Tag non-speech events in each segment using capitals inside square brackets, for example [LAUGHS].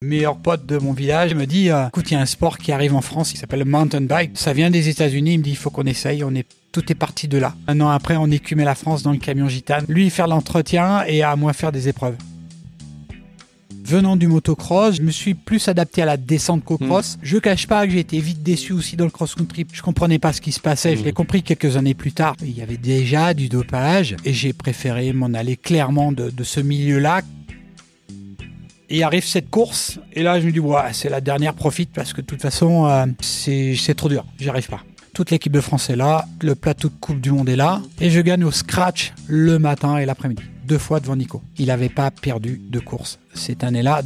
meilleur pote de mon village me dit euh, écoute il y a un sport qui arrive en France qui s'appelle le mountain bike ça vient des États-Unis il me dit il faut qu'on essaye on est tout est parti de là un an après on écumait la France dans le camion gitane lui faire l'entretien et à moi faire des épreuves Venant du motocross, je me suis plus adapté à la descente qu'au cross. Je cache pas que j'ai été vite déçu aussi dans le cross-country. Je comprenais pas ce qui se passait. Je l'ai compris quelques années plus tard. Il y avait déjà du dopage et j'ai préféré m'en aller clairement de, de ce milieu-là. Et arrive cette course, et là je me dis, c'est la dernière, profite, parce que de toute façon, euh, c'est c'est trop dur, j'y arrive pas. Toute l'équipe de France est là, le plateau de Coupe du Monde est là, et je gagne au scratch le matin et l'après-midi, deux fois devant Nico. Il n'avait pas perdu de course cette année-là.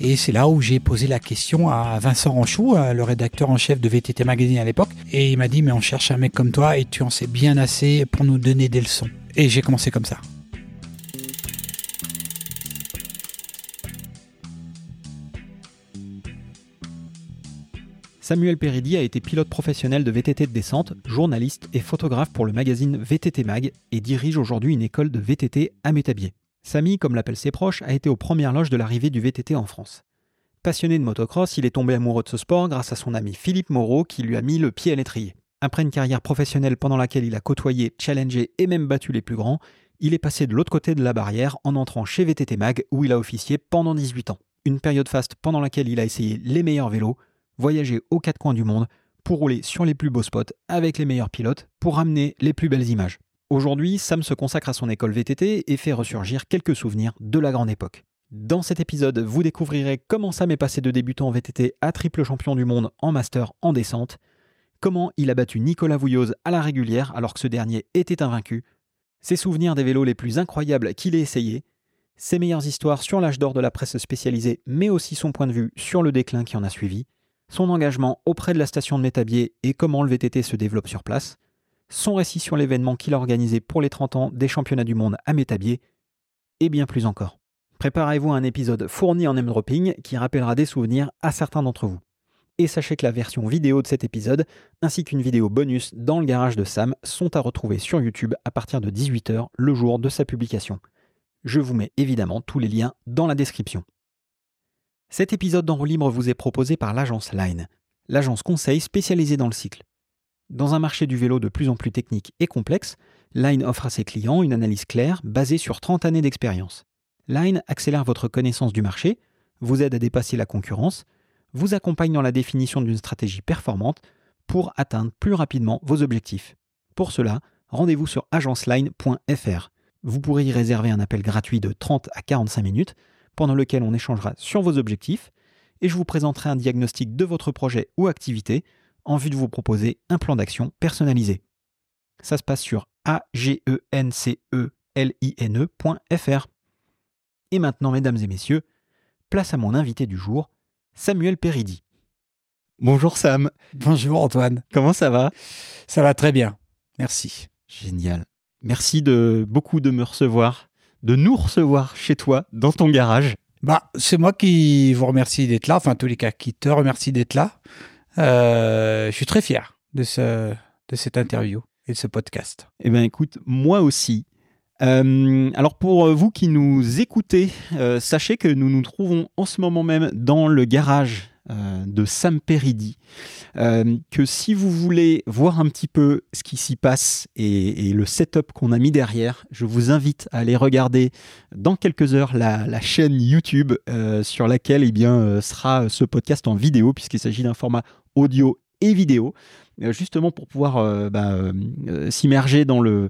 Et c'est là où j'ai posé la question à Vincent Ranchou, euh, le rédacteur en chef de VTT Magazine à l'époque. Et il m'a dit, mais on cherche un mec comme toi et tu en sais bien assez pour nous donner des leçons. Et j'ai commencé comme ça. Samuel Peridi a été pilote professionnel de VTT de descente, journaliste et photographe pour le magazine VTT Mag et dirige aujourd'hui une école de VTT à Métabier. Samy, comme l'appellent ses proches, a été aux premières loges de l'arrivée du VTT en France. Passionné de motocross, il est tombé amoureux de ce sport grâce à son ami Philippe Moreau qui lui a mis le pied à l'étrier. Après une carrière professionnelle pendant laquelle il a côtoyé, challengé et même battu les plus grands, il est passé de l'autre côté de la barrière en entrant chez VTT Mag où il a officié pendant 18 ans. Une période faste pendant laquelle il a essayé les meilleurs vélos, voyager aux quatre coins du monde pour rouler sur les plus beaux spots avec les meilleurs pilotes pour ramener les plus belles images. Aujourd'hui, Sam se consacre à son école VTT et fait ressurgir quelques souvenirs de la grande époque. Dans cet épisode, vous découvrirez comment Sam est passé de débutant en VTT à triple champion du monde en master en descente, comment il a battu Nicolas Vouilloz à la régulière alors que ce dernier était invaincu, ses souvenirs des vélos les plus incroyables qu'il ait essayés, ses meilleures histoires sur l'âge d'or de la presse spécialisée, mais aussi son point de vue sur le déclin qui en a suivi, son engagement auprès de la station de Métabier et comment le VTT se développe sur place, son récit sur l'événement qu'il a organisé pour les 30 ans des championnats du monde à Métabier, et bien plus encore. Préparez-vous à un épisode fourni en M-Dropping qui rappellera des souvenirs à certains d'entre vous. Et sachez que la version vidéo de cet épisode, ainsi qu'une vidéo bonus dans le garage de Sam, sont à retrouver sur YouTube à partir de 18h le jour de sa publication. Je vous mets évidemment tous les liens dans la description. Cet épisode d'En roue libre vous est proposé par l'agence Line, l'agence conseil spécialisée dans le cycle. Dans un marché du vélo de plus en plus technique et complexe, Line offre à ses clients une analyse claire basée sur 30 années d'expérience. Line accélère votre connaissance du marché, vous aide à dépasser la concurrence, vous accompagne dans la définition d'une stratégie performante pour atteindre plus rapidement vos objectifs. Pour cela, rendez-vous sur agenceline.fr. Vous pourrez y réserver un appel gratuit de 30 à 45 minutes pendant lequel on échangera sur vos objectifs et je vous présenterai un diagnostic de votre projet ou activité en vue de vous proposer un plan d'action personnalisé. Ça se passe sur agenceline.fr. Et maintenant, mesdames et messieurs, place à mon invité du jour, Samuel Peridi. Bonjour Sam. Bonjour Antoine. Comment ça va? Ça va très bien. Merci. Génial. Merci de beaucoup de me recevoir de nous recevoir chez toi, dans ton garage. Bah, c'est moi qui vous remercie d'être là, enfin, en tous les cas, qui te remercie d'être là. Euh, je suis très fier de, ce, de cette interview et de ce podcast. Eh bien, écoute, moi aussi. Euh, alors pour vous qui nous écoutez, euh, sachez que nous nous trouvons en ce moment même dans le garage euh, de Sam Peridi, euh, que si vous voulez voir un petit peu ce qui s'y passe et, le setup qu'on a mis derrière, je vous invite à aller regarder dans quelques heures la, chaîne YouTube euh, sur laquelle eh bien, sera ce podcast en vidéo, puisqu'il s'agit d'un format audio et vidéo. Euh, justement pour pouvoir euh, bah, euh, s'immerger dans le,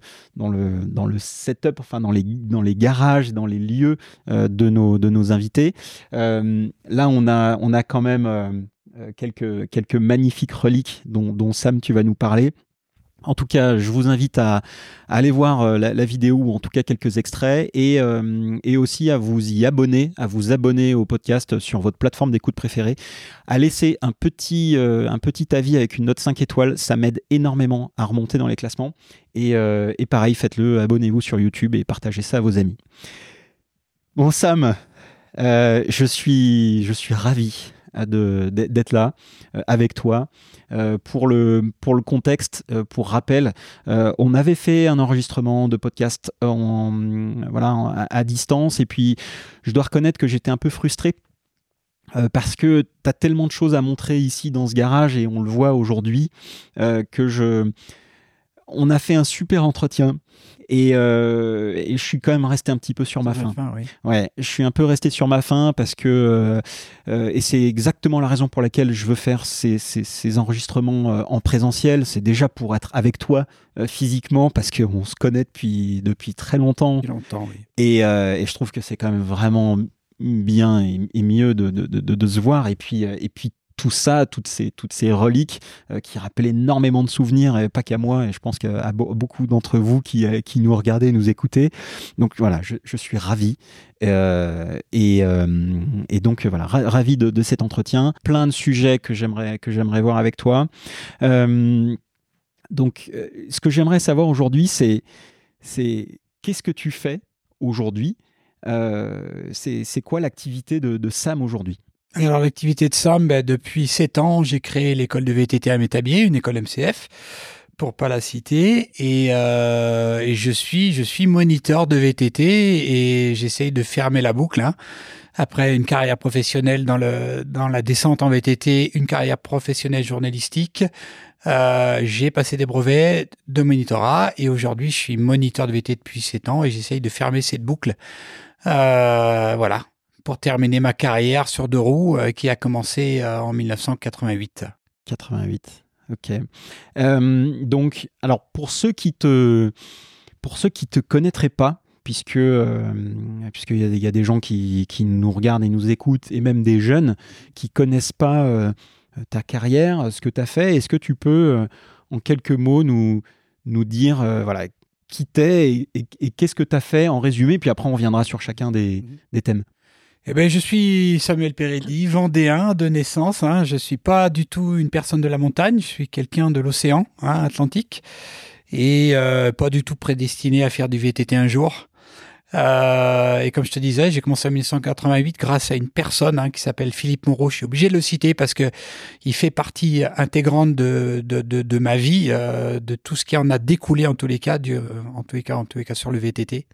setup, enfin dans les, garages, dans les lieux de, nos, invités. là, on a, quand même quelques, magnifiques reliques dont Sam, tu vas nous parler. En tout cas, je vous invite à, aller voir euh, la, vidéo ou en tout cas quelques extraits euh, et, aussi à vous y abonner, à vous abonner au podcast sur votre plateforme d'écoute préférée, à laisser un petit, euh, avis avec une note 5 étoiles, ça m'aide énormément à remonter dans les classements. Et, et pareil, faites-le, abonnez-vous sur YouTube et partagez ça à vos amis. Bon Sam, je, suis, je suis ravi d'être là avec toi. pour, le, pour le contexte, pour rappel, on avait fait un enregistrement de podcast en, voilà, à distance et puis je dois reconnaître que j'étais un peu frustré euh, parce que tu as tellement de choses à montrer ici dans ce garage et on le voit aujourd'hui euh, que je on a fait un super entretien et, euh, je suis quand même resté un petit peu sur ma faim. Ouais, je suis un peu resté sur ma faim parce que et c'est exactement la raison pour laquelle je veux faire ces, ces, enregistrements en présentiel. C'est déjà pour être avec toi physiquement parce qu'on se connaît depuis depuis très longtemps. longtemps oui. et, et je trouve que c'est quand même vraiment bien et, mieux de, de, de, se voir. Et puis, euh, et puis tout ça, toutes ces, reliques euh, qui rappellent énormément de souvenirs, pas qu'à moi, et je pense qu'à beaucoup d'entre vous qui, euh, qui nous regardez, nous écoutez. Donc voilà, je, suis ravi. et, et, donc voilà, ravi de, cet entretien. Plein de sujets que j'aimerais voir avec toi. donc, ce que j'aimerais savoir aujourd'hui, c'est qu'est-ce que tu fais aujourd'hui? Euh, c'est quoi l'activité de, Sam aujourd'hui? Alors l'activité de Sam, ben, depuis 7 ans, j'ai créé l'école de VTT à Métabier, une école MCF, pour pas la citer, et, euh, et je suis je suis moniteur de VTT et j'essaye de fermer la boucle. Hein. Après une carrière professionnelle dans le dans la descente en VTT, une carrière professionnelle journalistique, euh, j'ai passé des brevets de monitorat et aujourd'hui je suis moniteur de VTT depuis 7 ans et j'essaye de fermer cette boucle euh, voilà, pour terminer ma carrière sur deux roues euh, qui a commencé euh, en 1988. 88, ok. donc, alors pour ceux qui te, pour ceux qui te connaîtraient pas, puisque puisqu'il y, y, a des gens qui, qui, nous regardent et nous écoutent, et même des jeunes qui connaissent pas ta carrière, ce que tu as fait, est-ce que tu peux, en quelques mots, nous, nous dire voilà, qui t'es et, qu'est-ce que tu as fait en résumé, puis après on reviendra sur chacun des, mhm. des thèmes. Eh ben, je suis Samuel Perelli, vendéen de naissance. Hein. Je suis pas du tout une personne de la montagne, je suis quelqu'un de l'océan hein, Atlantique et euh, pas du tout prédestiné à faire du VTT un jour. Euh, et comme je te disais, j'ai commencé en 1988 grâce à une personne hein, qui s'appelle Philippe Moreau. Je suis obligé de le citer parce que il fait partie intégrante de, de, ma vie, euh, de tout ce qui en a découlé en tous les cas, en tous les cas, en tous les cas sur le VTT.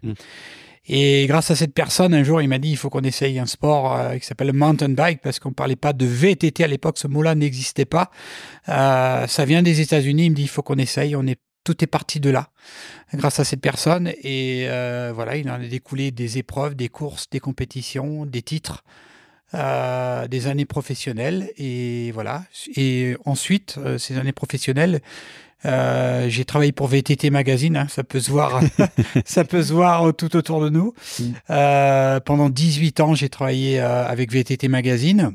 Et grâce à cette personne, un jour, il m'a dit il faut qu'on essaye un sport euh, qui s'appelle le mountain bike parce qu'on parlait pas de VTT à l'époque. Ce mot-là n'existait pas. Euh, ça vient des États-Unis. Il me dit il faut qu'on essaye. On est tout est parti de là, grâce à cette personne. Et euh, voilà, il en a découlé des épreuves, des courses, des compétitions, des titres, euh, des années professionnelles. Et voilà. Et ensuite, euh, ces années professionnelles, j'ai travaillé pour VTT Magazine, hein, ça peut se voir, [LAUGHS] ça peut se voir tout autour de nous. Mm. pendant 18 ans, j'ai travaillé avec VTT Magazine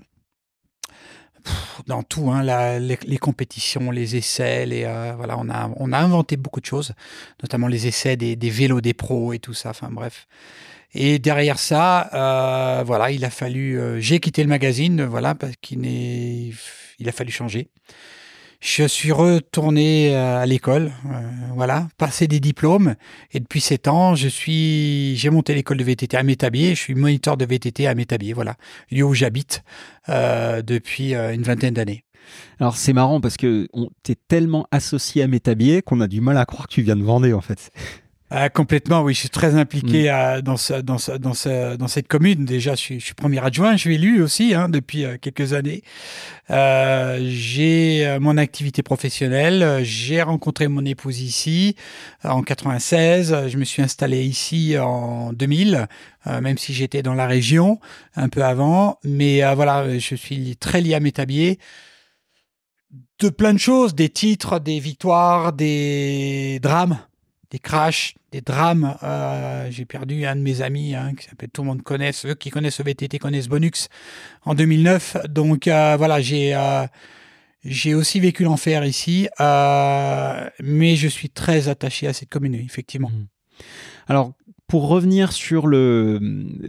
dans tout, hein, les, compétitions, les essais, les, euh, voilà, on a, on a inventé beaucoup de choses, notamment les essais des, des vélos des pros et tout ça. Enfin bref. Et derrière ça, euh, voilà, il a fallu, euh, j'ai quitté le magazine, voilà, parce qu'il n'est, il a fallu changer. Je suis retourné euh, à l'école, euh, voilà, passé des diplômes. Et depuis sept ans, je suis, j'ai monté l'école de VTT à Métabier. Je suis moniteur de VTT à Métabier, voilà, lieu où j'habite euh, depuis une vingtaine d'années. Alors c'est marrant parce que t'es tellement associé à Métabier qu'on a du mal à croire que tu viens de Vendée en fait. Ah, complètement, oui. Je suis très impliqué mm. dans, ce, dans, ce, dans, ce, dans, cette commune. Déjà, je suis, je suis, premier adjoint. Je suis élu aussi hein, depuis euh, quelques années. Euh, j'ai euh, mon activité professionnelle. J'ai rencontré mon épouse ici en 96. Je me suis installé ici en 2000, même si j'étais dans la région un peu avant. Mais voilà, je suis très lié à Métabier de plein de choses, des titres, des victoires, des drames des crashs, des drames. Euh, j'ai perdu un de mes amis, hein, qui s'appelle Tout le monde connaît, ceux qui connaissent le VTT connaissent Bonux en 2009. Donc euh, voilà, j'ai euh, j'ai aussi vécu l'enfer ici, mais je suis très attaché à cette commune, effectivement. Mmh. Alors, pour revenir sur le,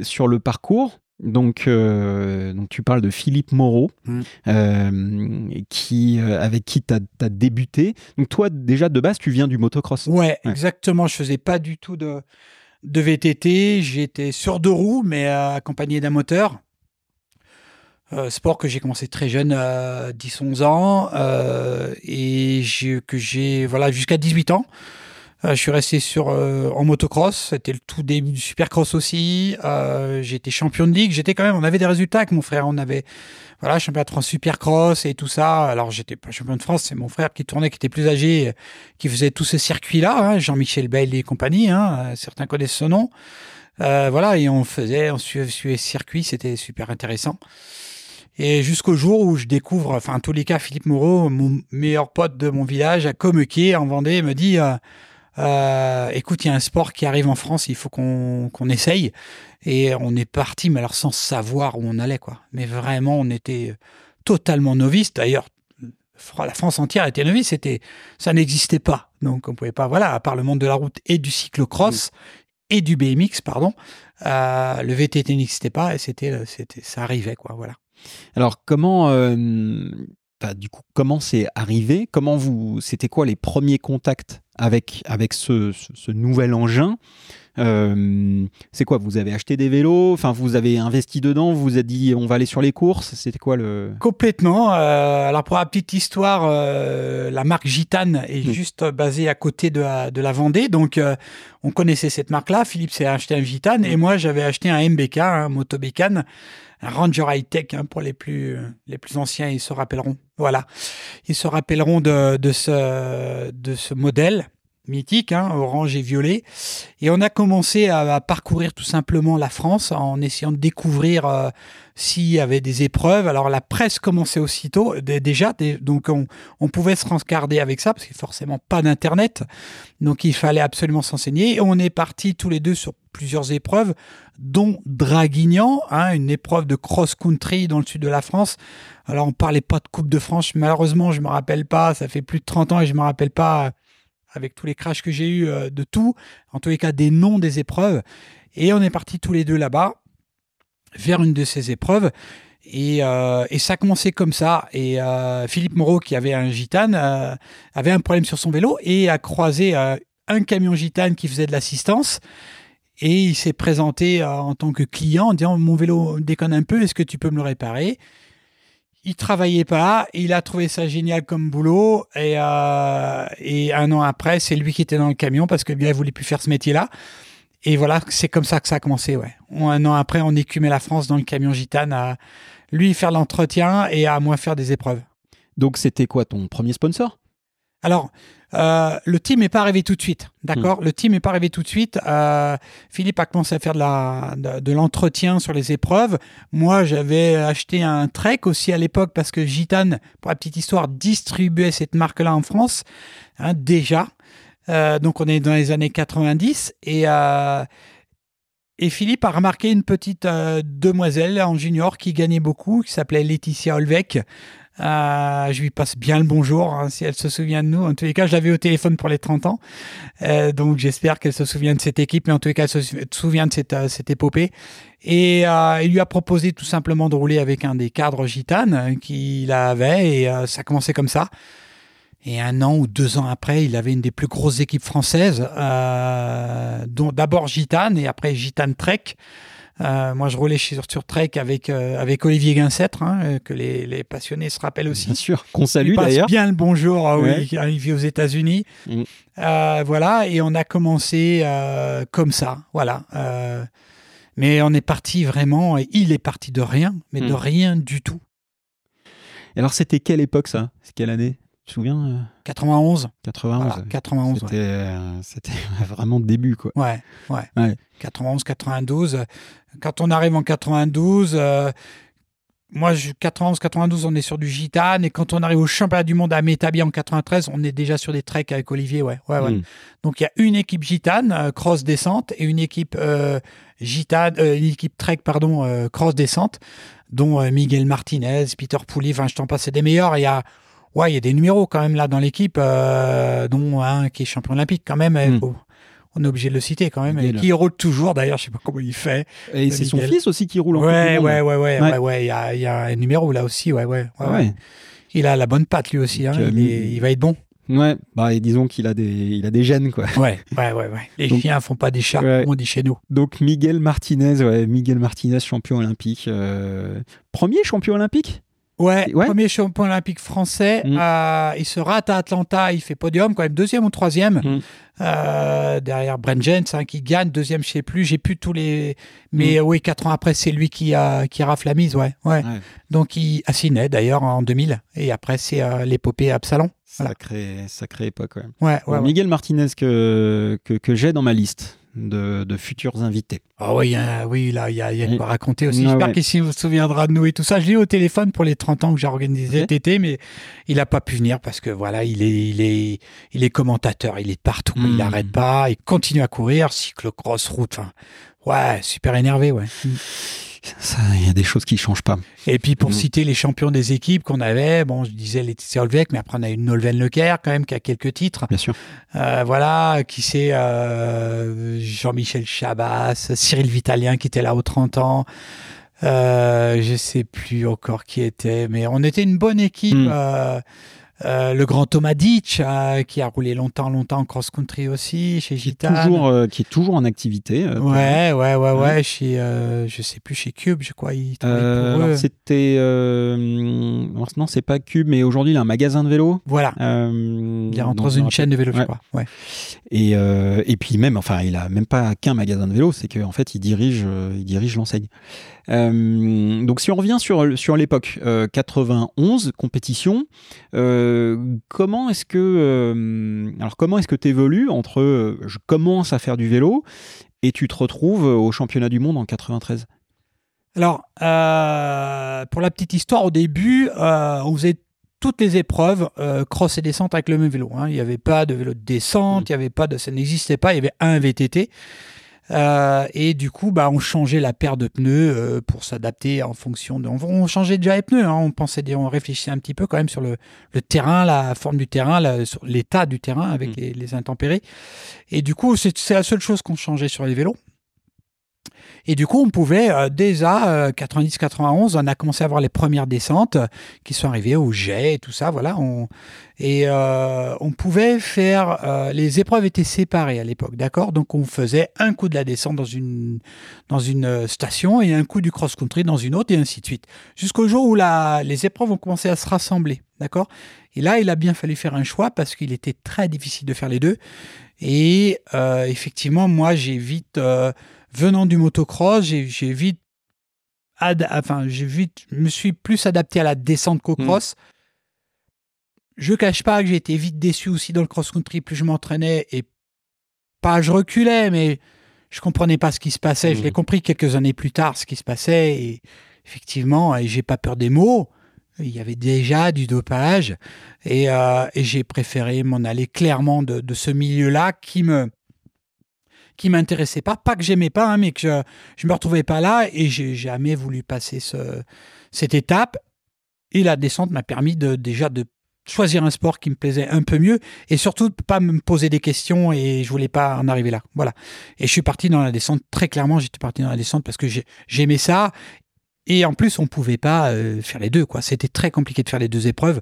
sur le parcours, donc, euh, donc tu parles de Philippe Moreau, mmh. euh, qui, euh, avec qui tu as, débuté. Donc toi, déjà de base, tu viens du motocross. Ouais, exactement. Je faisais pas du tout de, de VTT. J'étais sur deux roues, mais accompagné d'un moteur. Sport que j'ai commencé très jeune, à 10-11 ans, et que j'ai voilà jusqu'à 18 ans. Euh, je suis resté sur en motocross. C'était le tout début du supercross aussi. j'étais champion de ligue. J'étais quand même. On avait des résultats avec mon frère. On avait voilà champion de France supercross et tout ça. Alors j'étais pas champion de France. C'est mon frère qui tournait, qui était plus âgé, qui faisait tous ces circuits-là. Hein, Jean-Michel Bailey et compagnie. Hein, certains connaissent ce nom. voilà et on faisait, on suivait, suivait circuit. C'était super intéressant. Et jusqu'au jour où je découvre, enfin, en tous les cas, Philippe Moreau, mon meilleur pote de mon village, à Commequet, en Vendée, me dit euh, euh, Écoute, il y a un sport qui arrive en France, il faut qu'on qu'on essaye. Et on est parti, mais alors sans savoir où on allait, quoi. Mais vraiment, on était totalement novice. D'ailleurs, la France entière était novice, c'était, ça n'existait pas. Donc, on pouvait pas, voilà, à part le monde de la route et du cyclocross et du BMX, pardon, euh, le VTT n'existait pas et c'était, c'était, ça arrivait, quoi, voilà. Alors comment, euh, du coup, comment c'est arrivé? Comment vous, c'était quoi les premiers contacts avec avec ce, nouvel engin c'est quoi Vous avez acheté des vélos? Enfin, vous avez investi dedans Vous vous êtes dit on va aller sur les courses? C'était quoi le? Complètement. Euh, alors pour la petite histoire, la marque Gitane est mmh. juste basée à côté de la, de la Vendée, donc on connaissait cette marque-là. Philippe s'est acheté un Gitane et moi j'avais acheté un MBK, un Motobécane un Ranger High Tech hein, pour les plus les plus anciens, ils se rappelleront. Voilà, ils se rappelleront de, de ce de ce modèle mythique, hein, orange et violet. Et on a commencé à, parcourir tout simplement la France en essayant de découvrir euh, s'il y avait des épreuves. Alors la presse commençait aussitôt déjà, donc on, on, pouvait se rencarder avec ça parce qu'il forcément pas d'internet, donc il fallait absolument s'enseigner. Et on est partis tous les deux sur plusieurs épreuves, dont Draguignan, hein, une épreuve de cross-country dans le sud de la France. Alors on parlait pas de Coupe de France, malheureusement je me rappelle pas, ça fait plus de 30 ans et je me rappelle pas avec tous les crashs que j'ai eu euh, de tout, en tous les cas des noms des épreuves. Et on est partis tous les deux là-bas vers une de ces épreuves. Et, euh, ça a commencé comme ça. Et euh, Philippe Moreau, qui avait un gitane, avait un problème sur son vélo et a croisé un camion gitane qui faisait de l'assistance. Et il s'est présenté en tant que client en disant Mon vélo déconne un peu, est-ce que tu peux me le réparer? Il travaillait pas, il a trouvé ça génial comme boulot et, euh, et un an après, c'est lui qui était dans le camion parce que bien il voulait plus faire ce métier-là. Et voilà, c'est comme ça que ça a commencé. Un an après, on écumait la France dans le camion gitane à lui faire l'entretien et à moi faire des épreuves. Donc c'était quoi ton premier sponsor? Alors, euh, le team n'est pas arrivé tout de suite, d'accord? Hmm. Le team n'est pas arrivé tout de suite. Euh, Philippe a commencé à faire de, la, de, l'entretien sur les épreuves. Moi, j'avais acheté un Trek aussi à l'époque parce que Gitane, pour la petite histoire, distribuait cette marque-là en France hein, déjà. Euh, donc on est dans les années 90 et et Philippe a remarqué une petite demoiselle en junior qui gagnait beaucoup, qui s'appelait Laetitia Olvec. Euh, je lui passe bien le bonjour hein, si elle se souvient de nous. En tous les cas, je l'avais au téléphone pour les 30 ans. Euh, donc j'espère qu'elle se souvient de cette équipe, mais en tous les cas, elle se souvient de cette, euh, épopée. Et il lui a proposé tout simplement de rouler avec un des cadres gitanes qu'il avait. Et ça a commencé comme ça. Et un an ou deux ans après, il avait une des plus grosses équipes françaises, dont d'abord Gitane et après Gitane Trek. Euh, moi, je roulais sur, sur Trek avec, euh, avec Olivier Guincêtre, hein, euh, que les, les, passionnés se rappellent aussi. Bien sûr, qu'on salue d'ailleurs. bien le bonjour, oui, il vit aux États-Unis. Mm. voilà, et on a commencé comme ça, voilà. mais on est parti vraiment, et il est parti de rien, mais de mm. rien du tout. Et alors, c'était quelle époque ça? C'est quelle année? Te souviens 91. 91. 91. C'était [LAUGHS] vraiment le début, quoi. Ouais, ouais. ouais. 91, 92. Quand on arrive en 92, euh, moi, 91, 92, on est sur du gitane. Et quand on arrive au championnat du monde à Métabia en 93, on est déjà sur des treks avec Olivier. Ouais, ouais, ouais. Hmm. Donc, il y a une équipe gitane, euh, cross descente, et une équipe euh, gitane, une équipe trek, pardon, cross descente, dont Miguel Martinez, Peter Pouli, enfin, je t'en passe des meilleurs. Il y a, ouais, il y a des numéros quand même là dans l'équipe, dont un qui est champion olympique quand même. Hmm on est obligé de le citer quand même, et qui roule toujours d'ailleurs, je sais pas comment il fait. Et c'est son fils aussi qui roule en ouais, ouais, ouais, ouais, ouais, ouais, il y a, y a, un numéro là aussi, ouais, ouais, ouais, Il a la bonne patte lui aussi, hein. il, il, va être bon. Ouais, bah, et disons qu'il a des, il a des gènes, quoi. Ouais, ouais, ouais, ouais. Les Donc- chiens font pas des chats, Ouais. on dit chez nous. Donc Miguel Martinez, ouais, Miguel Martinez, champion olympique. euh, Premier champion olympique? Ouais, Ouais. premier champion olympique français. Mm. euh, il se rate à Atlanta, il fait podium, quand même deuxième ou troisième. Mm. Euh, derrière Brent Jens, hein, qui gagne, deuxième, je sais plus, j'ai plus tous les. Mais oui, quatre ans après, c'est lui qui a qui rafle la mise, ouais, ouais. Ouais. Donc il Sydney d'ailleurs en 2000, et après c'est euh, l'épopée Absalon. Voilà. Sacré, sacré époque, ouais. Ouais, ouais. Miguel Martinez que, que, que j'ai dans ma liste de, de futurs invités. Ah oui, il y a- oui, là, il y a, y a de quoi raconter aussi. J'espère ouais. vous vous souviendra de nous et tout ça. Je l'ai au téléphone pour les 30 ans que j'ai organisé cet été, mais il n'a pas pu venir parce que voilà, il est, il est, il est commentateur, il est partout, il n'arrête pas, il continue à courir, cyclocross, route, enfin, ouais, super énervé, ouais. Ça, il y a des choses qui changent pas. Et puis pour Mm. citer les champions des équipes qu'on avait, bon, je disais Laetitia Olvec, mais après on a eu Nolven Lecaire quand même qui a quelques titres. Bien sûr. Euh, voilà, qui c'est euh, Jean-Michel Chabas, Cyril Vitalien qui était là aux 30 ans. Euh, je sais plus encore qui était, mais on était une bonne équipe. Mm. Euh, le grand Thomas Ditch, euh, qui a roulé longtemps, longtemps en cross-country aussi, chez toujours, euh, qui est toujours en activité. Ouais, ouais, ouais, ouais, Ouais. chez, je sais plus, chez Cube, je crois, il alors, c'était. non, c'est pas Cube, mais aujourd'hui, il a un magasin de vélo. Voilà. Il rentre dans je une chaîne de vélo, je Ouais. crois. Ouais. Et, et puis même, enfin, il a même pas qu'un magasin de vélo, c'est qu'en fait, il dirige, il dirige l'enseigne. Euh, donc, si on revient sur, sur l'époque, euh, 91, compétition, euh, comment est-ce que, euh, alors comment est-ce que tu évolues entre euh, je commence à faire du vélo et tu te retrouves au championnat du monde en 93 Alors, euh, pour la petite histoire, au début, euh, on faisait toutes les épreuves euh, cross et descente avec le même vélo. hein. Il n'y avait pas de vélo de descente, il y avait pas de, ça n'existait pas. Il y avait un VTT. Euh, et du coup, bah, on changeait la paire de pneus euh, pour s'adapter en fonction de. On, on changeait déjà les pneus. hein. On pensait, on réfléchissait un petit peu quand même sur le, le terrain, la forme du terrain, l'état du terrain avec Mm. les, les intempéries. Et du coup, c'est la seule chose qu'on changeait sur les vélos. Et du coup, on pouvait, euh, déjà, euh, 90-91, on a commencé à avoir les premières descentes euh, qui sont arrivées au jet et tout ça, voilà. On, et euh, on pouvait faire, euh, les épreuves étaient séparées à l'époque, d'accord? Donc on faisait un coup de la descente dans une, dans une euh, station et un coup du cross-country dans une autre et ainsi de suite. Jusqu'au jour où la, les épreuves ont commencé à se rassembler, d'accord? Et là, il a bien fallu faire un choix parce qu'il était très difficile de faire les deux. Et euh, effectivement, moi, j'ai vite, euh, venant du motocross, j'ai vite, ad- enfin, j'ai vite, je me suis plus adapté à la descente qu'au Mm. cross. Je cache pas que j'ai été vite déçu aussi dans le cross-country. Plus je m'entraînais et pas je reculais, mais je comprenais pas ce qui se passait. Je Mm. l'ai compris quelques années plus tard, ce qui se passait. Et effectivement, et j'ai pas peur des mots. Il y avait déjà du dopage et, euh, et j'ai préféré m'en aller clairement de, de ce milieu-là qui me qui m'intéressait pas, pas que j'aimais pas, hein, mais que je, je me retrouvais pas là et j'ai jamais voulu passer ce, cette étape. Et la descente m'a permis de déjà de choisir un sport qui me plaisait un peu mieux et surtout de pas me poser des questions et je voulais pas en arriver là. Voilà. Et je suis parti dans la descente très clairement. J'étais parti dans la descente parce que j'ai- j'aimais ça. Et en plus, on pouvait pas euh, faire les deux. quoi. C'était très compliqué de faire les deux épreuves.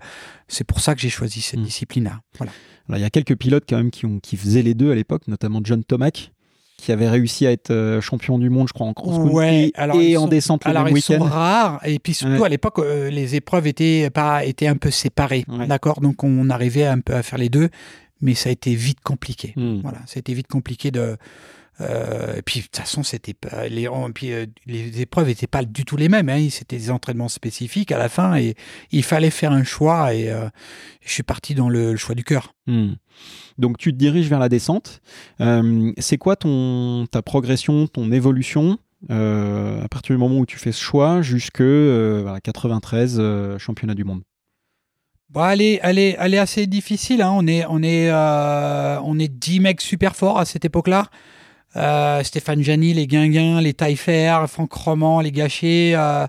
C'est pour ça que j'ai choisi cette Mm. discipline-là. Voilà. Alors, il y a quelques pilotes quand même qui, ont, qui faisaient les deux à l'époque, notamment John Tomac, qui avait réussi à être euh, champion du monde, je crois, en cross-country Ouais, alors et en sont- descente le Alors même ils sont rares et puis surtout Ouais. à l'époque euh, les épreuves étaient pas étaient un peu séparées, Ouais. d'accord? Donc on arrivait un peu à faire les deux, mais ça a été vite compliqué. Hmm. Voilà, ça a été vite compliqué de. Euh, et puis de toute façon c'était pas les on- puis, euh, les épreuves n'étaient pas du tout les mêmes. Hein, c'était des entraînements spécifiques à la fin et il fallait faire un choix et euh, je suis parti dans le, le choix du cœur. Hmm. Donc tu te diriges vers la descente. C'est quoi ton ta progression, ton évolution à partir du moment où tu fais ce choix jusque euh, voilà, 93 euh, championnat du monde? Bon, elle est, elle est, elle est assez difficile. hein. On est, on est, euh, on est 10 mecs super forts à cette époque-là. Euh, Stéphane Gianni, les Guinguin, les Taillefer, Franck Roman, les Gachets, euh,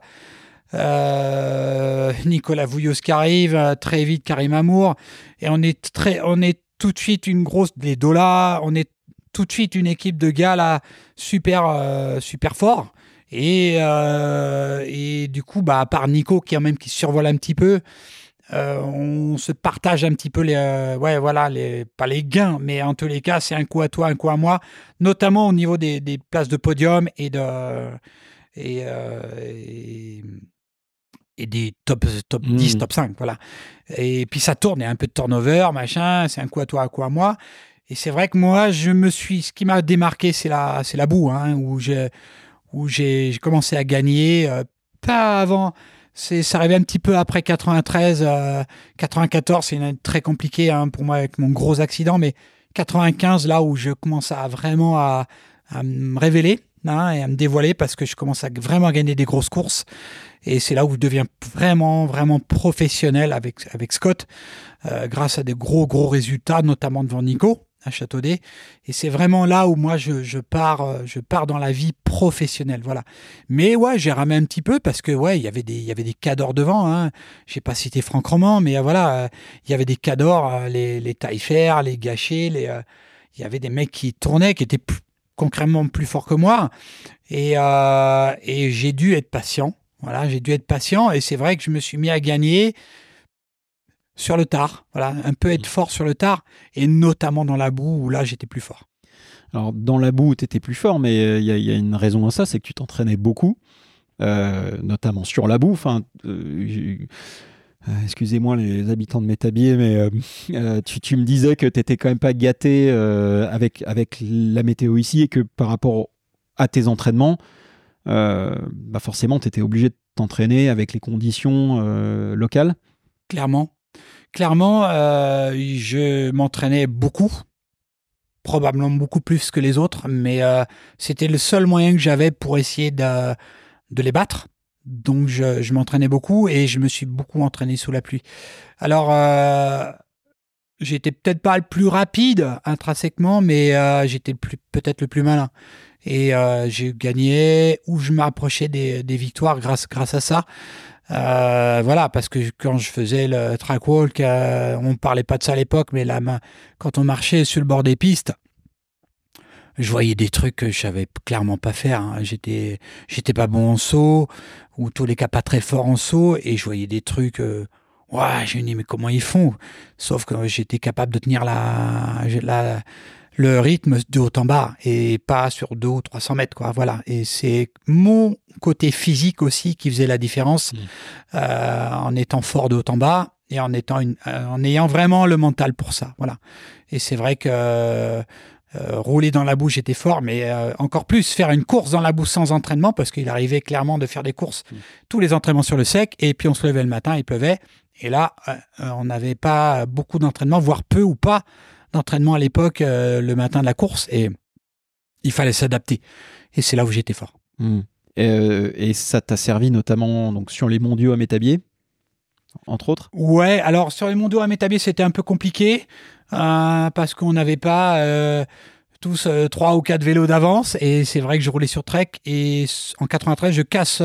euh, Nicolas Vouillos qui arrive, euh, très vite Karim Amour. Et on est très, on est tout de suite une grosse, les dollars, on est tout de suite une équipe de gars là super, euh, super forts. Et, et du coup, bah, à part Nico qui, même, qui survole un petit peu, on se partage un petit peu les, ouais, voilà, les, pas les gains, mais en tous les cas, c'est un coup à toi, un coup à moi, notamment au niveau des, des places de podium et de et, et, et, des top top 10, mmh. top 5, voilà. Et puis ça tourne, il y a un peu de turnover, machin, c'est un coup à toi, un coup à moi. Et c'est vrai que moi, je me suis, ce qui m'a démarqué, c'est la, c'est la boue, hein, où j'ai, où j'ai commencé à gagner, pas avant c'est ça arrivait un petit peu après 93, 94, euh, c'est une année très compliquée hein, pour moi avec mon gros accident, mais 95 là où je commence à vraiment à, me révéler hein, et à me dévoiler parce que je commence à vraiment gagner des grosses courses. Et c'est là où je deviens vraiment vraiment professionnel avec avec Scott euh, grâce à des gros gros résultats notamment devant Nico à Châteaudet. Et c'est vraiment là où moi je, pars, euh, je pars dans la vie professionnelle, voilà. Mais ouais, j'ai ramé un petit peu parce que ouais, il y avait des, il y avait des cadors devant. Hein. J'ai pas cité Franck Roman, mais euh, voilà, euh, il y avait des cadors, les, les Taillefer, les Gâchés, les, il y avait des mecs qui tournaient, qui étaient concrètement plus forts que moi. Et, et j'ai dû être patient. Voilà, j'ai dû être patient et c'est vrai que je me suis mis à gagner sur le tard. Voilà, un peu être fort sur le tard, et notamment dans la boue où là j'étais plus fort. Alors dans la boue, tu étais plus fort, mais euh, il y, a une raison à ça, c'est que tu t'entraînais beaucoup, euh, notamment sur la boue. Enfin, euh, excusez-moi les habitants de Métabier, mais [LAUGHS] tu, me disais que tu n'étais quand même pas gâté avec, avec la météo ici et que par rapport à tes entraînements, bah forcément, tu étais obligé de t'entraîner avec les conditions locales. Clairement, clairement, euh, je m'entraînais beaucoup, probablement beaucoup plus que les autres, mais euh, c'était le seul moyen que j'avais pour essayer de, les battre. Donc je, m'entraînais beaucoup et je me suis beaucoup entraîné sous la pluie. Alors, euh, j'étais peut-être pas le plus rapide intrinsèquement, mais j'étais peut-être le plus malin. Et j'ai gagné ou je m'approchais des, victoires grâce à ça. Euh, voilà, parce que quand je faisais le track walk, euh, on ne parlait pas de ça à l'époque, mais là, quand on marchait sur le bord des pistes, je voyais des trucs que je savais clairement pas faire. Hein. J'étais, j'étais pas bon en saut, ou tous les cas pas très fort en saut, et je voyais des trucs. Euh, ouais, je me dis mais comment ils font? Sauf que j'étais capable de tenir la, la, le rythme de haut en bas et pas sur 2 ou 300 mètres. Quoi. Voilà. Et c'est mon côté physique aussi qui faisait la différence mmh. euh, en étant fort de haut en bas et en, étant une, euh, en ayant vraiment le mental pour ça. Voilà. Et c'est vrai que euh, rouler dans la boue, j'étais fort, mais encore plus faire une course dans la boue sans entraînement, parce qu'il arrivait clairement de faire des courses, mmh. tous les entraînements sur le sec, et puis on se levait le matin, il pleuvait, et là, on n'avait pas beaucoup d'entraînement, voire peu ou pas d'entraînement à l'époque, le matin de la course, et il fallait s'adapter. Et c'est là où j'étais fort. Mmh. Euh, et ça t'a servi notamment donc, sur les mondiaux à Métabier, entre autres? Ouais, alors sur les mondiaux à Métabier, c'était un peu compliqué euh, parce qu'on n'avait pas euh, tous trois ou quatre vélos d'avance. Et c'est vrai que je roulais sur Trek. Et en 93, je casse,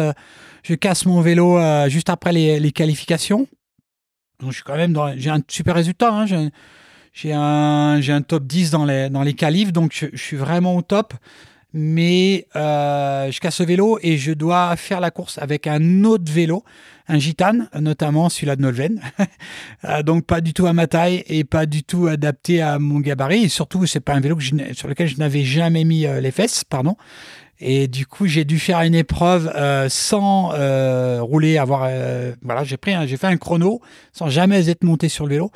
je casse mon vélo juste après les, qualifications. Donc je suis quand même dans. J'ai un super résultat. Hein, j'ai un, top 10 dans les, dans donc je, suis vraiment au top mais euh, je casse le vélo et je dois faire la course avec un autre vélo, un gitane, notamment celui-là de Nolven. [LAUGHS] Euh, donc pas du tout à ma taille et pas du tout adapté à mon gabarit. Et surtout, c'est pas un vélo sur lequel je n'avais jamais mis euh, les fesses, pardon. Et du coup, j'ai dû faire une épreuve euh, sans euh, rouler, avoir euh, voilà, j'ai pris, j'ai fait un chrono sans jamais être monté sur le vélo.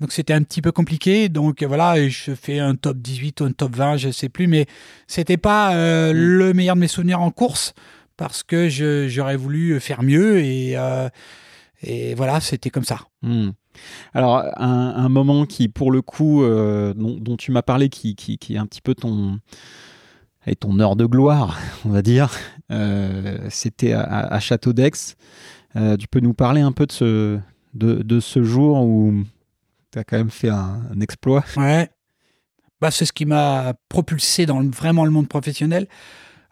Donc c'était un petit peu compliqué. Donc voilà, je fais un top 18 ou un top 20, je sais plus, mais c'était pas mm. le meilleur de mes souvenirs en course parce que j'aurais voulu faire mieux et et voilà, c'était comme ça. Mm. Alors, un, moment qui, pour le coup, dont, tu m'as parlé, qui, qui, qui, est un petit peu ton, et ton heure de gloire, [LAUGHS] on va dire. Euh, c'était à, Château d'Aix. Euh, tu peux nous parler un peu de ce, de, ce jour où tu as quand même fait un, exploit? Ouais. Bah, c'est ce qui m'a propulsé dans vraiment le monde professionnel.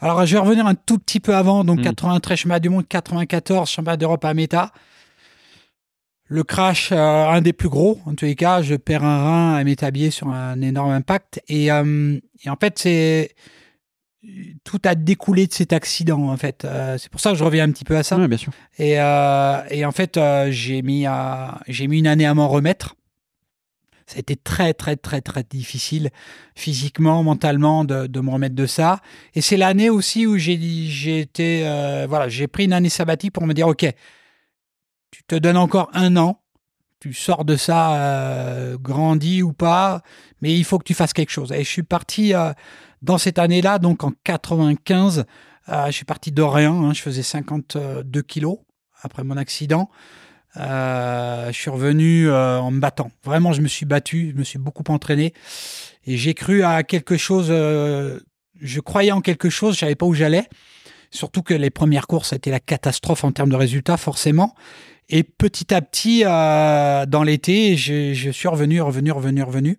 Alors, je vais revenir un tout petit peu avant. Donc, 93 hmm. championnat du monde, 94 championnat d'Europe à Méta. Le crash, euh, un des plus gros, en tous les cas, je perds un rein à Métabier sur un énorme impact. Et, et en fait, c'est tout a découlé de cet accident en fait. c'est pour ça que je reviens un petit peu à ça. Oui, bien sûr. Et, et en fait, j'ai mis, j'ai mis une année à m'en remettre. Ça a été très, très, très, très difficile physiquement, mentalement de, de me remettre de ça. Et c'est l'année aussi où j'ai été, voilà, j'ai pris une année sabbatique pour me dire, OK, tu te donnes encore un an, tu sors de ça euh, grandi ou pas, mais il faut que tu fasses quelque chose. Et je suis parti euh, dans cette année-là, donc en 95, euh, je suis parti d'Orient, hein, je faisais 52 kilos après mon accident. je suis revenu en me battant. Vraiment, je me suis battu, je me suis beaucoup entraîné et j'ai cru à quelque chose. je croyais en quelque chose, je savais pas où j'allais. Surtout que les premières courses, c'était la catastrophe en termes de résultats, forcément. Et petit à petit, euh, dans l'été, je, suis revenu, revenu, revenu, revenu,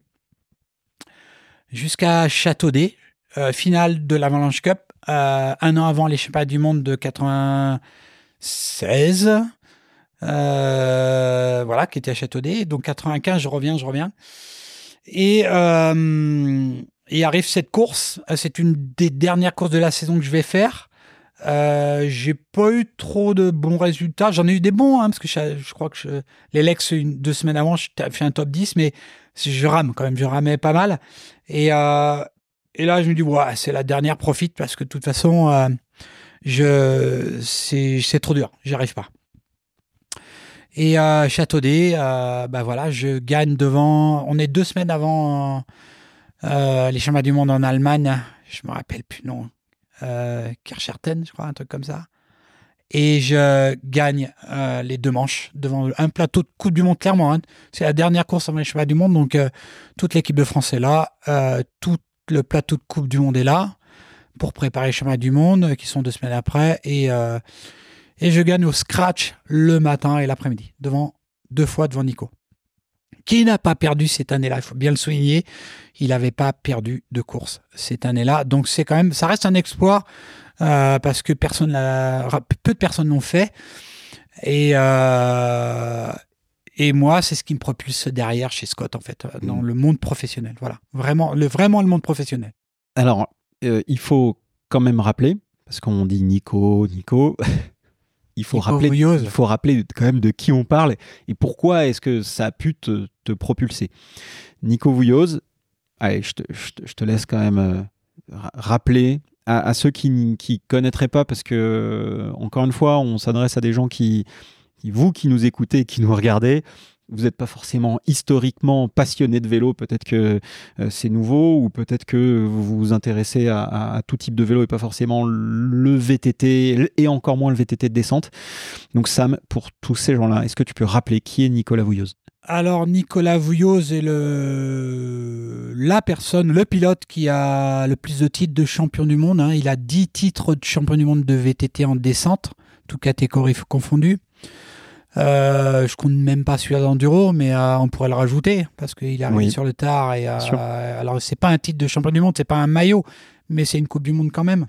jusqu'à Châteaudet, euh, finale de l'Avalanche Cup, euh, un an avant les championnats du monde de 96. voilà, qui était à Châteaudet. Donc 95, je reviens, je reviens. Et, et arrive cette course. C'est une des dernières courses de la saison que je vais faire. Euh, j'ai pas eu trop de bons résultats. J'en ai eu des bons, hein, parce que je, crois que les Lex, deux semaines avant, j'ai fait un top 10, mais je rame quand même, je ramais pas mal. Et, euh, et là, je me dis, ouais, c'est la dernière profite, parce que de toute façon, euh, c'est trop dur, j'y arrive pas. Et euh, Châteaudet, euh, bah voilà, je gagne devant. On est deux semaines avant euh, les championnats du monde en Allemagne. Je me rappelle plus non euh, Kircherten, je crois, un truc comme ça. Et je gagne les deux manches devant un plateau de Coupe du Monde, clairement. Hein. C'est la dernière course avant les championnats du monde, donc toute l'équipe de France est là, tout le plateau de Coupe du Monde est là pour préparer les championnats du monde qui sont deux semaines après. Et, et je gagne au scratch le matin et l'après-midi, devant deux fois devant Nico qui n'a pas perdu cette année-là. Il faut bien le souligner. Il n'avait pas perdu de course cette année-là. Donc c'est quand même, ça reste un exploit euh, parce que personne peu de personnes l'ont fait. Et, euh, et moi, c'est ce qui me propulse derrière chez Scott, en fait, dans mm. le monde professionnel. Voilà, vraiment le, vraiment le monde professionnel. Alors, euh, il faut quand même rappeler, parce qu'on dit Nico, Nico, [LAUGHS] il faut, rappeler, il faut rappeler quand même de qui on parle et pourquoi est-ce que ça a pu te, propulser. Nico Vouilloz, allez, je te, laisse quand même euh, rappeler à, ceux qui ne connaîtraient pas, parce que, euh, encore une fois, on s'adresse à des gens qui, vous qui nous écoutez, qui nous regardez, vous n'êtes pas forcément historiquement passionné de vélo, peut-être que euh, c'est nouveau, ou peut-être que vous vous intéressez à, tout type de vélo et pas forcément le VTT, et encore moins le VTT de descente. Donc Sam, pour tous ces gens-là, est-ce que tu peux rappeler qui est Nicolas Vouilloz? Alors Nicolas Vouilloz est le la personne, le pilote qui a le plus de titres de champion du monde. Hein. Il a 10 titres de champion du monde de VTT en descente, toutes catégories confondues. Euh, je compte même pas celui-là d'enduro, mais euh, on pourrait le rajouter parce qu'il arrive sur le tard. Et euh, alors c'est pas un titre de champion du monde, c'est pas un maillot, mais c'est une Coupe du Monde quand même.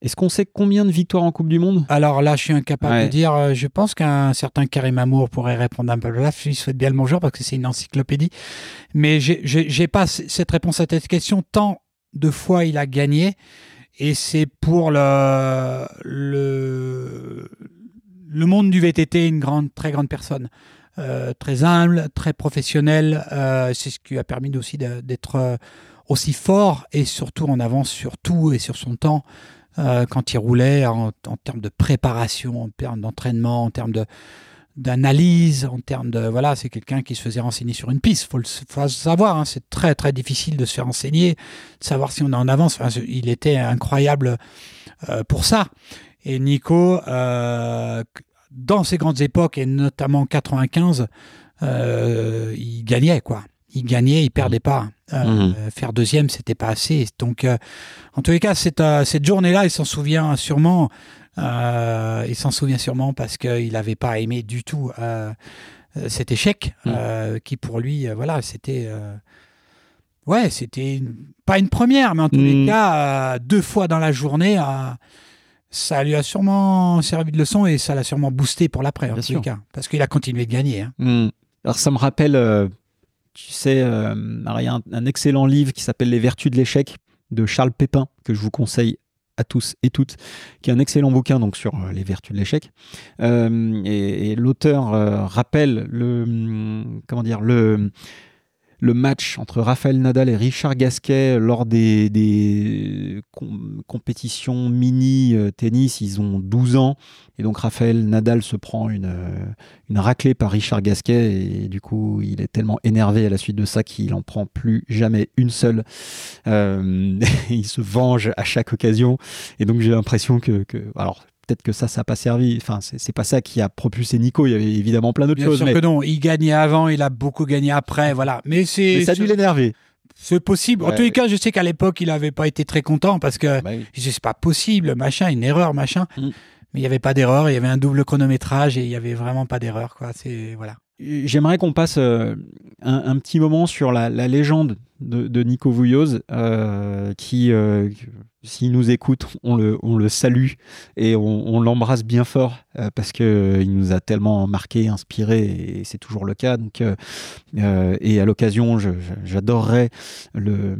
Est-ce qu'on sait combien de victoires en Coupe du Monde? Alors là, je suis incapable de dire. Euh, je pense qu'un certain Karim Amour pourrait répondre un peu là. Je souhaite bien le bonjour parce que c'est une encyclopédie. Mais j'ai pas cette réponse à cette question. Tant de fois il a gagné. Et c'est pour le, le, le monde du VTT une grande, très grande personne. Euh, très humble, très professionnel. Euh, c'est ce qui a permis aussi d'être euh, aussi fort et surtout en avance sur tout et sur son temps quand il roulait en, termes de préparation, en termes d'entraînement, en termes de d'analyse, en termes de voilà, c'est quelqu'un qui se faisait renseigner sur une piste. Faut le, faut savoir, hein, c'est très très difficile de se faire renseigner, de savoir si on est en avance. il était incroyable pour ça. Et Nico, euh, dans ses grandes époques, et notamment 95, euh, il gagnait, quoi. Il gagnait, il perdait pas. Euh, mhm. Faire deuxième, c'était pas assez. Donc, en tous les cas, cette, cette journée-là, il s'en souvient sûrement. il s'en souvient sûrement parce qu'il n'avait pas aimé du tout cet échec, mhm. qui pour lui, voilà, c'était ouais, c'était pas une première, mais en tous les mhm. cas, deux fois dans la journée, ça lui a sûrement servi de leçon et ça l'a sûrement boosté pour l'après, en tout cas, parce qu'il a continué de gagner. Hein. Hmm. Alors ça me rappelle, euh, tu sais, euh, il y a un, excellent livre qui s'appelle Les Vertus de l'échec de Charles Pépin que je vous conseille à tous et toutes, qui est un excellent bouquin donc sur les vertus de l'échec. et, et l'auteur rappelle le hum, comment dire le le match entre Raphaël Nadal et Richard Gasquet lors des, compétitions mini euh, tennis, ils ont 12 ans. Et donc Raphaël Nadal se prend une, euh, une raclée par Richard Gasquet. Et du coup, il est tellement énervé à la suite de ça qu'il en prend plus jamais une seule. Euh, [LAUGHS] il se venge à chaque occasion. Et donc j'ai l'impression que, que... Alors, peut-être que ça, ça n'a pas servi. Enfin, c'est pas ça qui a propulsé Nico. Il y avait évidemment plein d'autres choses. Bien sûr que non. Il gagnait avant, il a beaucoup gagné après. Voilà. Mais c'est. Ça a dû l'énerver. C'est possible. En tous les cas, je sais qu'à l'époque, il n'avait pas été très content parce que bah c'est pas possible, machin, une erreur, machin. Mm. Mais il n'y avait pas d'erreur. Il y avait un double chronométrage et il n'y avait vraiment pas d'erreur. Quoi. C'est voilà. J'aimerais qu'on passe euh, un, petit moment sur la, légende de, Nico Vouilloz, euh, qui, euh, s'il nous écoute, on le, salue et on, l'embrasse bien fort parce qu'il nous a tellement marqué, inspiré, et c'est toujours le cas. Donc, et à l'occasion, j'adorerais le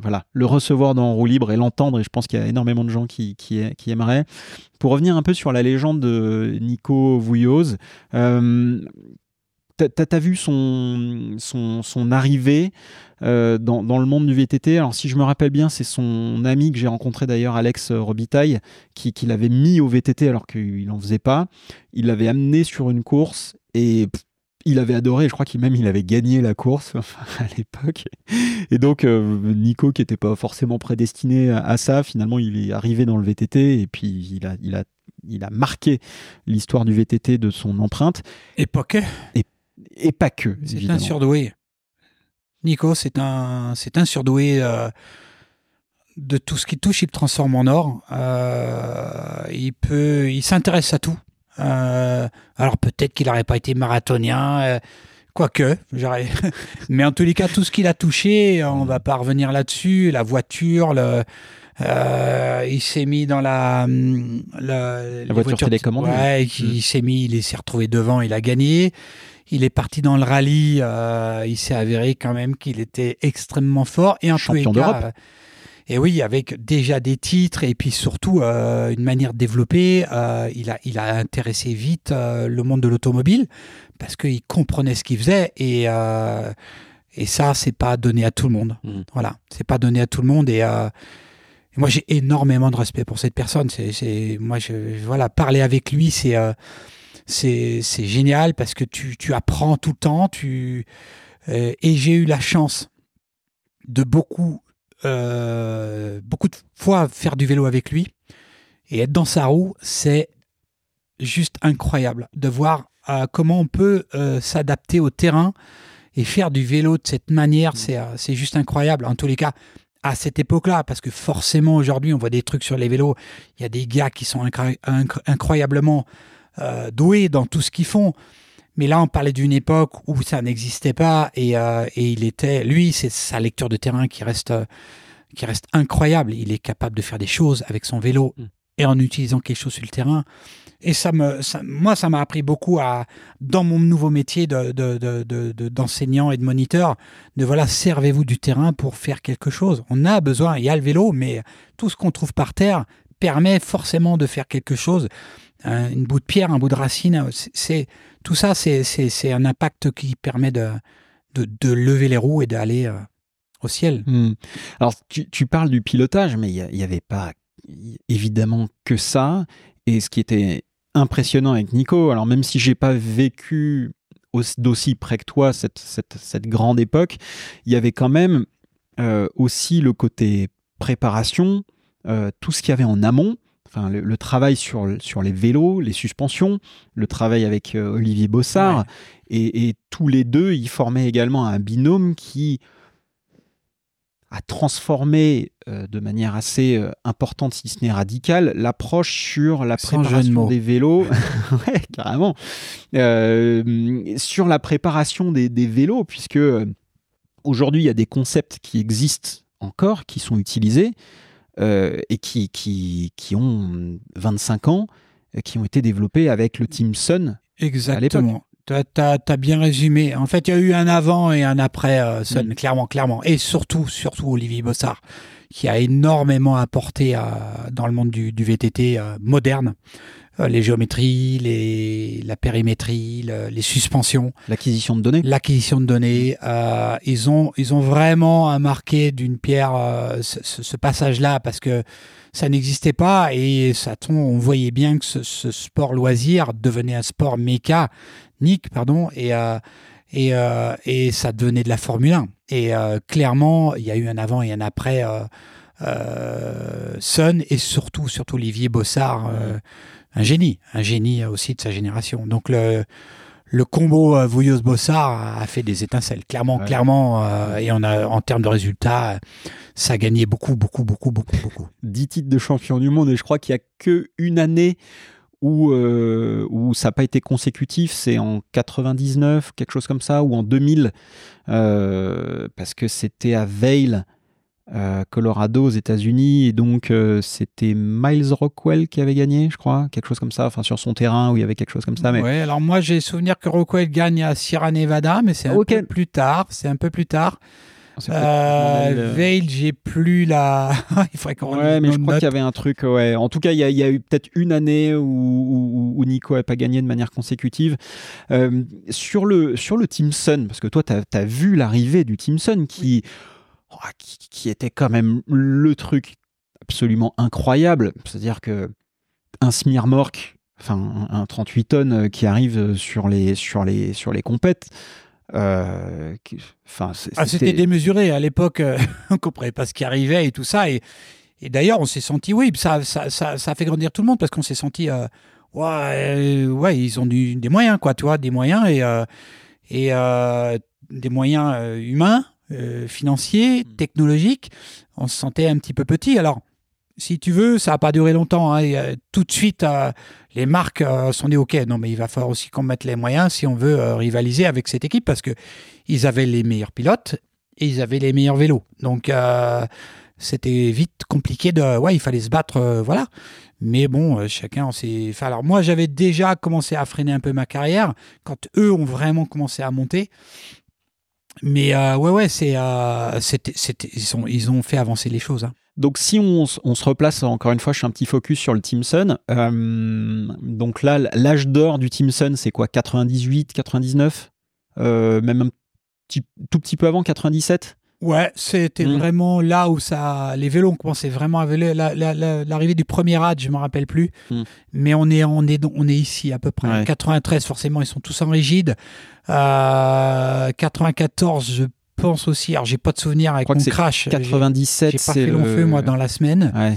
voilà, le recevoir dans Roue Libre et l'entendre, et je pense qu'il y a énormément de gens qui, aimeraient. Pour revenir un peu sur la légende de Nico Vouilloz, euh, T'as as vu son, arrivée euh, dans, dans, le monde du VTT. Alors, si je me rappelle bien, c'est son ami que j'ai rencontré d'ailleurs, Alex Robitaille, qui, qui l'avait mis au VTT alors qu'il n'en faisait pas. Il l'avait amené sur une course et il avait adoré, je crois qu'il même il avait gagné la course [LAUGHS] à l'époque. Et donc euh, Nico, qui n'était pas forcément prédestiné à, ça, finalement il est arrivé dans le VTT et puis il a, il a, il a marqué l'histoire du VTT de son empreinte. Et pas que. Et, pas que. C'est un surdoué. Nico, c'est un, c'est un surdoué. Euh, de tout ce qui touche, il le transforme en or. Euh, il peut, il s'intéresse à tout. Euh, alors peut-être qu'il n'aurait pas été marathonien, euh, quoique, [LAUGHS] mais en tous les cas, tout ce qu'il a touché, on va pas revenir là-dessus, la voiture, le, euh, il s'est mis dans la, la, la voiture télécommande. Ouais, il mm. s'est mis, il s'est retrouvé devant, il a gagné. Il est parti dans le rallye, il s'est avéré quand même qu'il était extrêmement fort. Et en Champion d'Europe. Et oui, avec déjà des titres et puis surtout euh, une manière de développer, euh, il, a, il a intéressé vite euh, le monde de l'automobile parce qu'il comprenait ce qu'il faisait et, et ça, c'est pas donné à tout le monde. Mmh. Voilà, c'est pas donné à tout le monde et, moi j'ai énormément de respect pour cette personne. C'est, moi, je, voilà, parler avec lui, c'est c'est, c'est génial parce que tu, tu apprends tout le temps. Tu, et j'ai eu la chance de beaucoup euh, beaucoup de fois faire du vélo avec lui et être dans sa roue, c'est juste incroyable de voir euh, comment on peut euh, s'adapter au terrain et faire du vélo de cette manière. C'est juste incroyable. En tous les cas, à cette époque-là, parce que forcément aujourd'hui, on voit des trucs sur les vélos. Il y a des gars qui sont incroyablement doués dans tout ce qu'ils font. Mais là, on parlait d'une époque où ça n'existait pas et, euh, il était, lui, c'est sa lecture de terrain qui reste, qui reste incroyable. Il est capable de faire des choses avec son vélo mm. et en utilisant quelque chose sur le terrain. Et ça me, moi, ça m'a appris beaucoup à, dans mon nouveau métier d'enseignant de, de, et de moniteur, de voilà, servez-vous du terrain pour faire quelque chose. On a besoin, il y a le vélo, mais tout ce qu'on trouve par terre permet forcément de faire quelque chose. Un, une bout de pierre, un bout de racine, c'est tout ça, c'est un impact qui permet de, de, lever les roues et d'aller euh, au ciel. Hmm. Alors, tu, parles du pilotage, mais il n'y avait pas évidemment que ça. Et ce qui était impressionnant avec Nico, alors même si j'ai pas vécu d'aussi près que toi cette, cette, cette, grande époque, il y avait quand même euh, aussi le côté préparation, euh, tout ce qu'il y avait en amont enfin, le, travail sur, sur les vélos, les suspensions, le travail avec euh, Olivier Bossard, et, tous les deux, ils formaient également un binôme qui a transformé euh, de manière assez euh, importante, si ce n'est radicale, l'approche sur la préparation des vélos. [LAUGHS] ouais, carrément. sur la préparation des, des vélos, puisque aujourd'hui, il y a des concepts qui existent encore, qui sont utilisés. Euh, et qui, qui, qui, ont 25 ans, qui ont été développés avec le Team Sun Exactement. Tu as, bien résumé. En fait, il y a eu un avant et un après euh, Sun, mm. clairement, clairement. Et surtout, surtout Olivier Bossard, qui a énormément apporté dans le monde du, VTT euh, moderne. Euh, les géométries, les, la périmétrie, les suspensions. L'acquisition de données. L'acquisition de données. Euh, ils, ont, ils ont vraiment marqué d'une pierre ce, passage-là parce que ça n'existait pas et ça, on voyait bien que ce, ce sport loisir devenait un sport mécanique, pardon, et, et, et ça devenait de la Formule 1. Et clairement, il y a eu un avant et un après euh, Sun et surtout, surtout Olivier Bossard, euh, un génie, un génie aussi de sa génération. Donc le, le combo euh, Vouillos-Bossard a fait des étincelles, clairement, clairement. Euh, et on a, en termes de résultats, ça a gagné beaucoup, beaucoup, beaucoup, beaucoup, beaucoup. 10 titres de champion du monde et je crois qu'il n'y a qu'une année où, où ça n'a pas été consécutif, c'est en 99, quelque chose comme ça, ou en 2000, parce que c'était à euh, Colorado aux États-Unis et donc euh, c'était Miles Rockwell qui avait gagné, je crois, quelque chose comme ça, enfin sur son terrain où il y avait quelque chose comme ça. Mais... Ouais, alors moi j'ai souvenir que Rockwell gagne à Sierra Nevada, mais c'est un peu plus tard. C'est un peu plus tard. Euh, Veil, j'ai plus la. [LAUGHS] il faudrait qu'on Ouais, mais je crois qu'il y avait un truc. Ouais. En tout cas, il y a, eu peut-être une année où, où, Nico n'a pas gagné de manière consécutive. Euh, sur, le, sur le Team Sun, parce que toi, tu as, vu l'arrivée du Team Sun qui. Qui, était quand même le truc absolument incroyable. C'est-à-dire que un Smirmork, enfin un 38 tonnes euh, qui arrive sur les sur les sur les compètes. Euh, enfin, ah, c'était démesuré à l'époque. Euh, [LAUGHS] on comprenait pas ce qui arrivait et tout ça. Et, et d'ailleurs, on s'est senti, oui, ça, ça, ça, ça, a fait grandir tout le monde parce qu'on s'est senti, ouais, ouais, ils ont du, des moyens, quoi, tu vois, des moyens et, et des moyens humains euh, financier, mm. technologique, on se sentait un petit peu petit. Alors, si tu veux, ça n'a pas duré longtemps. Hein. tout de suite, euh, les marques euh, sont dit OK, non, mais il va falloir aussi qu'on mette les moyens si on veut rivaliser avec cette équipe parce que ils avaient les meilleurs pilotes et ils avaient les meilleurs vélos. Donc, c'était vite compliqué de. Ouais, il fallait se battre, voilà. Mais bon, chacun s'est. alors, moi, j'avais déjà commencé à freiner un peu ma carrière quand eux ont vraiment commencé à monter. Mais euh, ouais, ouais, c'est, euh, ils, ont, fait avancer les choses. Hein. Donc si on, se replace, encore une fois, je fais un petit focus sur le Team Sun. Euh, donc là, l'âge d'or du Team Sun, c'est quoi 98, 99 Même un petit, tout petit peu avant, 97 Ouais, c'était mm. vraiment là où ça, les vélos ont commencé vraiment à vélo. L'arrivée du premier rad, je me rappelle plus, mm. mais on est, on est, on est ici à peu près. 93, forcément, ils sont tous en rigide. 94, euh, je pense aussi. Alors, j'ai pas de souvenir avec mon crash. 97, j'ai pas fait long feu moi dans la semaine. Ouais.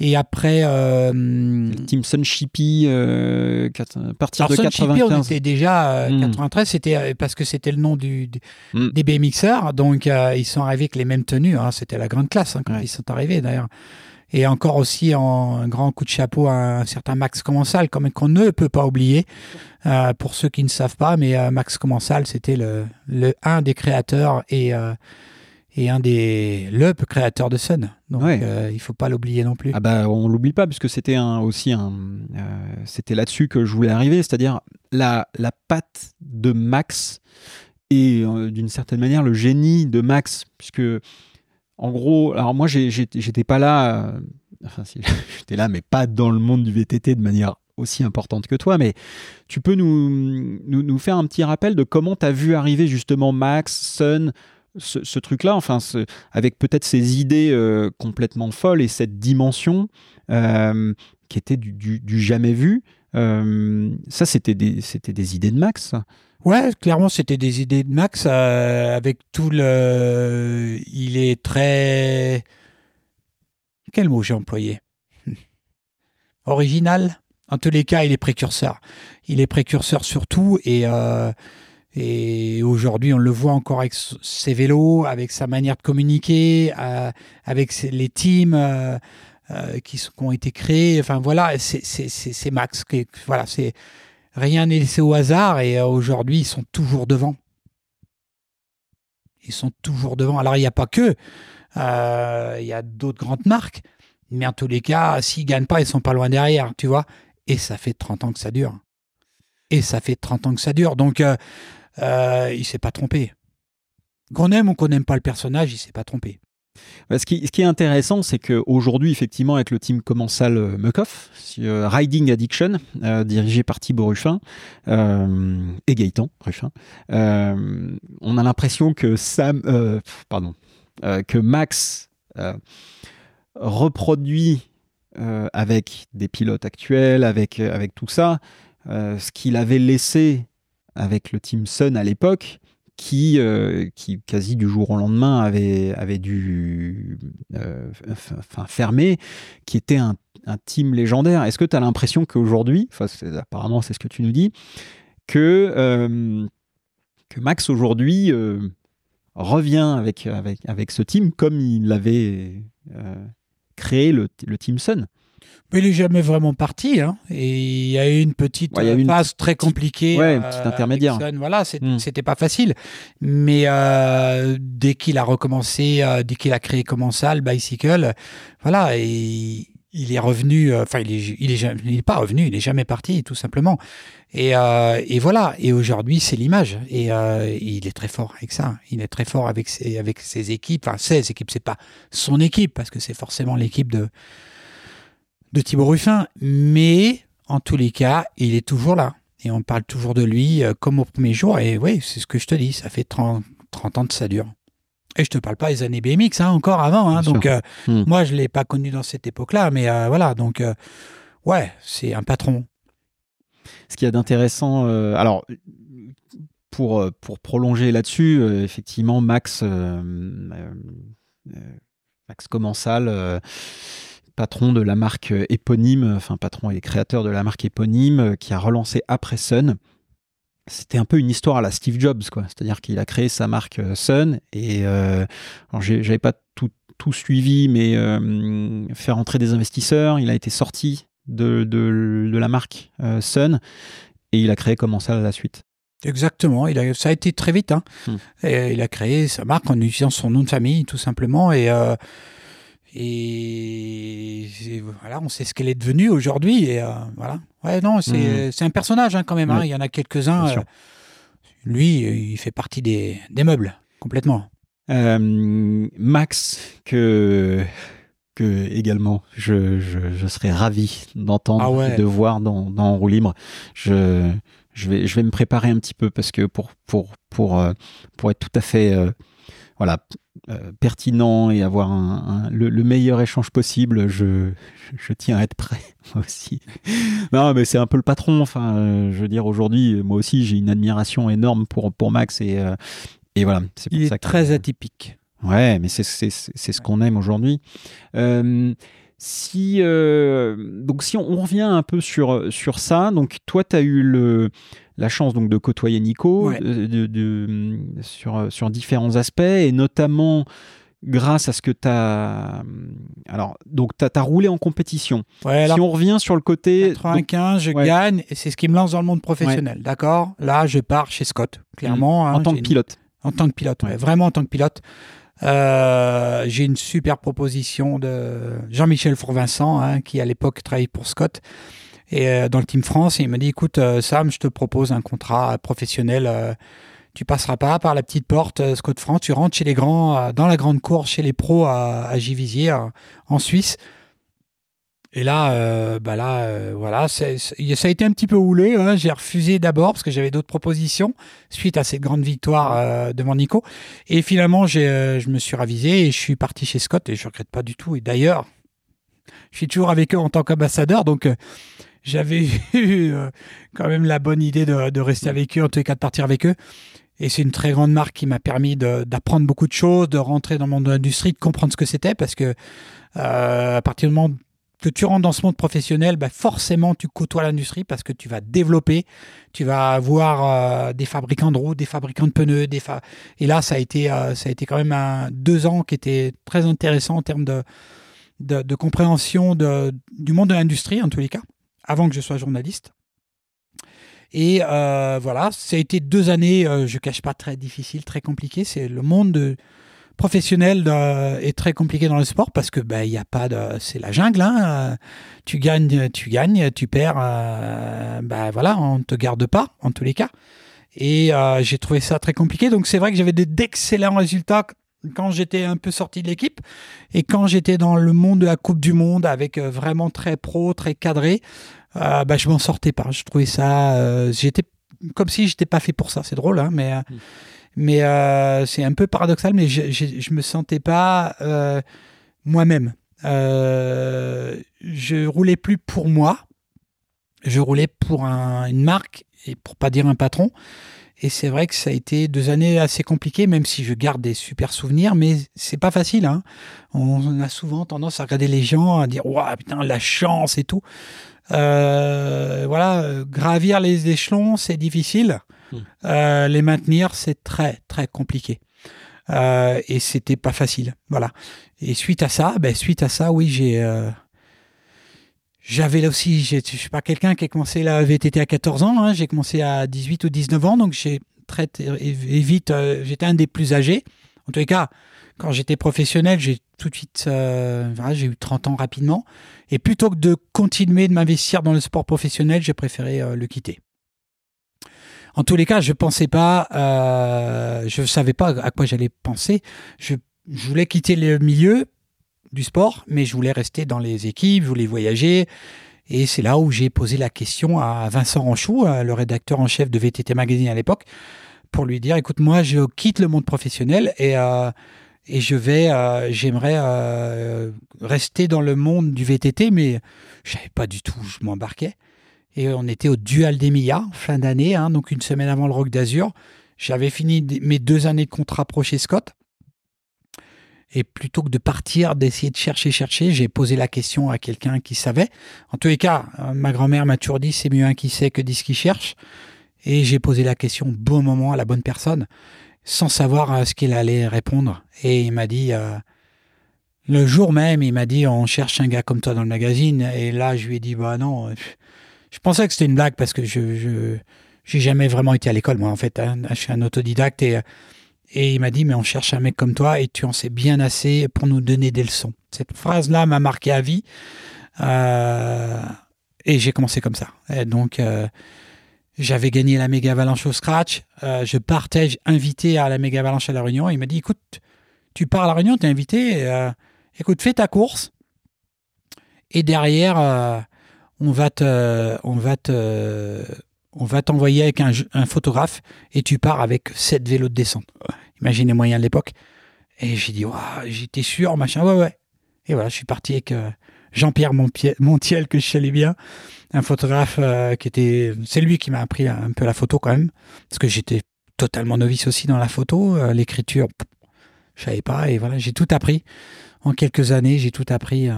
Et après. Euh, Team Sun Shippy, euh, à partir de 95. on était déjà. 93, euh, hmm. c'était euh, parce que c'était le nom du, hmm. des BMXers. Donc, ils sont arrivés avec les mêmes tenues. Hein, c'était la grande classe hein, quand ils sont arrivés d'ailleurs. Et encore aussi en, un grand coup de chapeau à un certain Max Commensal, comme qu'on ne peut pas oublier. pour ceux qui ne savent pas, mais Max Commensal, c'était le, le, un des créateurs et et un des le créateur de Sun. Donc euh, il faut pas l'oublier non plus. Ah bah on l'oublie pas puisque c'était un, aussi un euh, c'était là-dessus que je voulais arriver, c'est-à-dire la la patte de Max et euh, d'une certaine manière le génie de Max puisque en gros, alors moi j'étais pas là enfin si, [LAUGHS] j'étais là mais pas dans le monde du VTT de manière aussi importante que toi, mais tu peux nous, nous, nous faire un petit rappel de comment tu as vu arriver justement Max, Sun, ce, truc-là, enfin, avec peut-être ces idées euh, complètement folles et cette dimension euh, qui était du, jamais vu. Euh, ça, c'était des, idées de Max. Ouais, clairement, c'était des idées de Max avec tout le. Il est très. Quel mot j'ai employé? [LAUGHS] Original. En tous les cas, il est précurseur. Il est précurseur surtout et et aujourd'hui, on le voit encore avec ses vélos, avec sa manière de communiquer, euh, avec les teams euh, euh, qui, ont été créés. Enfin voilà, c'est Max. voilà, rien n'est laissé au hasard. Et aujourd'hui, ils sont toujours devant. Ils sont toujours devant. Alors il n'y a pas que, il y a d'autres grandes marques, mais en tous les cas, s'ils gagnent pas, ils sont pas loin derrière, tu vois. Et ça fait 30 ans que ça dure. Et ça fait 30 ans que ça dure. Donc, euh, il s'est pas trompé. Qu'on aime ou qu'on n'aime pas le personnage, il s'est pas trompé. Ce qui, ce qui est intéressant, c'est qu'aujourd'hui, effectivement, avec le team commensal euh, Mukoff, euh, Riding Addiction, euh, dirigé par Thibaut Ruffin et Gaëtan Ruffin, on a l'impression que Max reproduit avec des pilotes actuels, avec tout ça, ce qu'il avait laissé avec le team Sun à l'époque qui, euh, qui quasi du jour au lendemain avait, avait dû euh, fermer, qui était un, un team légendaire. Est-ce que tu as l'impression qu'aujourd'hui, apparemment c'est ce que tu nous dis, que, euh, que Max aujourd'hui revient avec, avec, avec ce team comme il avait créé le, le Team Sun? Mais il n'est jamais vraiment parti. Hein. Et il y a eu une petite phase très compliquée. Ouais, une petite intermédiaire. Voilà, hmm. c'était pas facile. Mais euh, dès qu'il a recommencé, euh, dès qu'il a créé Commensal, Bicycle, voilà, et il est revenu. Euh, enfin, il est, il est, il est pas revenu. Il est jamais parti, tout simplement. Et, et voilà. Et aujourd'hui, c'est l'image. Et, il est très fort avec ça. Il est très fort avec ses, avec ses équipes. Enfin, ses équipes. C'est pas son équipe parce que c'est forcément l'équipe de de Thibaut Ruffin, mais en tous les cas, il est toujours là. Et on parle toujours de lui euh, comme au premier jour. Et oui, c'est ce que je te dis, ça fait 30, 30 ans que ça dure. Et je te parle pas des années BMX, hein, encore avant. Hein, donc, euh, hmm. moi, je ne l'ai pas connu dans cette époque-là. Mais euh, voilà, donc, ouais, c'est un patron. Ce qu'il y a d'intéressant, alors, pour, pour prolonger là-dessus, effectivement, Max, Max Commensal patron de la marque éponyme, enfin patron et créateur de la marque éponyme, euh, qui a relancé après Sun. C'était un peu une histoire à la Steve Jobs, quoi. C'est-à-dire qu'il a créé sa marque euh, Sun et euh, j'avais pas tout, tout, suivi, mais euh, faire entrer des investisseurs, il a été sorti de, de, de la marque Sun et il a créé comment ça à la suite? Exactement, il a, ça a été très vite. Hein. Hmm. Et il a créé sa marque en utilisant son nom de famille, tout simplement. Et et, voilà, on sait ce qu'elle est devenue aujourd'hui. Et euh, voilà. Ouais, non, c'est mmh. un personnage hein, quand même. Hein. Il y en a quelques-uns. Euh, lui, il fait partie des, des meubles, complètement. Euh, Max, que, que également, je, je, serais ravi d'entendre ah et de voir dans, dans Roue Libre. Je, je, vais, je vais me préparer un petit peu parce que pour, pour, pour, pour être tout à fait voilà, euh, pertinent et avoir un, le, meilleur échange possible, je, je, tiens à être prêt, [LAUGHS] moi aussi. non, mais c'est un peu le patron. Enfin, euh, je veux dire, aujourd'hui, moi aussi, j'ai une admiration énorme pour, pour Max et, euh, et voilà. C'est Il est très atypique. Ouais, mais c'est ce qu'on aime aujourd'hui. Si, donc, si on, revient un peu sur, sur ça, donc toi, tu as eu le la chance donc de côtoyer Nico de, sur, sur différents aspects et notamment grâce à ce que tu as. Alors, donc, tu as, roulé en compétition. si on revient sur le côté. 95, je gagne, et c'est ce qui me lance dans le monde professionnel. D'accord? Là, je pars chez Scott, clairement. Mmh. en hein, tant que pilote. En tant que pilote, vraiment en tant que pilote. Euh, j'ai une super proposition de Jean-Michel Fourvincent, hein, qui à l'époque travaillait pour Scott, et euh, dans le Team France. Il m'a dit, écoute, euh, Sam, je te propose un contrat professionnel. Euh, tu passeras pas par la petite porte Scott France, tu rentres chez les grands, dans la grande cour, chez les pros à, à Givisier, en Suisse. Et là, bah là, voilà, ça a été un petit peu houlé. Hein. J'ai refusé d'abord parce que j'avais d'autres propositions suite à cette grande victoire de mon Nico. Et finalement, je me suis ravisé et je suis parti chez Scott et je regrette pas du tout. Et d'ailleurs, je suis toujours avec eux en tant qu'ambassadeur, donc j'avais [LAUGHS] eu euh, quand même la bonne idée de, rester avec eux, en les cas de partir avec eux. Et c'est une très grande marque qui m'a permis d'apprendre beaucoup de choses, de rentrer dans le monde de de comprendre ce que c'était, parce que euh, à partir du moment que tu rentres dans ce monde professionnel, bah forcément tu côtoies l'industrie parce que tu vas développer, tu vas avoir euh, des fabricants de roues, des fabricants de pneus, des et là ça a été ça a été quand même deux ans qui étaient très intéressants en termes de compréhension de, du monde de l'industrie en tous les cas avant que je sois journaliste. Et euh, voilà, ça a été deux années, euh, je cache pas, très difficiles, très compliquées. C'est le monde de, professionnel euh, est très compliqué dans le sport parce que ben il a pas de c'est la jungle hein. tu gagnes tu gagnes tu perds ben voilà on te garde pas en tous les cas et j'ai trouvé ça très compliqué donc c'est vrai que j'avais d'excellents résultats quand j'étais un peu sorti de l'équipe et quand j'étais dans le monde de la Coupe du Monde avec vraiment très pro très cadré ben, je m'en sortais pas je trouvais ça j'étais comme si j'étais pas fait pour ça c'est drôle hein, mais mm. Mais euh, c'est un peu paradoxal, mais je, je, me sentais pas euh, moi-même. Euh, je roulais plus pour moi. Je roulais pour une marque et pour pas dire un patron. Et c'est vrai que ça a été deux années assez compliquées, même si je garde des super souvenirs, mais c'est pas facile. Hein. On a souvent tendance à regarder les gens, à dire Waouh, putain, la chance et tout. Euh, voilà, gravir les échelons, c'est difficile. Hmm. Euh, les maintenir, c'est très très compliqué. Euh, et c'était pas facile. Voilà. Et suite à ça, ben, suite à ça, oui, j'ai euh, j'avais là aussi, je suis pas quelqu'un qui a commencé la VTT à 14 ans, hein. j'ai commencé à 18 ou 19 ans, donc j'ai très, vite, j'étais un des plus âgés. En tous les cas, quand j'étais professionnel, j'ai tout de suite, j'ai eu 30 ans rapidement. Et plutôt que de continuer de m'investir dans le sport professionnel, j'ai préféré le quitter. En tous les cas, je pensais pas, euh, je savais pas à quoi j'allais penser. Je, voulais quitter le milieu du sport, mais je voulais rester dans les équipes, je voulais voyager. Et c'est là où j'ai posé la question à Vincent Ranchou, euh, le rédacteur en chef de VTT Magazine à l'époque, pour lui dire, écoute, moi, je quitte le monde professionnel et, euh, et je vais, euh, j'aimerais rester dans le monde du VTT, mais je savais pas du tout où je m'embarquais. Et on était au Dual d'Emilia, fin d'année, hein, donc une semaine avant le Rock d'Azur. J'avais fini mes deux années de contrat pro chez Scott. Et plutôt que de partir, d'essayer de chercher, chercher, j'ai posé la question à quelqu'un qui savait. En tous les cas, euh, ma grand-mère m'a toujours dit c'est mieux un qui sait que dix qui cherche. Et j'ai posé la question au bon moment à la bonne personne, sans savoir euh, ce qu'il allait répondre. Et il m'a dit, euh, le jour même, il m'a dit on cherche un gars comme toi dans le magazine. Et là, je lui ai dit bah non, je pensais que c'était une blague parce que je, je j'ai jamais vraiment été à l'école moi en fait. Hein. Je suis un autodidacte et et il m'a dit mais on cherche un mec comme toi et tu en sais bien assez pour nous donner des leçons. Cette phrase là m'a marqué à vie euh, et j'ai commencé comme ça. Donc euh, j'avais gagné la méga avalanche au scratch. Euh, je partais invité à la méga avalanche à la Réunion. Il m'a dit écoute tu pars à la Réunion, t'es invité. écoute fais ta course et derrière on va t'envoyer avec un, photographe et tu pars avec sept vélos de descente. Imaginez les moyens de l'époque. Et j'ai dit, j'étais sûr, machin, ouais, ouais. Et voilà, je suis parti avec euh, Jean-Pierre Montiel, que je savais bien, un photographe euh, qui était, c'est lui qui m'a appris un peu la photo quand même, parce que j'étais totalement novice aussi dans la photo, euh, l'écriture, je savais pas, et voilà, j'ai tout appris. En quelques années, j'ai tout appris.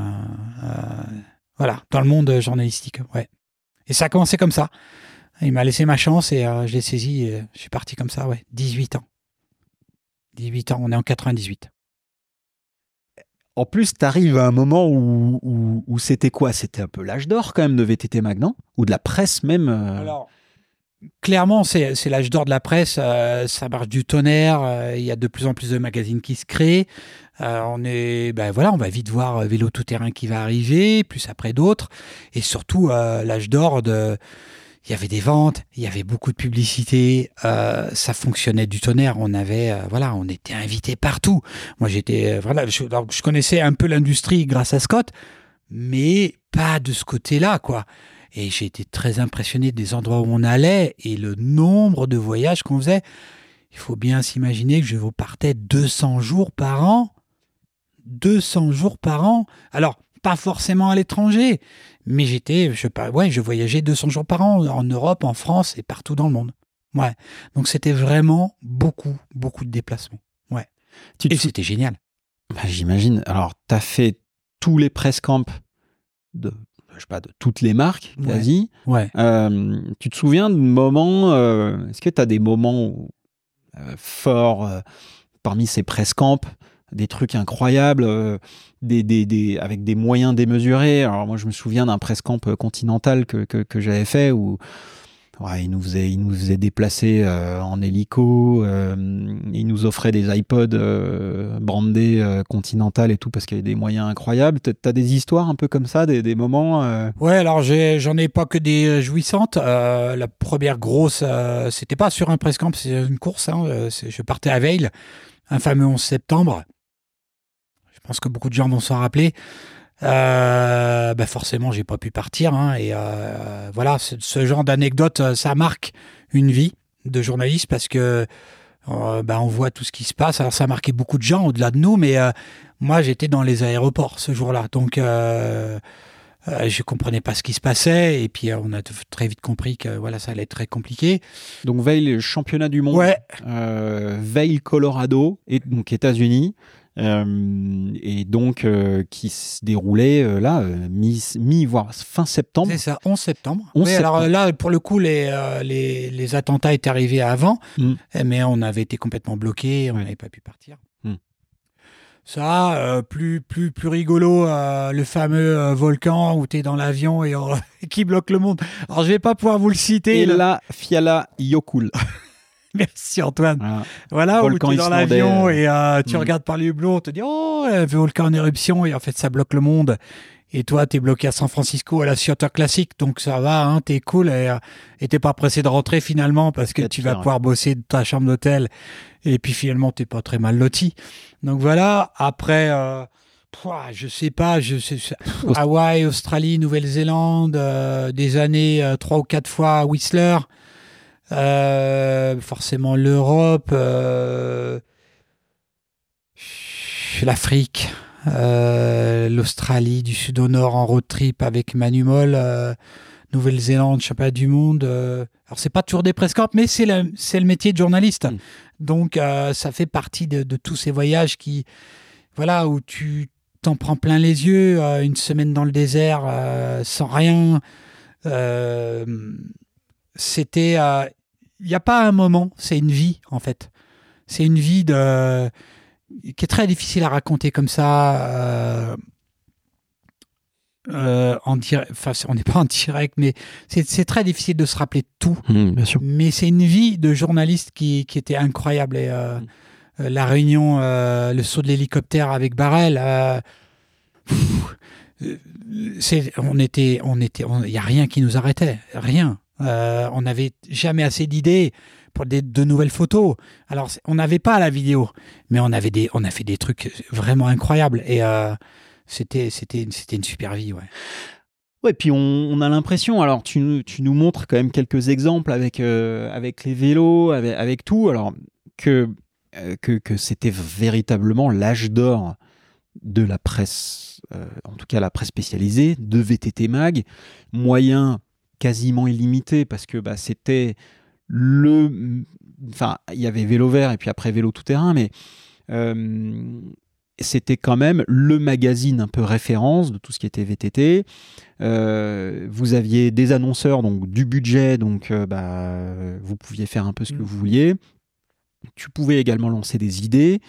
Voilà, dans le monde journalistique, ouais. Et ça a commencé comme ça. Il m'a laissé ma chance et euh, je l'ai saisi et je suis parti comme ça, ouais. 18 ans. 18 ans, on est en 98. En plus, tu arrives à un moment où, où, c'était quoi? C'était un peu l'âge d'or quand même de VTT Mag, Ou de la presse même euh? Alors, clairement, c'est l'âge d'or de la presse. Euh, ça marche du tonnerre. Il y a de plus en plus de magazines qui se créent. Euh, on est, ben voilà, on va vite voir euh, vélo tout terrain qui va arriver, plus après d'autres, et surtout euh, l'âge d'or de il y avait des ventes, il y avait beaucoup de publicité, ça fonctionnait du tonnerre. On avait, voilà, on était invité partout. Moi, j'étais, voilà, je, je, connaissais un peu l'industrie grâce à Scott, mais pas de ce côté-là, quoi. Et j'ai été très impressionné des endroits où on allait et le nombre de voyages qu'on faisait. Il faut bien s'imaginer que je partais 200 jours par an 200 jours par an. Alors, pas forcément à l'étranger, mais j'étais, je, ouais, je voyageais 200 jours par an en Europe, en France et partout dans le monde. Ouais. Donc c'était vraiment beaucoup, beaucoup de déplacements. Ouais. et c'était génial. Bah, J'imagine. Alors, tu as fait tous les press camps de, je sais pas, de toutes les marques, quasi. Ouais. Euh, tu te souviens de moments, euh, est-ce que tu as des moments euh, forts parmi ces press camps des trucs incroyables, euh, avec des moyens démesurés. Alors moi, je me souviens d'un press camp continental que, j'avais fait où il nous faisait, il déplacer euh, en hélico. euh, il nous offrait des iPods euh, brandés euh, Continental et tout parce qu'il y avait des moyens incroyables. T'as- T'as des histoires un peu comme ça, des, moments. euh, Ouais, alors j'en ai pas que des euh, jouissantes. Euh, la première grosse, euh, c'était pas sur un press camp, c'est une course. hein, euh, je partais à Veil, un fameux 11 septembre. Je pense que beaucoup de gens vont s'en rappeler. Euh, bah forcément, j'ai pas pu partir. hein, et euh, voilà, ce, ce genre d'anecdote, euh, ça marque une vie de journaliste parce que euh, bah, on voit tout ce qui se passe. Alors ça a marqué beaucoup de gens au-delà de nous, mais moi j'étais dans les aéroports ce jour-là, donc je comprenais pas ce qui se passait. Et puis on a très vite compris que voilà, ça allait être très compliqué. Donc Vail, championnat du monde. Ouais, Vail, Colorado, et donc États-Unis. Euh, et donc euh, qui se déroulait euh, là mi, mi voire fin septembre. c'est ça, 11 septembre. 11 Oui, alors là, pour le coup, les, les, les attentats étaient arrivés avant, Mm. mais on avait été complètement bloqués, on Ouais. n'avait pas pu partir. Mm. Ça, euh, plus, plus, plus rigolo, euh, le fameux euh, volcan où tu es dans l'avion et [LAUGHS] qui bloque le monde. Alors, je vais pas pouvoir vous le citer. Et là, Fiala Yokul. [LAUGHS] [LAUGHS] Merci Antoine. Voilà. Voilà, où tu es dans l'avion euh. et euh, tu regardes par les hublots, on te dit Oh, un volcan en éruption, et en fait, ça bloque le monde. Et toi, tu es bloqué à San Francisco à la Theater Classic, donc ça va, hein, t'es cool et euh, t'es pas pressé de rentrer finalement parce que tu vas pouvoir bosser de ta chambre d'hôtel. Et puis finalement, t'es pas très mal loti. Donc voilà, après, euh, pouah, je sais pas, je sais, Hawaï, Australie, Nouvelle-Zélande, euh, des années euh, trois ou quatre fois à Whistler. Euh, forcément l'Europe, euh, l'Afrique, euh, l'Australie, du sud au nord en road trip avec Manu Moll, Nouvelle-Zélande, championnat du monde. euh. alors c'est pas toujours des press mais c'est le, métier de journaliste. Mm. Donc euh, ça fait partie de, de tous ces voyages qui, voilà, où tu t'en prends plein les yeux, euh, une semaine dans le désert sans rien. C'était il n'y a pas un moment, c'est une vie en fait. C'est une vie de qui est très difficile à raconter comme ça. euh, euh, en direct, enfin, on n'est pas en direct, mais c'est très difficile de se rappeler de tout. bien sûr. Mais c'est une vie de journaliste qui, qui était incroyable. Et, euh, Mm. euh, la réunion, le saut de l'hélicoptère avec Barrel, on était, on était, il n'y a rien qui nous arrêtait, rien. Euh, on n'avait jamais assez d'idées pour des, de nouvelles photos. Alors, on n'avait pas la vidéo, mais on avait des, on a fait des trucs vraiment incroyables. Et euh, c'était, une super vie, ouais. Ouais, puis on, on a l'impression, alors tu, nous- tu nous montres quand même quelques exemples avec, euh, avec les vélos, avec, avec tout, alors que, que, que c'était véritablement l'âge d'or de la presse, en tout cas la presse spécialisée, de VTT Mag, moyen quasiment illimité parce que bah, c'était le... Enfin, il y avait vélo vert et puis après vélo tout-terrain, mais... euh, c'était quand même le magazine un peu référence de tout ce qui était VTT. Euh, vous aviez des annonceurs, donc du budget, donc euh, bah, vous pouviez faire un peu ce que Mm. vous vouliez. Tu pouvais également lancer des idées.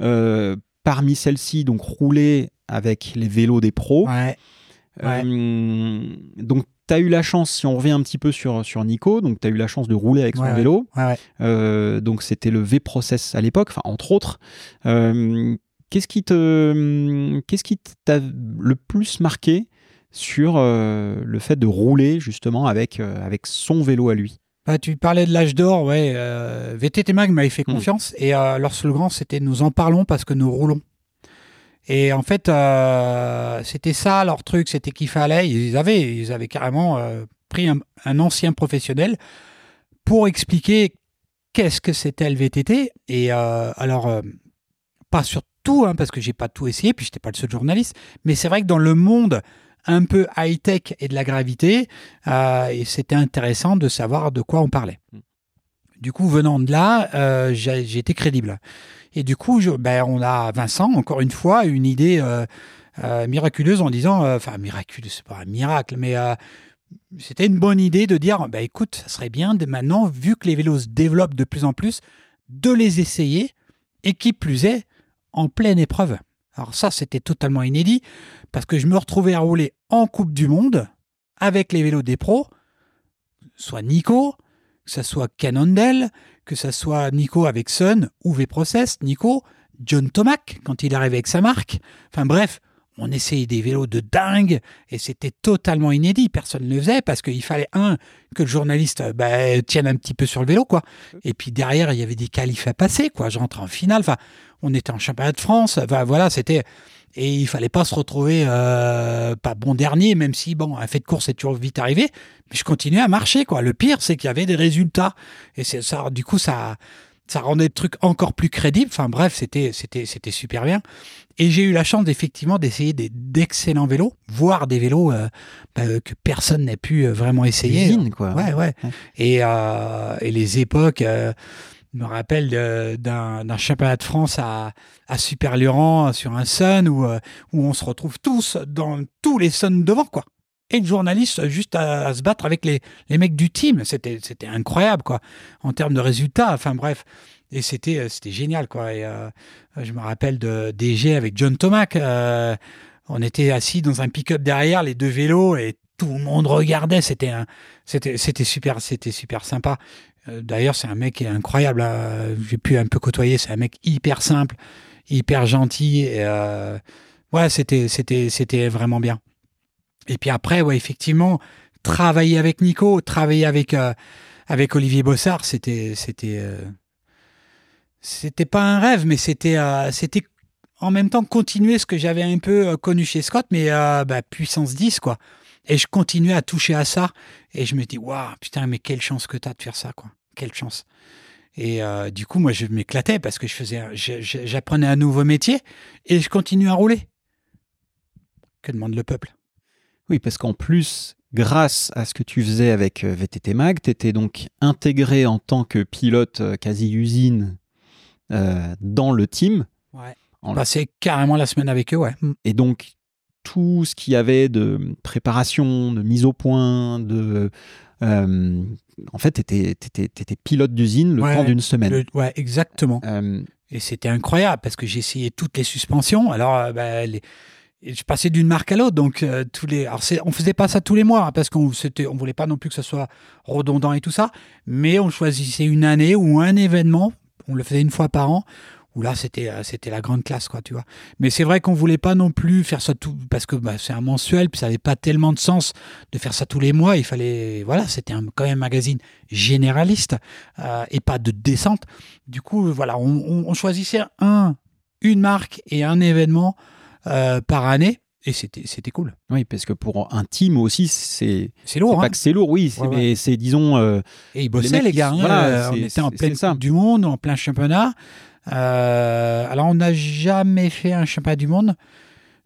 Euh, parmi celles-ci, donc rouler avec les vélos des pros. Ouais. Ouais. Donc, tu as eu la chance, si on revient un petit peu sur, sur Nico, donc tu as eu la chance de rouler avec son Ouais, vélo. Ouais, ouais. Euh, donc c'était le V-Process à l'époque, enfin entre autres. Euh, qu'est-ce qui te, qu'est-ce qui t'a le plus marqué sur euh, le fait de rouler justement avec avec son vélo à lui? Bah, tu parlais de l'âge d'or, ouais. VTT Mag m'avait fait Mm. confiance et euh, leur slogan c'était nous en parlons parce que nous roulons. Et en fait, euh, c'était ça leur truc, c'était qu'il fallait. Ils avaient, ils avaient carrément euh, pris un, un ancien professionnel pour expliquer qu'est-ce que c'était le VTT. Et euh, alors, pas sur tout, hein, parce que j'ai pas tout essayé, puis j'étais pas le seul journaliste. Mais c'est vrai que dans le monde un peu high-tech et de la gravité, c'était intéressant de savoir de quoi on parlait. Mm. Du coup, venant de là, j'ai été crédible. Et du coup, ben, on a Vincent, encore une fois, une idée euh, euh, miraculeuse en disant, euh, enfin miraculeuse, c'est pas un miracle, mais c'était une bonne idée de dire, bah, écoute, ça serait bien de maintenant, vu que les vélos se développent de plus en plus, de les essayer, et qui plus est, en pleine épreuve. Alors ça, c'était totalement inédit, parce que je me retrouvais à rouler en Coupe du Monde avec les vélos des pros, soit Nico, que ça soit Cannondale, que ça soit Nico avec Sun ou V-Process, Nico, John Tomac quand il arrive avec sa marque. Enfin bref, on essayait des vélos de dingue et c'était totalement inédit. Personne ne le faisait parce qu'il fallait, un, que le journaliste bah, tienne un petit peu sur le vélo, quoi. Et puis derrière, il y avait des qualifs à passer, quoi. Je rentre en finale. Enfin, on était en championnat de France. Enfin, voilà, c'était. Et il fallait pas se retrouver euh, pas bon dernier, même si, bon, un fait de course est toujours vite arrivé. Mais je continuais à marcher, quoi. Le pire, c'est qu'il y avait des résultats. Et c'est ça, du coup, ça ça rendait le truc encore plus crédible. Enfin bref, c'était c'était c'était super bien. Et j'ai eu la chance effectivement d'essayer d'excellents vélos, voire des vélos euh, bah, que personne n'a pu euh, vraiment essayer. Usine, quoi. Ouais, ouais. Et, euh, et les époques. Me rappelle d'un championnat de France à, à Super-Luran sur un Sun où, où on se retrouve tous dans tous les Suns devant, quoi et le journaliste juste à, se battre avec les, les mecs du team. C'était, incroyable, quoi, en termes de résultats. Enfin, bref. Et c'était, euh, génial, quoi. Et euh, je me rappelle de DG avec John Tomac. Euh, on était assis dans un pick-up derrière, les deux vélos, et tout le monde regardait. C'était, c'était super, c'était super sympa. D'ailleurs, c'est un mec incroyable. Hein. J'ai pu un peu côtoyer. C'est un mec hyper simple, hyper gentil. Et, ouais, c'était, c'était, c'était vraiment bien. Et puis après, ouais, effectivement, travailler avec Nico, travailler avec, euh, avec Olivier Bossard, c'était, c'était, euh, c'était pas un rêve, mais c'était, euh, c'était en même temps continuer ce que j'avais un peu connu chez Scott, mais bah, puissance 10, quoi. Et je continuais à toucher à ça. Et je me dis, waouh, putain, mais quelle chance que tu as de faire ça, quoi. Quelle chance. Et du coup, moi, je m'éclatais parce que je faisais, j'apprenais un nouveau métier et je continuais à rouler. Que demande le peuple? Oui, parce qu'en plus, grâce à ce que tu faisais avec euh, VTT Mag, tu étais donc intégré en tant que pilote euh, quasi-usine euh, dans le team. Ouais. On passait carrément la semaine avec eux, ouais. Et donc, tout ce qu'il y avait de préparation, de mise au point, de. en fait, tu étais, pilote d'usine le temps d'une semaine. ouais, exactement. Et c'était incroyable parce que j'ai essayé toutes les suspensions. Alors, bah, les, je passais d'une marque à l'autre, donc euh, tous les. Alors on faisait pas ça tous les mois hein, parce qu'on on voulait pas non plus que ce soit redondant et tout ça, mais on choisissait une année ou un événement. On le faisait une fois par an. Où là c'était euh, c'était la grande classe quoi, tu vois. Mais c'est vrai qu'on voulait pas non plus faire ça tout parce que bah, c'est un mensuel, puis ça avait pas tellement de sens de faire ça tous les mois. Il fallait voilà, c'était quand même un magazine généraliste euh, et pas de descente. Du coup voilà, on, on choisissait un une marque et un événement euh, par année. Et c'était, c'était cool. Oui, parce que pour un team aussi, c'est. C'est lourd. Pas hein. que c'est lourd, oui. mais c'est, disons. Euh, et ils bossaient, les, gars. Hein. Euh, on était en pleine Coupe du Monde, en plein championnat. Alors, on n'a jamais fait un championnat du monde.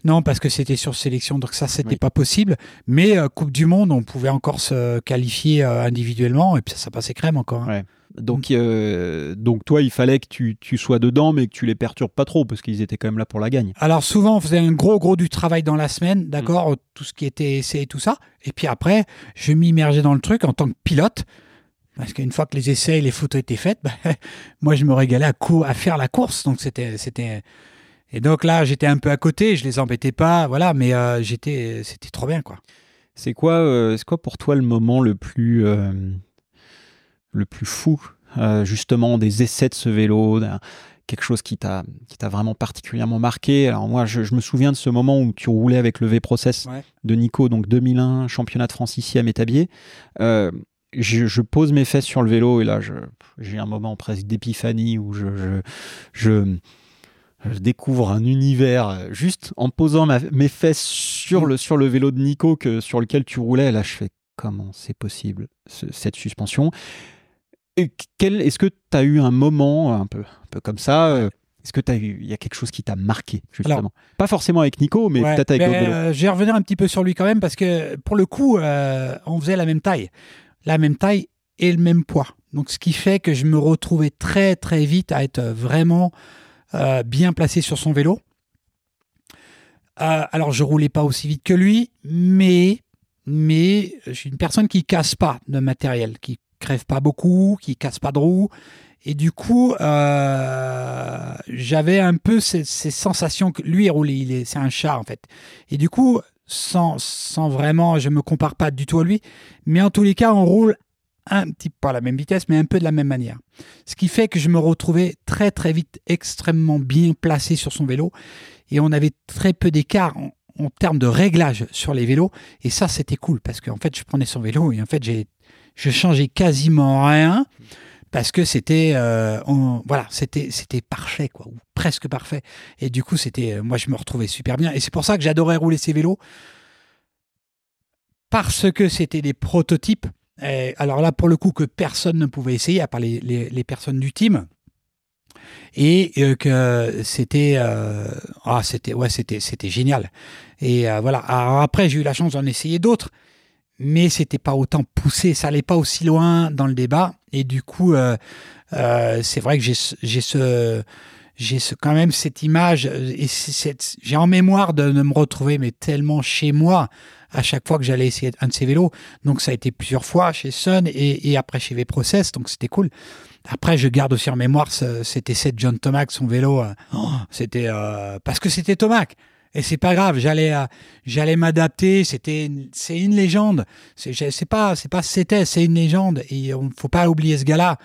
Non, parce que c'était sur sélection, donc ça, c'était pas possible. Mais Coupe du Monde, on pouvait encore se qualifier individuellement, et puis ça, ça passait crème encore. Hein. Donc, mm. euh, donc toi, il fallait que tu, tu, sois dedans, mais que tu les perturbes pas trop, parce qu'ils étaient quand même là pour la gagne. Alors souvent, on faisait un gros, gros du travail dans la semaine, d'accord, mm. tout ce qui était essai et tout ça. Et puis après, je m'immergeais dans le truc en tant que pilote. Parce qu'une fois que les essais et les photos étaient faites, bah, [LAUGHS] moi, je me régalais à, à faire la course. Donc c'était, c'était, et donc là, j'étais un peu à côté, je les embêtais pas, voilà, mais euh, j'étais, c'était trop bien, quoi. C'est quoi, euh, c'est quoi pour toi le moment le plus le plus fou, euh, justement, des essais de ce vélo, quelque chose qui t'a qui t'a vraiment particulièrement marqué? Alors moi, je, me souviens de ce moment où tu roulais avec le V-Process de Nico, donc 2001, championnat de France ici à Métabier. Euh, je, pose mes fesses sur le vélo et là, j'ai un moment presque d'épiphanie où je, je, découvre un univers juste en posant mes fesses sur le, sur le vélo de Nico que, sur lequel tu roulais. Là, je fais comment c'est possible cette suspension? Est-ce que tu as eu un moment un peu, un peu comme ça euh, Est-ce que il y a quelque chose qui t'a marqué justement? Pas forcément avec Nico, mais peut-être avec d'autres euh, Je vais revenir un petit peu sur lui quand même parce que pour le coup, euh, on faisait la même taille, la même taille et le même poids. Donc ce qui fait que je me retrouvais très très vite à être vraiment bien placé sur son vélo. alors je roulais pas aussi vite que lui, mais mais je suis une personne qui casse pas de matériel, qui crève pas beaucoup, qui casse pas de roues. Et du coup, euh, j'avais un peu ces, sensations que lui, il est, c'est un chat en fait. Et du coup, sans, sans vraiment, je me compare pas du tout à lui, mais en tous les cas, on roule un petit pas à la même vitesse, mais un peu de la même manière. Ce qui fait que je me retrouvais très très vite extrêmement bien placé sur son vélo. Et on avait très peu d'écart en, en termes de réglage sur les vélos. Et ça c'était cool parce qu'en fait je prenais son vélo et en fait j'ai je changeais quasiment rien parce que c'était euh, voilà c'était c'était parfait quoi ou presque parfait. Et du coup c'était euh, moi je me retrouvais super bien. Et c'est pour ça que j'adorais rouler ces vélos. Parce que c'était des prototypes. Alors là pour le coup que personne ne pouvait essayer à part les, personnes du team. Et euh, que c'était ah c'était ouais c'était c'était génial. Et voilà. Alors après j'ai eu la chance d'en essayer d'autres. Mais c'était pas autant poussé. Ça allait pas aussi loin dans le débat et du coup euh, euh, c'est vrai que j'ai ce- j'ai ce quand même cette image euh, et j'ai en mémoire de, de me retrouver mais tellement chez moi à chaque fois que j'allais essayer un de ces vélos donc ça a été plusieurs fois chez Sun et, et après chez V-Process donc c'était cool après, je garde aussi en mémoire ce- cet essai de John Tomac, son vélo. oh, c'était parce que c'était Tomac. Et c'est pas grave, j'allais j'allais m'adapter. C'était c'est une légende. C'est pas c'est pas c'était c'est une légende et on faut pas oublier ce gars-là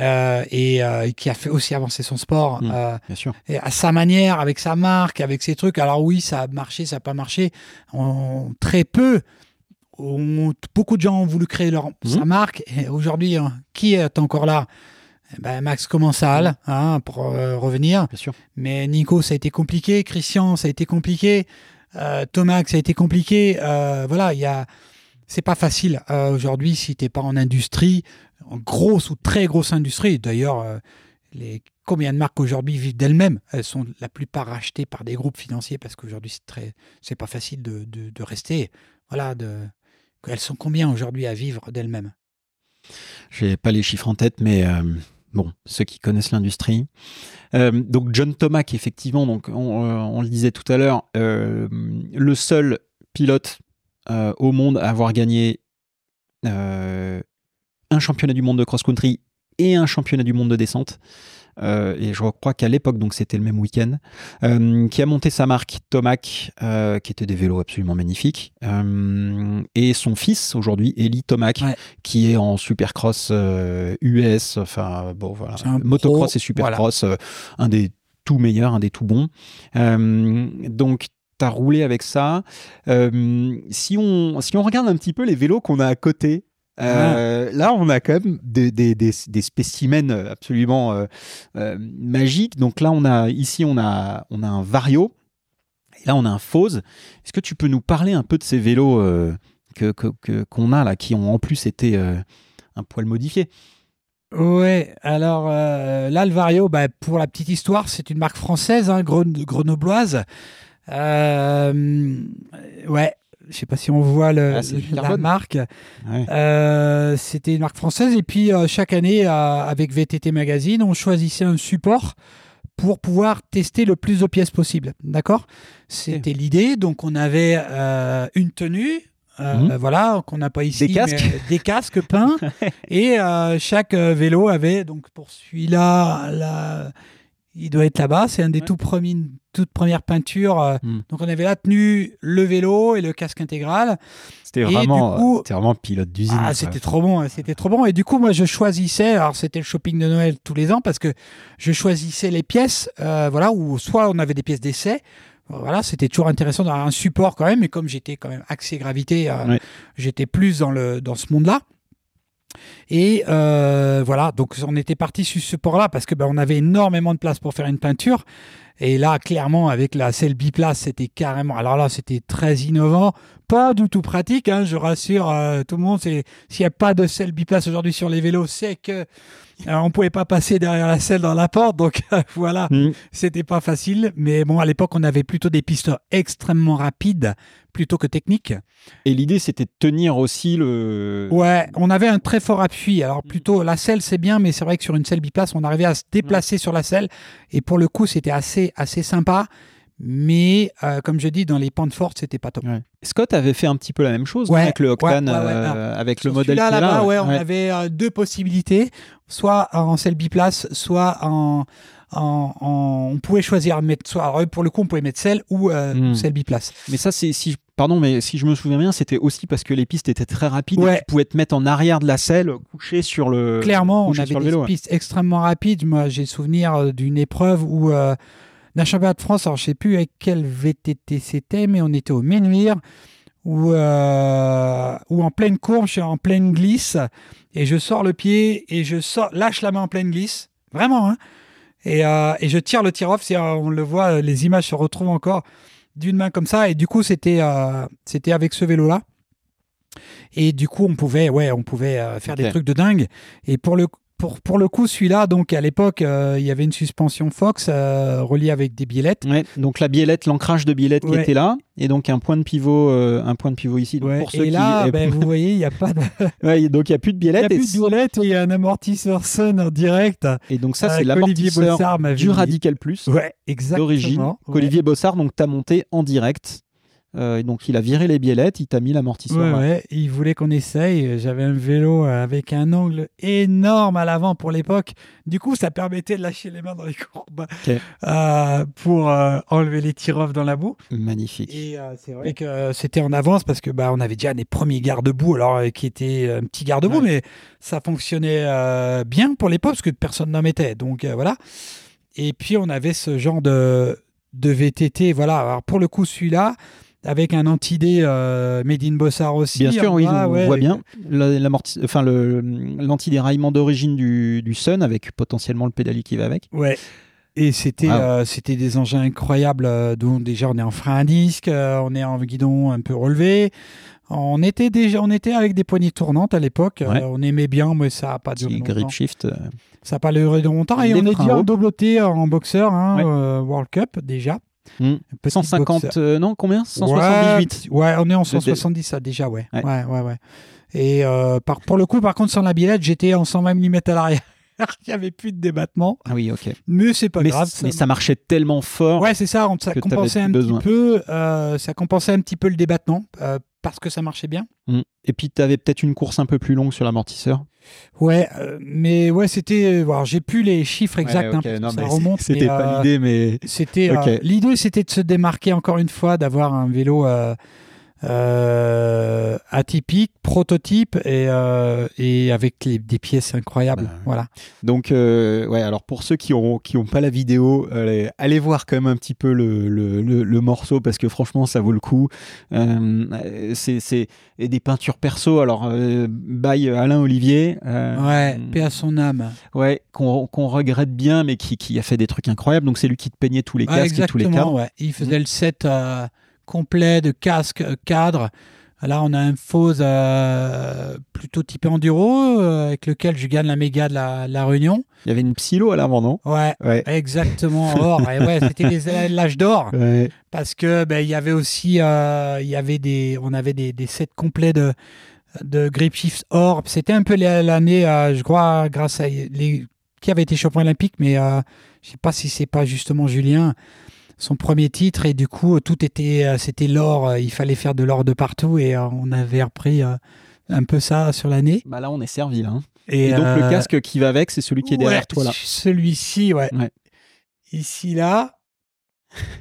euh, et euh, qui a fait aussi avancer son sport Mm. euh, Bien sûr. et à sa manière, avec sa marque, avec ses trucs. Alors oui, ça a marché, ça n'a pas marché. On- très peu. On- beaucoup de gens ont voulu créer leur, sa Mhm. marque. Aujourd'hui, hein, qui est encore là? Ben, Max Commensal, hein, pour euh, revenir. Bien sûr. Mais Nico, ça a été compliqué. Christian, ça a été compliqué. Euh, Thomas, ça a été compliqué. Euh, voilà, il y a. C'est pas facile euh, aujourd'hui si t'es pas en industrie, en grosse ou très grosse industrie. D'ailleurs, euh, les combien de marques aujourd'hui vivent d'elles-mêmes? Elles sont la plupart rachetées par des groupes financiers parce qu'aujourd'hui c'est très, c'est pas facile de, de, de rester. Voilà, de. Elles sont combien aujourd'hui à vivre d'elles-mêmes? J'ai pas les chiffres en tête, mais bon, ceux qui connaissent l'industrie. Euh, donc John Tomac, effectivement, euh, on le disait tout à l'heure, euh, le seul pilote au monde à avoir gagné un championnat du monde de cross-country et un championnat du monde de descente. Euh, et je crois qu'à l'époque, donc c'était le même week-end, euh, qui a monté sa marque Tomac, euh, qui était des vélos absolument magnifiques, et son fils aujourd'hui, Eli Tomac, Ouais. qui est en supercross US, enfin bon voilà, motocross pro, et supercross, un des tout meilleurs, un des tout bons. Donc tu as roulé avec ça. Si, on, si on regarde un petit peu les vélos qu'on a à côté, euh, là, on a quand même des, des, des, des spécimens absolument euh, euh, magiques. Donc là, on a ici, on a, on a un Vario. Et là, on a un Fose. Est-ce que tu peux nous parler un peu de ces vélos euh, que que- que- qu'on a là, qui ont en plus été euh, un poil modifiés? Ouais, alors euh, là, le Vario, bah, pour la petite histoire, c'est une marque française, hein, gren- grenobloise. Euh, ouais, je sais pas si on voit le, Ah, la marque. Ouais. Euh, C'était une marque française. Et puis, euh, chaque année, avec VTT Magazine, on choisissait un support pour pouvoir tester le plus de pièces possible. D'accord? C'était l'idée. Donc, on avait euh, une tenue. Mhm. Voilà, qu'on n'a pas ici. Des casques. mais, [LAUGHS] Des casques peints. [LAUGHS] et chaque vélo avait, donc pour celui-là, là, il doit être là-bas. C'est un des Ouais. tout premiers, toutes premières peintures. euh, Mhm. Donc, on avait la tenue, le vélo et le casque intégral. C'était vraiment, coup- euh, vraiment pilote d'usine. Ah, c'était trop bon, hein, c'était trop bon. Et du coup, moi, je choisissais. Alors, c'était le shopping de Noël tous les ans parce que je choisissais les pièces. euh, voilà, où soit on avait des pièces d'essai. Voilà, c'était toujours intéressant d'avoir un support quand même. Et comme j'étais quand même axé gravité, euh, j'étais plus dans le dans ce monde-là. Et euh, voilà, donc on était parti sur ce support-là parce que ben, on avait énormément de place pour faire une peinture. Et là, clairement, avec la selle biplace, c'était carrément. Alors là, c'était très innovant, pas du tout pratique. hein, je rassure euh, tout le monde. S'il n'y a pas de selle biplace aujourd'hui sur les vélos, c'est que euh, on pouvait pas passer derrière la selle dans la porte. Donc [LAUGHS] voilà, Mhm. c'était pas facile. Mais bon, à l'époque, on avait plutôt des pistes extrêmement rapides plutôt que techniques. Et l'idée, c'était de tenir aussi le. Ouais, on avait un très fort appui. Alors plutôt la selle c'est bien, mais c'est vrai que sur une selle biplace, on arrivait à se déplacer sur la selle et pour le coup c'était assez assez sympa. Mais euh, comme je dis, dans les pentes fortes, c'était pas top. Ouais. Scott avait fait un petit peu la même chose avec le Octane, ouais, euh, avec le modèle a, là-bas, ouais, on avait euh, deux possibilités, soit en selle biplace, soit en, en, en- on pouvait choisir mettre soit pour le coup on pouvait mettre selle ou Hmm. selle biplace. Mais ça, c'est si, Pardon, mais si je me souviens bien, c'était aussi parce que les pistes étaient très rapides. Ouais. Et tu pouvais te mettre en arrière de la selle, couché sur le. Clairement, on avait des vélo, ouais. pistes extrêmement rapides. Moi, j'ai souvenir d'une épreuve où euh, d'un championnat de France, alors je sais plus avec quel VTT c'était, mais on était au Menhir où, euh, en pleine courbe, je suis en pleine glisse et je sors le pied et je sors, lâche la main en pleine glisse, vraiment, hein, et, euh, et je tire le tir-off. c'est, euh, On le voit, les images se retrouvent encore d'une main comme ça. Et du coup, c'était euh, c'était avec ce vélo-là. Et du coup, on pouvait, ouais, on pouvait faire des trucs de dingue. Et pour le, pour, pour le coup, celui-là, donc à l'époque, euh, il y avait une suspension Fox euh, reliée avec des biellettes. Ouais, donc la biellette, l'ancrage de biellette qui était là, et donc un point de pivot, euh, un point de pivot ici. Donc Ouais. pour ceux Et là, ben, vous voyez, il n'y a pas de, [LAUGHS] donc il y a plus de il y biellette. a plus de biellette, il y a un amortisseur Sun en direct. et donc ça, c'est Olivier l'amortisseur du. Radical Plus Ouais, exactement. d'origine Ouais. qu'Olivier Bossard donc t'a monté en direct. Euh, donc il a viré les biellettes, il t'a mis l'amortisseur. Ouais, ouais, il voulait qu'on essaye. J'avais un vélo euh, avec un angle énorme à l'avant pour l'époque. Du coup, ça permettait de lâcher les mains dans les courbes euh, pour euh, enlever les tir-off dans la boue. Magnifique. Et c'est vrai que c'était en avance parce que bah, on avait déjà des premiers garde-boue, alors qui étaient un petit garde-boue, Ouais. mais ça fonctionnait bien pour l'époque parce que personne n'en mettait. Donc voilà. Et puis on avait ce genre de, de VTT. Voilà. Alors pour le coup, celui-là, avec un anti-dé euh, Made in Bossard aussi. Bien sûr, oui, on ouais. voit bien La- l'amorti- enfin, l'antidéraillement d'origine du, du Sun avec potentiellement le pédalier qui va avec. Ouais. Et c'était euh, c'était des engins incroyables. euh, dont déjà on est en frein à disque, euh, on est en guidon un peu relevé. On était déjà on était avec des poignées tournantes à l'époque. Ouais. on aimait bien, mais ça a pas duré longtemps. grip shift. Ça a pas duré longtemps. Et on est déjà en doubleté en boxeur, hein, Ouais. World Cup déjà. Hmm. Petit 150, boxeur. euh, non, combien? 178. Ouais, ouais, on est en Le- 170 ça déjà, ouais. Ouais. Ouais, ouais, ouais. Et euh, par, pour le coup, par contre, sans la billette, j'étais en 120 mm à l'arrière. [LAUGHS] Il n'y avait plus de débattement. Ah oui, ok. Mais c'est pas mais, grave. mais ça marchait tellement fort. Ouais, c'est ça. on- Ça compensait un petit peu. euh, ça compensait un petit peu le débattement parce que ça marchait bien. Hmm. Et puis, tu avais peut-être une course un peu plus longue sur l'amortisseur. Ouais, euh, mais ouais, c'était. euh, alors, j'ai plus les chiffres exacts. hein, parce que ça remonte. C'était pas euh, l'idée, mais. C'était euh, l'idée, c'était de se démarquer encore une fois, d'avoir un vélo euh, atypique, prototype et, euh, et avec les- des pièces incroyables. Bah. Voilà. Donc, euh, ouais, alors pour ceux qui ont, qui ont pas la vidéo, allez, allez voir quand même un petit peu le, le, le- le morceau parce que franchement, ça vaut le coup. C'est des peintures perso. Alors, by Alain Olivier. Ouais, paix à son âme. Ouais, qu'on qu'on regrette bien, mais qui, qui a fait des trucs incroyables. Donc, c'est lui qui te peignait tous les Ouais, casques et tous les cadres. ouais. Il faisait le set euh, complet de casque, euh, cadre. Là, on a un faux euh, plutôt typé enduro euh, avec lequel je gagne la méga de la, la Réunion. Il y avait une psylo à l'avant, non? Ouais, Ouais. exactement. Or, et ouais, c'était [LAUGHS] l'âge d'or. Ouais. parce que ben, il y avait aussi euh, il y avait des on avait des, des sets complets de de grip shift or c'était un peu la- l'année je crois grâce à les qui avait été champion olympique mais je sais pas si c'est pas justement Julien son premier titre et du coup tout était euh, c'était l'or euh, il fallait faire de l'or de partout et euh, on avait repris un peu ça sur l'année Bah là, on est servi, là. hein. et, Et, donc, le casque qui va avec, c'est celui qui est derrière ouais, toi, là. Celui-ci, ouais. Ouais. Ici, là,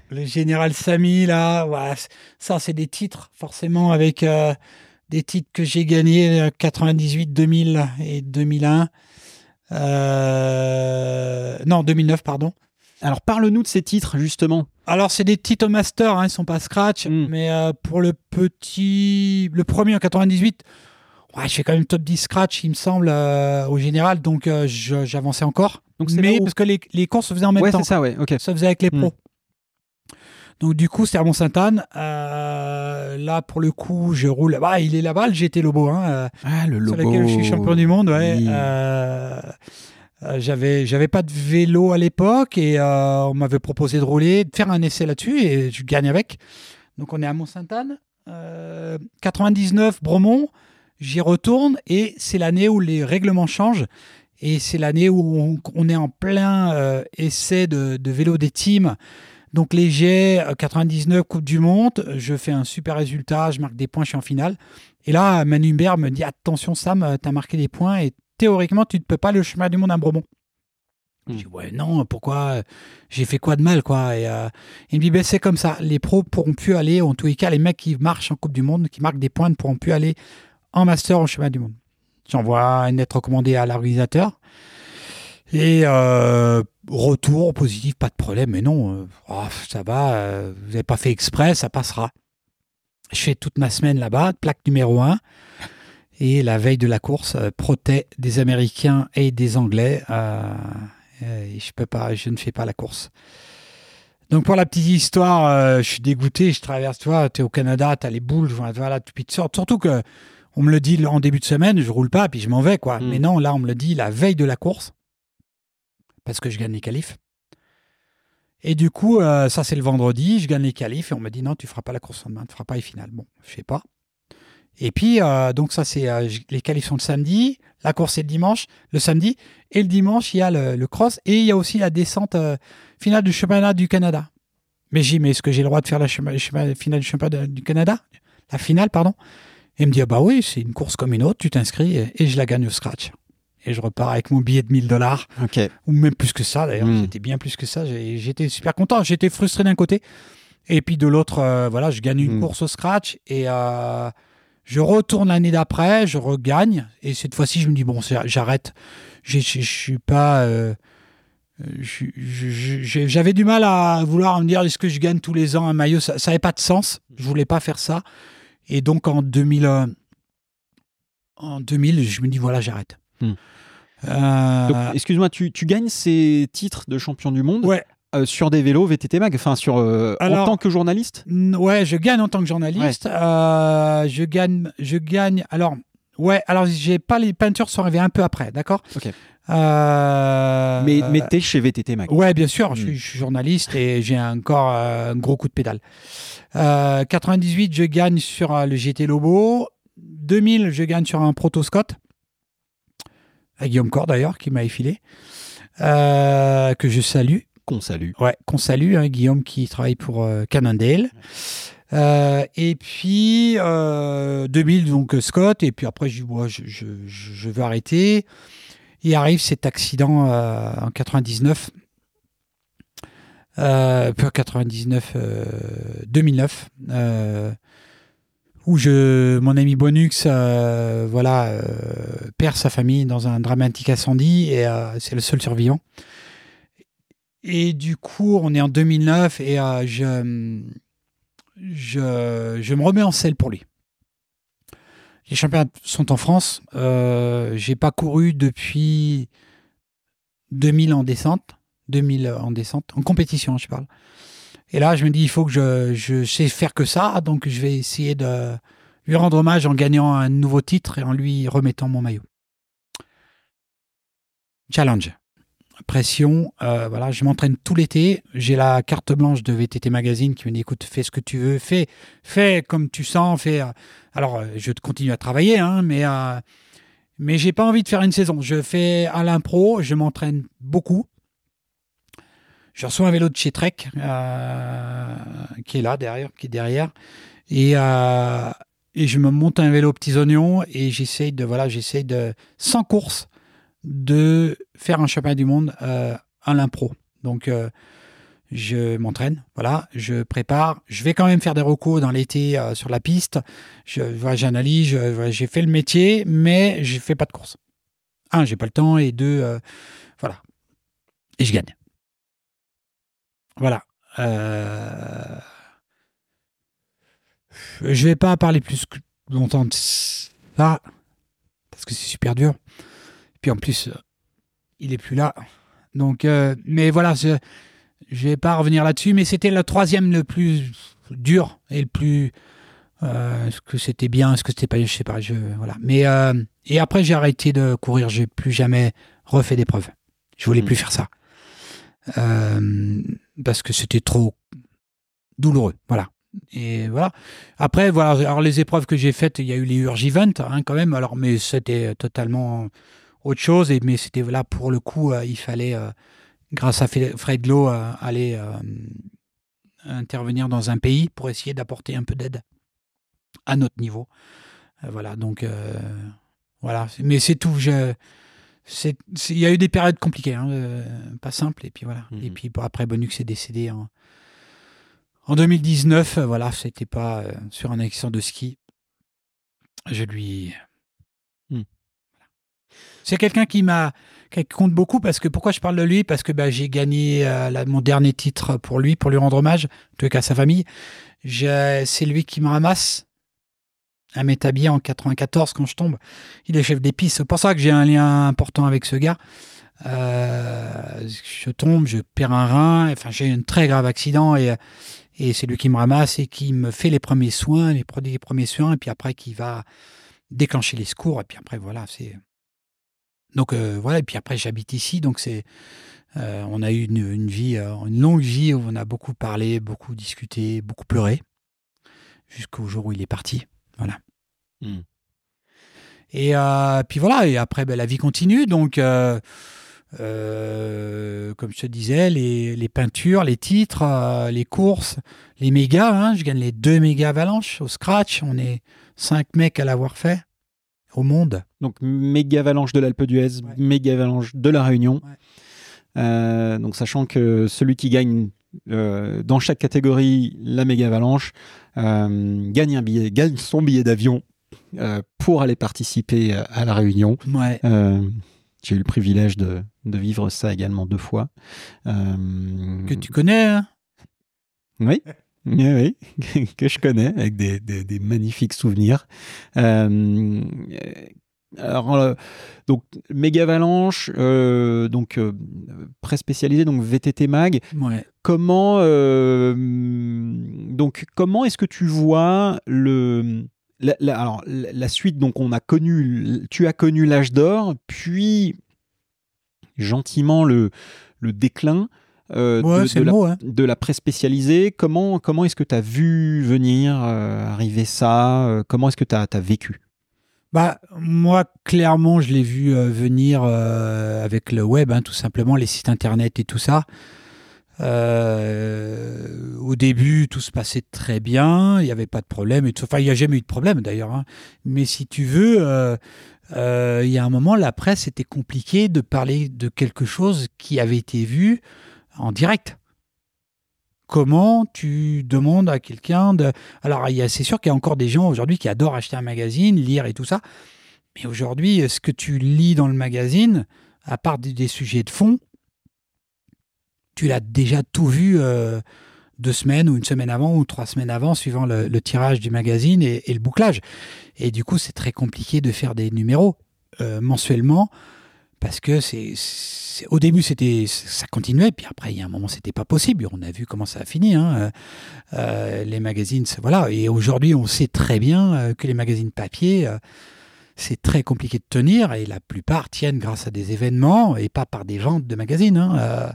le général Samy, là, ouais, ça, c'est des titres, forcément, avec euh, des titres que j'ai gagnés euh, 98, 2000 et 2001. Euh, non, 2009, pardon. Alors, parle-nous de ces titres, justement. Alors, c'est des titres master, hein, ils sont pas scratch, Mm. mais euh, pour le petit. Le premier en 98, ouais, je fais quand même top 10 scratch, il me semble, euh, au général, donc euh, j'avançais encore. Donc, c'est Mais où- parce que les, les courses se faisaient en même Ouais, temps. c'est ça, ouais, ok. Ça faisait avec les Mm. pros. Donc du coup, c'était à Mont-Sainte-Anne. Là, pour le coup, je roule. Bah, il est là-bas, le GT Lobo, hein, Ah, le sur logo. lequel je suis champion du monde. Ouais. Oui. Euh, euh, j'avais, j'avais pas de vélo à l'époque et euh, on m'avait proposé de rouler, de faire un essai là-dessus et je gagne avec. Donc on est à Mont-Sainte-Anne. Euh, 99, Bromont. J'y retourne et c'est l'année où les règlements changent. Et c'est l'année où on, est en plein euh, essai de, vélo des teams. Donc léger, euh, 99 Coupe du Monde, je fais un super résultat, je marque des points, je suis en finale. Et là, Manu me dit attention Sam, tu as marqué des points et théoriquement tu ne peux pas le chemin du monde à Bromont. Je dis ouais non pourquoi j'ai fait quoi de mal quoi. Et euh, il me dit ben c'est comme ça. Les pros pourront plus aller en tous les cas les mecs qui marchent en Coupe du Monde qui marquent des points ne pourront plus aller en master en chemin du monde. J'envoie une lettre recommandée à l'organisateur. Et euh, retour positif pas de problème. Mais non euh, oh, ça va euh, vous n'avez pas fait exprès ça passera. Je fais toute ma semaine là-bas plaque numéro 1 et la veille de la course euh, proté des Américains et des Anglais euh, et je peux pas, je ne fais pas la course. Donc pour la petite histoire, euh, je suis dégoûté, je traverse, tu vois, tu es au Canada, tu as les boules, voilà, tu sortes. Surtout que on me le dit en début de semaine, je roule pas, puis je m'en vais, quoi. Mm. Mais non, là, on me le dit la veille de la course, parce que je gagne les qualifs. Et du coup, euh, ça c'est le vendredi, je gagne les qualifs, et on me dit non, tu feras pas la course en demain, tu feras pas les finales. Bon, je fais pas. Et puis, euh, donc ça c'est, euh, les qualifs sont le samedi, la course est le dimanche, le samedi, et le dimanche, il y a le, le cross, et il y a aussi la descente euh, finale du championnat du Canada. Mais j'ai, mais est-ce que j'ai le droit de faire la finale du championnat du Canada? La finale, pardon? Et il me dit, ah bah oui, c'est une course comme une autre, tu t'inscris, et, et je la gagne au scratch. Et je repars avec mon billet de 1000 dollars, ou même plus que ça d'ailleurs, Mm. c'était bien plus que ça, j'étais super content, j'étais frustré d'un côté, et puis de l'autre, voilà, je gagne une Mm. course au scratch, et je retourne l'année d'après, je regagne, et cette fois-ci, je me dis, bon, j'arrête. Je suis pas. euh, J'avais du mal à vouloir me dire, est-ce que je gagne tous les ans un maillot? Ça n'avait pas de sens. Je voulais pas faire ça. Et donc, en 2000, euh, en 2000 je me dis, voilà, j'arrête. Hmm. Euh, excuse-moi, tu, tu gagnes ces titres de champion du monde? Ouais, euh, sur des vélos VTT Mag, enfin sur euh, en tant que journaliste? Ouais, je gagne en tant que journaliste. Euh, je gagne, je gagne. Alors, ouais, alors j'ai pas les peintures sont arrivées un peu après, d'accord? Ok. Mais, mais t'es chez VTT Mag. Ouais, bien sûr, je, suis, je suis journaliste et j'ai encore un gros coup de pédale. Euh, 98, je gagne sur le GT Lobo. 2000, je gagne sur un Proto Scott. À Guillaume Cor d'ailleurs, qui m'a effilé. Que je salue. Qu'on salue. Ouais, qu'on salue, hein, Guillaume qui travaille pour euh, Cannondale. Euh, et puis euh, 2000, donc euh, Scott. Et puis après, je dis, ouais, je, je, veux arrêter. Il arrive cet accident en 99. Euh, peu 99, euh, 2009. euh, où mon ami Bonux, voilà, perd sa famille dans un dramatique incendie et c'est le seul survivant. Et du coup, on est en 2009 et euh, je, je, je me remets en selle pour lui. Les championnats sont en France. Euh, j'ai pas couru depuis 2000 en descente. 2000 en descente, en compétition, je parle. Et là, je me dis, il faut que je, je sais faire que ça, donc je vais essayer de lui rendre hommage en gagnant un nouveau titre et en lui remettant mon maillot. Challenge. Pression, euh, voilà, je m'entraîne tout l'été. J'ai la carte blanche de VTT Magazine qui me dit écoute, fais ce que tu veux, fais, fais comme tu sens, fais. euh, Alors, euh, je continue à travailler, hein, mais mais j'ai pas envie de faire une saison. Je fais à l'impro, je m'entraîne beaucoup. Je reçois un vélo de chez Trek qui est là derrière, qui est derrière, et et je me monte un vélo petits oignons et j'essaye de voilà, j'essaye de sans course de faire un championnat du monde euh, à l'impro. Donc, euh, je m'entraîne, voilà, je prépare. Je vais quand même faire des recos dans l'été euh, sur la piste. J'analyse, j'ai fait le métier, mais je fais pas de course. Un, j'ai pas le temps, et deux, voilà. Et je gagne. Voilà. Je vais pas parler plus longtemps de ça, parce que c'est super dur. Puis en plus, euh, il est plus là. Donc, euh, mais voilà, je, je vais pas revenir là-dessus, mais c'était le troisième le plus dur et le plus. euh, est-ce que c'était bien, est-ce que c'était pas, je sais pas. Je, voilà. Mais euh, et après j'ai arrêté de courir, j'ai plus jamais refait d'épreuve. Je voulais Mm. plus faire ça parce que c'était trop douloureux. Voilà. Et voilà. Après, voilà. Alors les épreuves que j'ai faites, il y a eu les Urge Event, hein, quand même. Alors, mais c'était totalement autre chose. Et mais c'était là pour le coup, euh, il fallait, euh, grâce à Fred Glow, euh, aller intervenir dans un pays pour essayer d'apporter un peu d'aide à notre niveau. Voilà. Donc voilà. Mais c'est tout. Je, il y a eu des périodes compliquées, hein, euh, pas simples. Et puis voilà. Et Mhm. puis bon, après, Bonux est décédé en, en 2019. euh, Voilà, c'était pas euh, sur un accident de ski. Je lui. C'est quelqu'un qui m'a qui compte beaucoup parce que pourquoi je parle de lui? Parce que bah, j'ai gagné euh, mon dernier titre pour lui pour lui rendre hommage en tout cas à sa famille. C'est lui qui me ramasse. À m'établir en 94 quand je tombe il est chef d'épice c'est pour ça que j'ai un lien important avec ce gars. Euh, je tombe je perds un rein. Enfin j'ai un très grave accident et c'est lui qui me ramasse et qui me fait les premiers soins les, premiers soins et puis après qui va déclencher les secours. Et puis c'est donc euh, voilà, et puis après j'habite ici, donc c'est euh, on a eu une, une vie, euh, une longue vie où on a beaucoup parlé, beaucoup discuté, beaucoup pleuré, jusqu'au jour où il est parti. Voilà. Mm. Et euh, puis voilà, et après ben, la vie continue, donc comme je te disais, les, les peintures, les titres, les courses, les mégas, hein, je gagne les deux méga avalanches au scratch, on est cinq mecs à l'avoir fait au monde. Donc méga avalanche de l'Alpe d'Huez, Ouais. méga avalanche de la Réunion. Ouais. Euh, donc sachant que celui qui gagne euh, dans chaque catégorie la méga avalanche euh, gagne un billet, gagne son billet d'avion pour aller participer à- la Réunion. Ouais. J'ai eu le privilège de, de vivre ça également deux fois. Que tu connais, hein? Oui, oui, oui, [LAUGHS] que je connais, avec des, des- des magnifiques souvenirs. Euh, alors, euh, donc, méga avalanche, euh, donc euh, presse spécialisée, donc VTT Mag. Ouais. Comment, euh, donc, comment est-ce que tu vois le la, la- alors, la la suite, donc on a connu, tu as connu l'âge d'or, puis gentiment le, le déclin euh, Ouais, de- c'est de le la mot. Hein. de la presse spécialisée. Comment, comment est-ce que tu as vu venir euh, arriver ça Euh, Comment est-ce que tu as, vécu? Bah, moi, clairement, je l'ai vu venir avec le web, hein, tout simplement, les sites internet et tout ça. Euh, au début, tout se passait très bien, il n'y avait pas de problème. Enfin, il n'y a jamais eu de problème d'ailleurs. hein. Mais si tu veux, euh, euh, il y a un moment, la presse était compliqué de parler de quelque chose qui avait été vu en direct. Comment tu demandes à quelqu'un de... Alors, c'est sûr qu'il y a encore des gens aujourd'hui qui adorent acheter un magazine, lire et tout ça. Mais aujourd'hui, ce que tu lis dans le magazine, à part des, sujets de fond, tu l'as déjà tout vu euh, deux semaines ou une semaine avant ou trois semaines avant, suivant le, tirage du magazine et, et le bouclage. Et du coup, c'est très compliqué de faire des numéros euh, mensuellement parce que c'est, au début c'était ça continuait puis après il y a un moment c'était pas possible on a vu comment ça a fini hein. Euh, euh, les magazines voilà et aujourd'hui on sait très bien euh, que les magazines papier c'est très compliqué de tenir et la plupart tiennent grâce à des événements et pas par des ventes de magazines hein,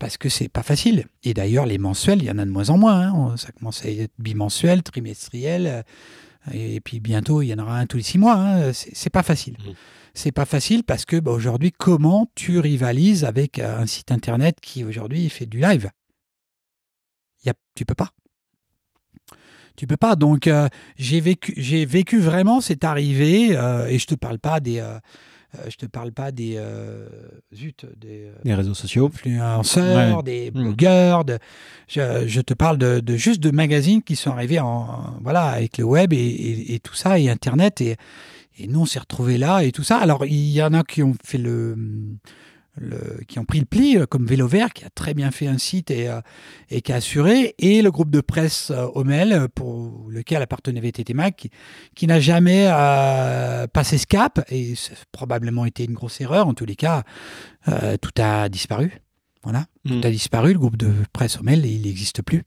parce que c'est pas facile et d'ailleurs les mensuels il y en a de moins en moins hein. Ça commence à être bimensuel trimestriel et puis bientôt il y en aura un tous les six mois hein. c'est pas facile Mmh. C'est pas facile parce que bah, aujourd'hui, comment tu rivalises avec euh, un site internet qui aujourd'hui fait du live? Y a, Tu peux pas. Tu peux pas. Donc, euh, j'ai vécu, j'ai vécu vraiment cette arrivée euh, et je te parle pas des. euh, je te parle pas des. zut, des. Les réseaux sociaux. influenceurs, Ouais. des Mm. blogueurs. de- je, je te parle de, de juste de magazines qui sont arrivés en, voilà, avec le web et, et- et tout ça, et Internet. Et, et nous, on s'est retrouvés là et tout ça. Alors, il y en a qui ont fait le. le- qui ont pris le pli, euh, comme Vélo Vert, qui a très bien fait un site et, euh, et qui a assuré, et le groupe de presse euh, Homel, euh, pour lequel appartenait VTT Mag, qui, qui n'a jamais euh, passé ce cap, et ça a probablement été une grosse erreur. En tous les cas, tout a disparu. Voilà, Mm. tout a disparu. Le groupe de presse Homel, il n'existe plus.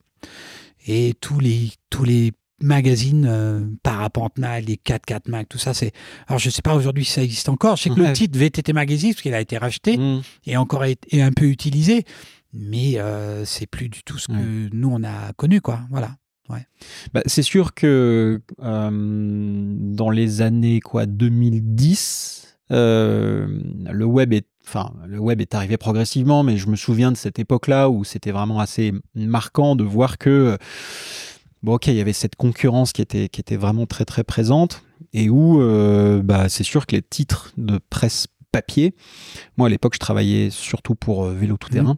Et tous les, tous les magazines euh, Parapente Mag, les 4-4 Mag, tout ça, c'est. Alors, je ne sais pas aujourd'hui si ça existe encore. Je sais que Ouais. le titre VTT Magazine, parce qu'il a été racheté, Mm. et encore est, est un peu utilisé, mais euh, c'est plus du tout ce que Ouais. nous, on a connu, quoi. Voilà. Bah, c'est sûr que euh, dans les années quoi 2010, euh, le web est enfin le web est arrivé progressivement, mais je me souviens de cette époque-là où c'était vraiment assez marquant de voir que bon ok il y avait cette concurrence qui était qui était vraiment très très présente et où euh, bah, c'est sûr que les titres de presse papier. Moi, à l'époque, je travaillais surtout pour Vélo Tout Terrain.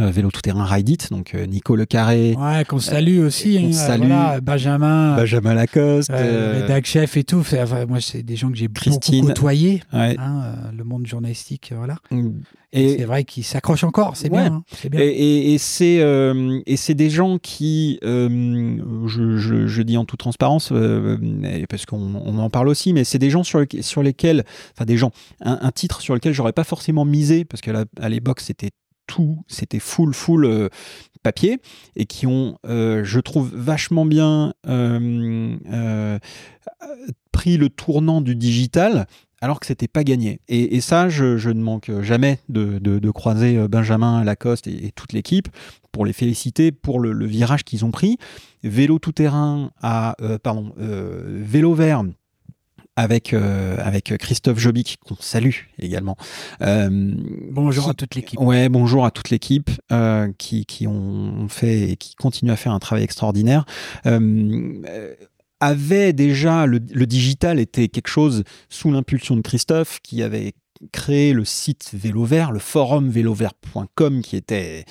Euh, vélo tout-terrain Ride It, donc euh, Nico Le Carré. Ouais, qu'on salue aussi. qu'on hein, salue. voilà, Benjamin. Benjamin Lacoste. euh, euh, Dag Chef et tout. Enfin, moi, c'est des gens que j'ai beaucoup côtoyés. ouais. hein, euh, le monde journalistique, euh, voilà. Et, C'est vrai qu'ils s'accrochent encore. C'est Ouais. bien. hein, bien. Et, c'est euh, des gens qui, euh, je, je- je dis en toute transparence, euh, parce qu'on on en parle aussi, mais c'est des gens sur, le- sur lesquels, enfin des gens, un, un titre sur lequel j'aurais pas forcément misé, parce qu'à l'époque c'était tout, c'était full, full euh, papier, et qui ont, euh, je trouve, vachement bien euh, pris le tournant du digital alors que c'était pas gagné. Et, ça, je, ne manque jamais de, croiser Benjamin Lacoste et, toute l'équipe pour les féliciter pour le, le virage qu'ils ont pris. Vélo tout terrain à pardon vélo vert. Avec, euh, avec Christophe Jobic, qu'on salue également. Euh, Bonjour qui- à toute l'équipe. Ouais, bonjour à toute l'équipe euh, qui, qui ont fait et qui continuent à faire un travail extraordinaire. Euh, euh, avait déjà le, le digital était quelque chose sous l'impulsion de Christophe qui avait créé le site Vélo Vert, le forum vélovert.com qui était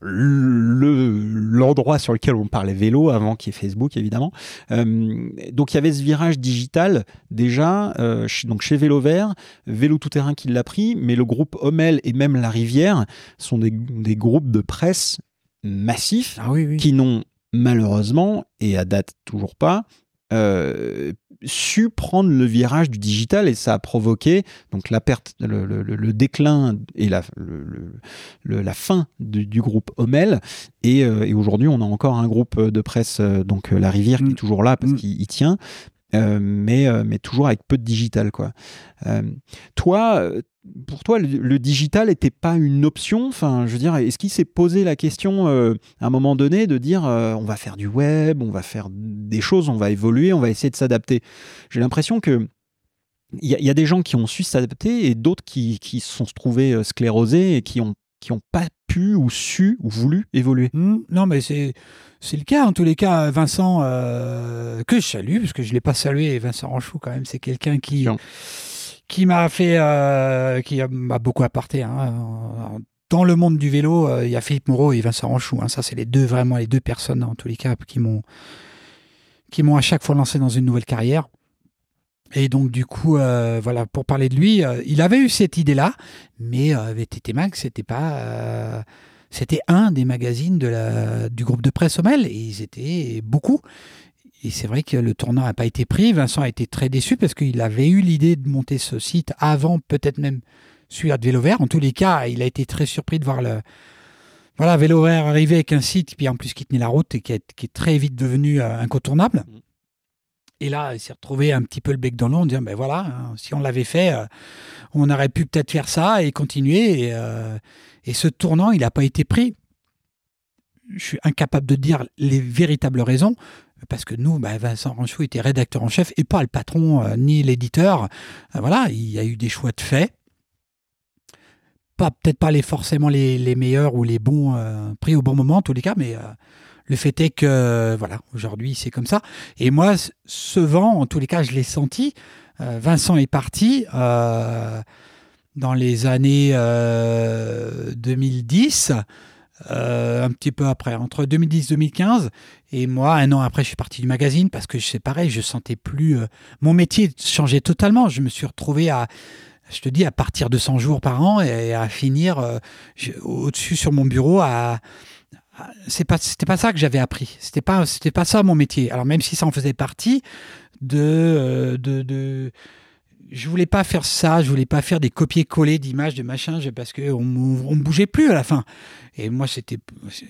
le l'endroit sur lequel on parlait vélo avant qu'il y ait Facebook évidemment. Euh, donc il y avait ce virage digital déjà euh, chez- donc chez Vélo Vert, Vélo Tout Terrain qui l'a pris, mais le groupe Homel et même La Rivière sont des, des groupes de presse massifs Ah oui, oui. qui n'ont malheureusement, et à date toujours pas, euh, su prendre le virage du digital et ça a provoqué donc la perte, le, le- déclin et la, le- la fin du, du groupe Homel. Et, euh, et aujourd'hui, on a encore un groupe de presse, euh, donc euh, La Rivière, qui Mm. est toujours là parce Mm. qu'il il tient. Euh, mais, euh, mais toujours avec peu de digital quoi. Euh, toi, pour toi, le, digital n'était pas une option? Enfin, je veux dire, est-ce qu'il s'est posé la question à un moment donné de dire on va faire du web, on va faire des choses, on va évoluer, on va essayer de s'adapter? J'ai l'impression que il y, a- des gens qui ont su s'adapter et d'autres qui, se sont trouvés sclérosés et qui ont qui ont pas pu ou su ou voulu évoluer. Hmm, non, mais c'est c'est le cas. En tous les cas, Vincent, euh, que je salue, parce que je ne l'ai pas salué, Vincent Ranchou, quand même, c'est quelqu'un qui m'a fait, euh, qui m'a beaucoup apporté. hein. Dans le monde du vélo, euh, il y a Philippe Moreau et Vincent Ranchou. hein. Ça, c'est les deux, vraiment, les deux personnes, en tous les cas, qui m'ont qui m'ont à chaque fois lancé dans une nouvelle carrière. Et donc, du coup, euh, voilà, pour parler de lui, euh, il avait eu cette idée-là, mais euh, VTT Mag, c'était pas. c'était un des magazines du groupe de presse Sommel, et ils étaient beaucoup. Et c'est vrai que le tournant n'a pas été pris. Vincent a été très déçu parce qu'il avait eu l'idée de monter ce site avant, peut-être même celui-là de Vélo Vert. En tous les cas, il a été très surpris de voir le. Voilà, Vélo Vert arriver avec un site, puis en plus qui tenait la route et qui est, très vite devenu incontournable. Et là, il s'est retrouvé un petit peu le bec dans l'eau en disant ben voilà, hein, si on l'avait fait, euh, on aurait pu peut-être faire ça et continuer. Et, euh, ce tournant, il n'a pas été pris. Je suis incapable de dire les véritables raisons, parce que nous, bah, Vincent Ranchou était rédacteur en chef et pas le patron euh, ni l'éditeur. Voilà, il y a eu des choix de fait. Pas, peut-être pas les, forcément les, les meilleurs ou les bons pris au bon moment, en tous les cas, mais le fait est que, voilà, aujourd'hui, c'est comme ça. Et moi, ce vent, en tous les cas, je l'ai senti. Euh, Vincent est parti euh, dans les années euh, 2010, euh, un petit peu après, entre 2010 et 2015. Et moi, un an après, je suis parti du magazine parce que c'est pareil, je sentais plus. mon métier changeait totalement. Je me suis retrouvé à. Je te dis, à partir de 100 jours par an et à finir au-dessus sur mon bureau à- c'est pas c'était pas ça que j'avais appris. C'était pas c'était pas ça mon métier. Alors même si ça en faisait partie de euh, de, de je voulais pas faire ça je voulais pas faire des copier-coller d'images de machin parce que on, bougeait plus à la fin. Et moi c'était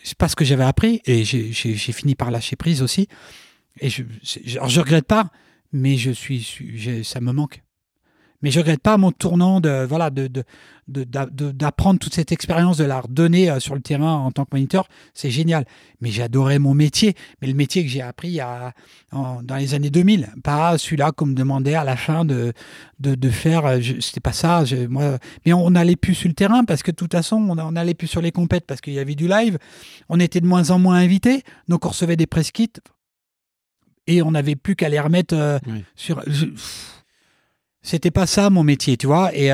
c'est pas ce que j'avais appris. Et j'ai fini par lâcher prise aussi. Et je alors, je regrette pas mais je suis ça me manque mais je regrette pas mon tournant de voilà de de- de- d'a- de- d'apprendre toute cette expérience de la redonner euh, sur le terrain en tant que moniteur c'est génial. Mais j'adorais mon métier. Mais le métier que j'ai appris à, en- dans les années 2000 pas celui-là qu'on me demandait à la fin de de, de faire euh, c'était pas ça je- moi mais on n'allait plus sur le terrain parce que de toute façon on on n'allait plus sur les compètes parce qu'il y avait du live. On était de moins en moins invités. Donc on recevait des press kits et on n'avait plus qu'à les remettre euh, Oui. sur je- pff, C'était pas ça mon métier, tu vois. Et,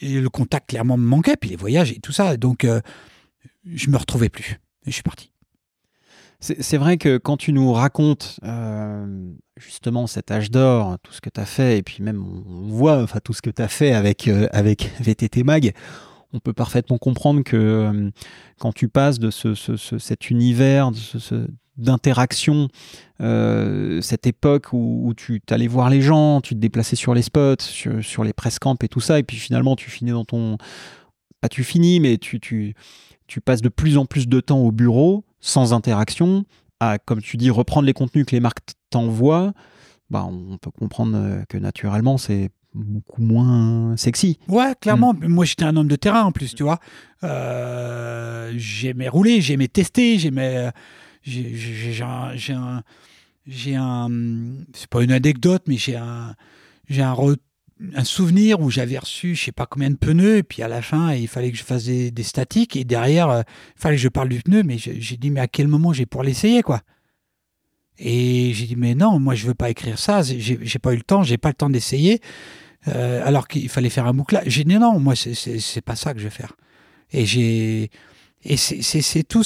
le contact clairement me manquait, puis les voyages et tout ça. Donc, je me retrouvais plus. Et je suis parti. C'est vrai que quand tu nous racontes justement cet âge d'or, tout ce que tu as fait, et puis même on voit enfin, tout ce que tu as fait avec, avec [LAUGHS] VTT Mag, on peut parfaitement comprendre que euh, quand tu passes de ce, cet univers d'interaction, euh, cette époque où, tu allais voir les gens, tu te déplaçais sur les spots, sur, les press camps et tout ça, et puis finalement tu finis dans ton... Pas tu finis, mais tu, tu, tu passes de plus en plus de temps au bureau, sans interaction, à, comme tu dis, reprendre les contenus que les marques t'envoient, bah, on peut comprendre euh, que naturellement, c'est beaucoup moins sexy. Ouais, clairement. Mm. Moi, j'étais un homme de terrain en plus, tu vois. Euh, j'aimais rouler, j'aimais tester, j'aimais. J'ai un. J'ai un. C'est pas une anecdote, mais j'ai un. Souvenir où j'avais reçu je sais pas combien de pneus et puis à la fin il fallait que je fasse des, statiques et derrière euh, il fallait que je parle du pneu mais j'ai dit mais à quel moment j'ai pour l'essayer quoi? Et j'ai dit mais non moi je veux pas écrire ça j'ai pas eu le temps j'ai pas le temps d'essayer euh, alors qu'il fallait faire un bouclage. J'ai dit non, moi, c'est pas ça que je vais faire. Et j'ai. Et c'est tout.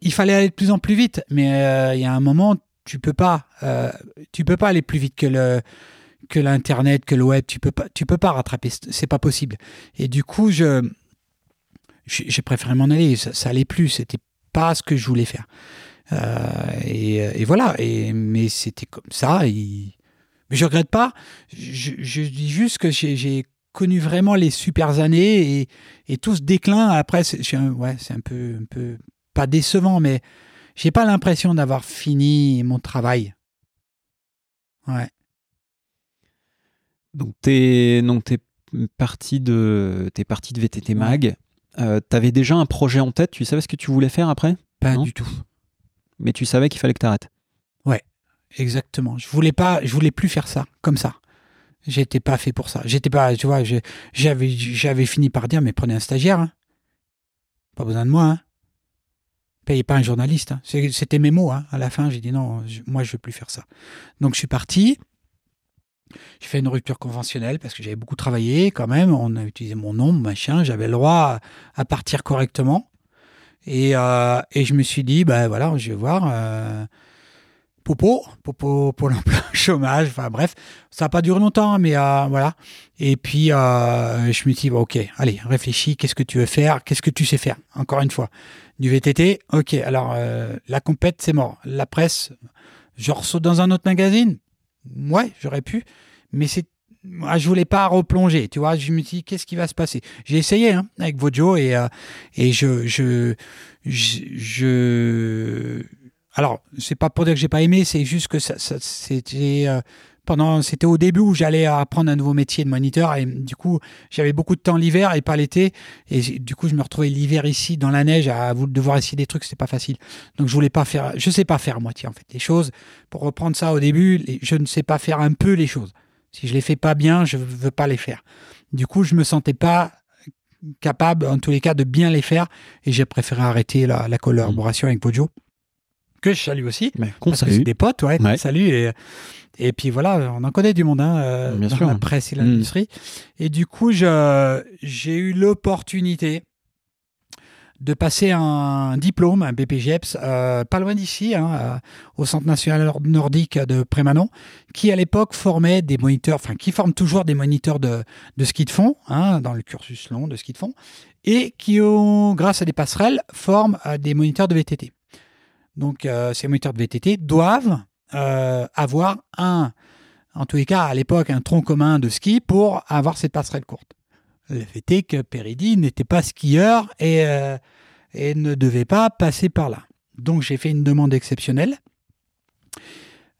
Il fallait aller de plus en plus vite, mais euh, il y a un moment, tu peux pas. Euh, tu peux pas aller plus vite que le que l'internet, que le web. Tu peux pas. Tu peux pas rattraper. C'est pas possible. Et du coup, je j'ai préféré m'en aller. Ça, ça allait plus. C'était pas ce que je voulais faire. Et, et, voilà. Et mais c'était comme ça. Et, mais je regrette pas. Je, dis juste que j'ai connu vraiment les super années et, tout ce déclin. Après, c'est ouais, un peu, un peu pas décevant, mais j'ai pas l'impression d'avoir fini mon travail. Ouais. Donc t'es donc es parti de es parti de VTT Mag. Euh, tu avais déjà un projet en tête. Tu savais ce que tu voulais faire après? Pas du tout. Mais tu savais qu'il fallait que tu arrêtes. Ouais. Exactement. Je voulais pas, je voulais plus faire ça comme ça. J'étais pas fait pour ça. J'étais pas, tu vois, j'avais, j'avais fini par dire, mais prenez un stagiaire. Hein. Pas besoin de moi. Hein. Payez pas un journaliste. Hein. C'était mes mots. Hein. À la fin, j'ai dit non, moi je veux plus faire ça. Donc je suis parti. J'ai fait une rupture conventionnelle parce que j'avais beaucoup travaillé quand même. On a utilisé mon nom, machin. J'avais le droit à, partir correctement. Et, euh, et, je me suis dit, ben voilà, je vais voir. Euh, Popo, Popo pour l'emploi [LAUGHS] chômage, enfin bref, ça n'a pas duré longtemps, mais euh, voilà. Et puis je me dis, ok, allez, réfléchis, qu'est-ce que tu veux faire, qu'est-ce que tu sais faire, encore une fois. Du VTT, ok, alors euh, la compète, c'est mort. La presse, je ressaute dans un autre magazine, ouais, j'aurais pu, mais c'est moi, je voulais pas replonger, tu vois. Je me dis, qu'est-ce qui va se passer? J'ai essayé hein, avec Vojo et, et je, je, je alors, c'est pas pour dire que j'ai pas aimé, c'est juste que ça, c'était euh, pendant, c'était au début où j'allais apprendre un nouveau métier de moniteur et du coup, j'avais beaucoup de temps l'hiver et pas l'été et du coup, je me retrouvais l'hiver ici dans la neige à devoir essayer des trucs, c'était pas facile. Donc, je voulais pas faire, je sais pas faire moitié en fait les choses. Pour reprendre ça au début, je ne sais pas faire un peu les choses. Si je les fais pas bien, je veux pas les faire. Du coup, je me sentais pas capable, en tous les cas, de bien les faire et j'ai préféré arrêter la, collaboration avec Pojo que je salue aussi. Que c'est des potes, ouais. Salut. Et, et puis voilà, on en connaît du monde, hein, euh, Bien dans sûr. la presse et l'industrie. Et du coup, j'ai eu l'opportunité de passer un diplôme, un BPGEPS, euh, pas loin d'ici, hein, euh, au Centre national nordique de Prémanon, qui à l'époque formait des moniteurs, enfin qui forme toujours des moniteurs de, de ski de fond, hein, dans le cursus long de ski de fond, et qui ont, grâce à des passerelles, forment des moniteurs de VTT. Donc, euh, ces moniteurs de VTT doivent euh, avoir un, en tous les cas à l'époque, un tronc commun de ski pour avoir cette passerelle courte. Le fait est que Peridi n'était pas skieur et, euh, et, ne devait pas passer par là. Donc, j'ai fait une demande exceptionnelle.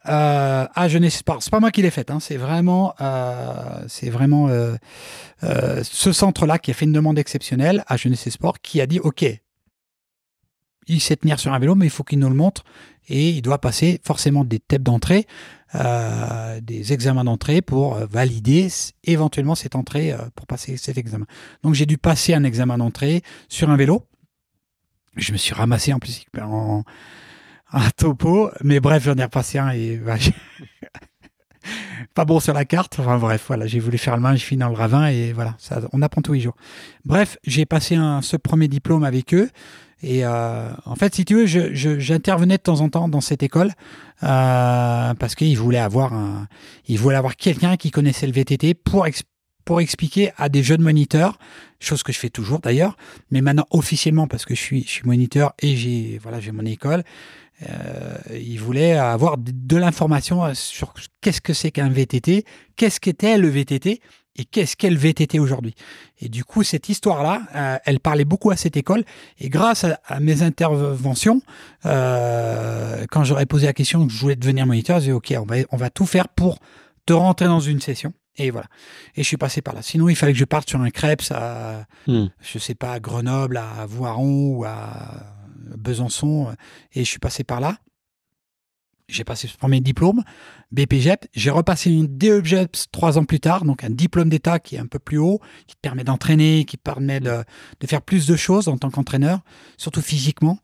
à Jeunesse Sport. C'est pas moi qui l'ai faite, hein. c'est vraiment, c'est vraiment ce centre-là qui a fait une demande exceptionnelle à Jeunesse Sport qui a dit OK, il sait tenir sur un vélo, mais il faut qu'il nous le montre. Et il doit passer forcément des tests d'entrée, euh, des examens d'entrée pour euh, valider éventuellement cette entrée euh, pour passer cet examen. Donc j'ai dû passer un examen d'entrée sur un vélo. Je me suis ramassé en plus en, topo, mais bref, j'en ai repassé un et bah, [LAUGHS] pas bon sur la carte. Enfin bref, voilà, j'ai voulu faire le main, je finis dans le ravin et voilà, ça, on apprend tous les jours. Bref, j'ai passé ce premier diplôme avec eux. Et euh, en fait, si tu veux, j'intervenais de temps en temps dans cette école euh, parce qu'ils voulaient avoir ils voulaient avoir quelqu'un qui connaissait le VTT pour pour expliquer à des jeunes moniteurs, chose que je fais toujours d'ailleurs, mais maintenant officiellement parce que je suis, je suis moniteur et j'ai voilà j'ai mon école, euh, il voulait avoir de, l'information sur qu'est-ce que c'est qu'un VTT, qu'est-ce qu'était le VTT et qu'est-ce qu'est le VTT aujourd'hui. Et du coup, cette histoire-là, euh, elle parlait beaucoup à cette école. Et grâce à, mes interventions, euh, quand j'aurais posé la question que je voulais devenir moniteur, j'ai dit OK, on va, on va tout faire pour te rentrer dans une session. Et voilà. Et je suis passé par là. Sinon, il fallait que je parte sur un crêpes à, hmm. je sais pas, à Grenoble, à Voiron ou à Besançon, et je suis passé par là. J'ai passé ce premier diplôme, BPGEP. J'ai repassé une DEGEPS trois ans plus tard, donc un diplôme d'État qui est un peu plus haut, qui te permet d'entraîner, qui te permet de, faire plus de choses en tant qu'entraîneur, surtout physiquement.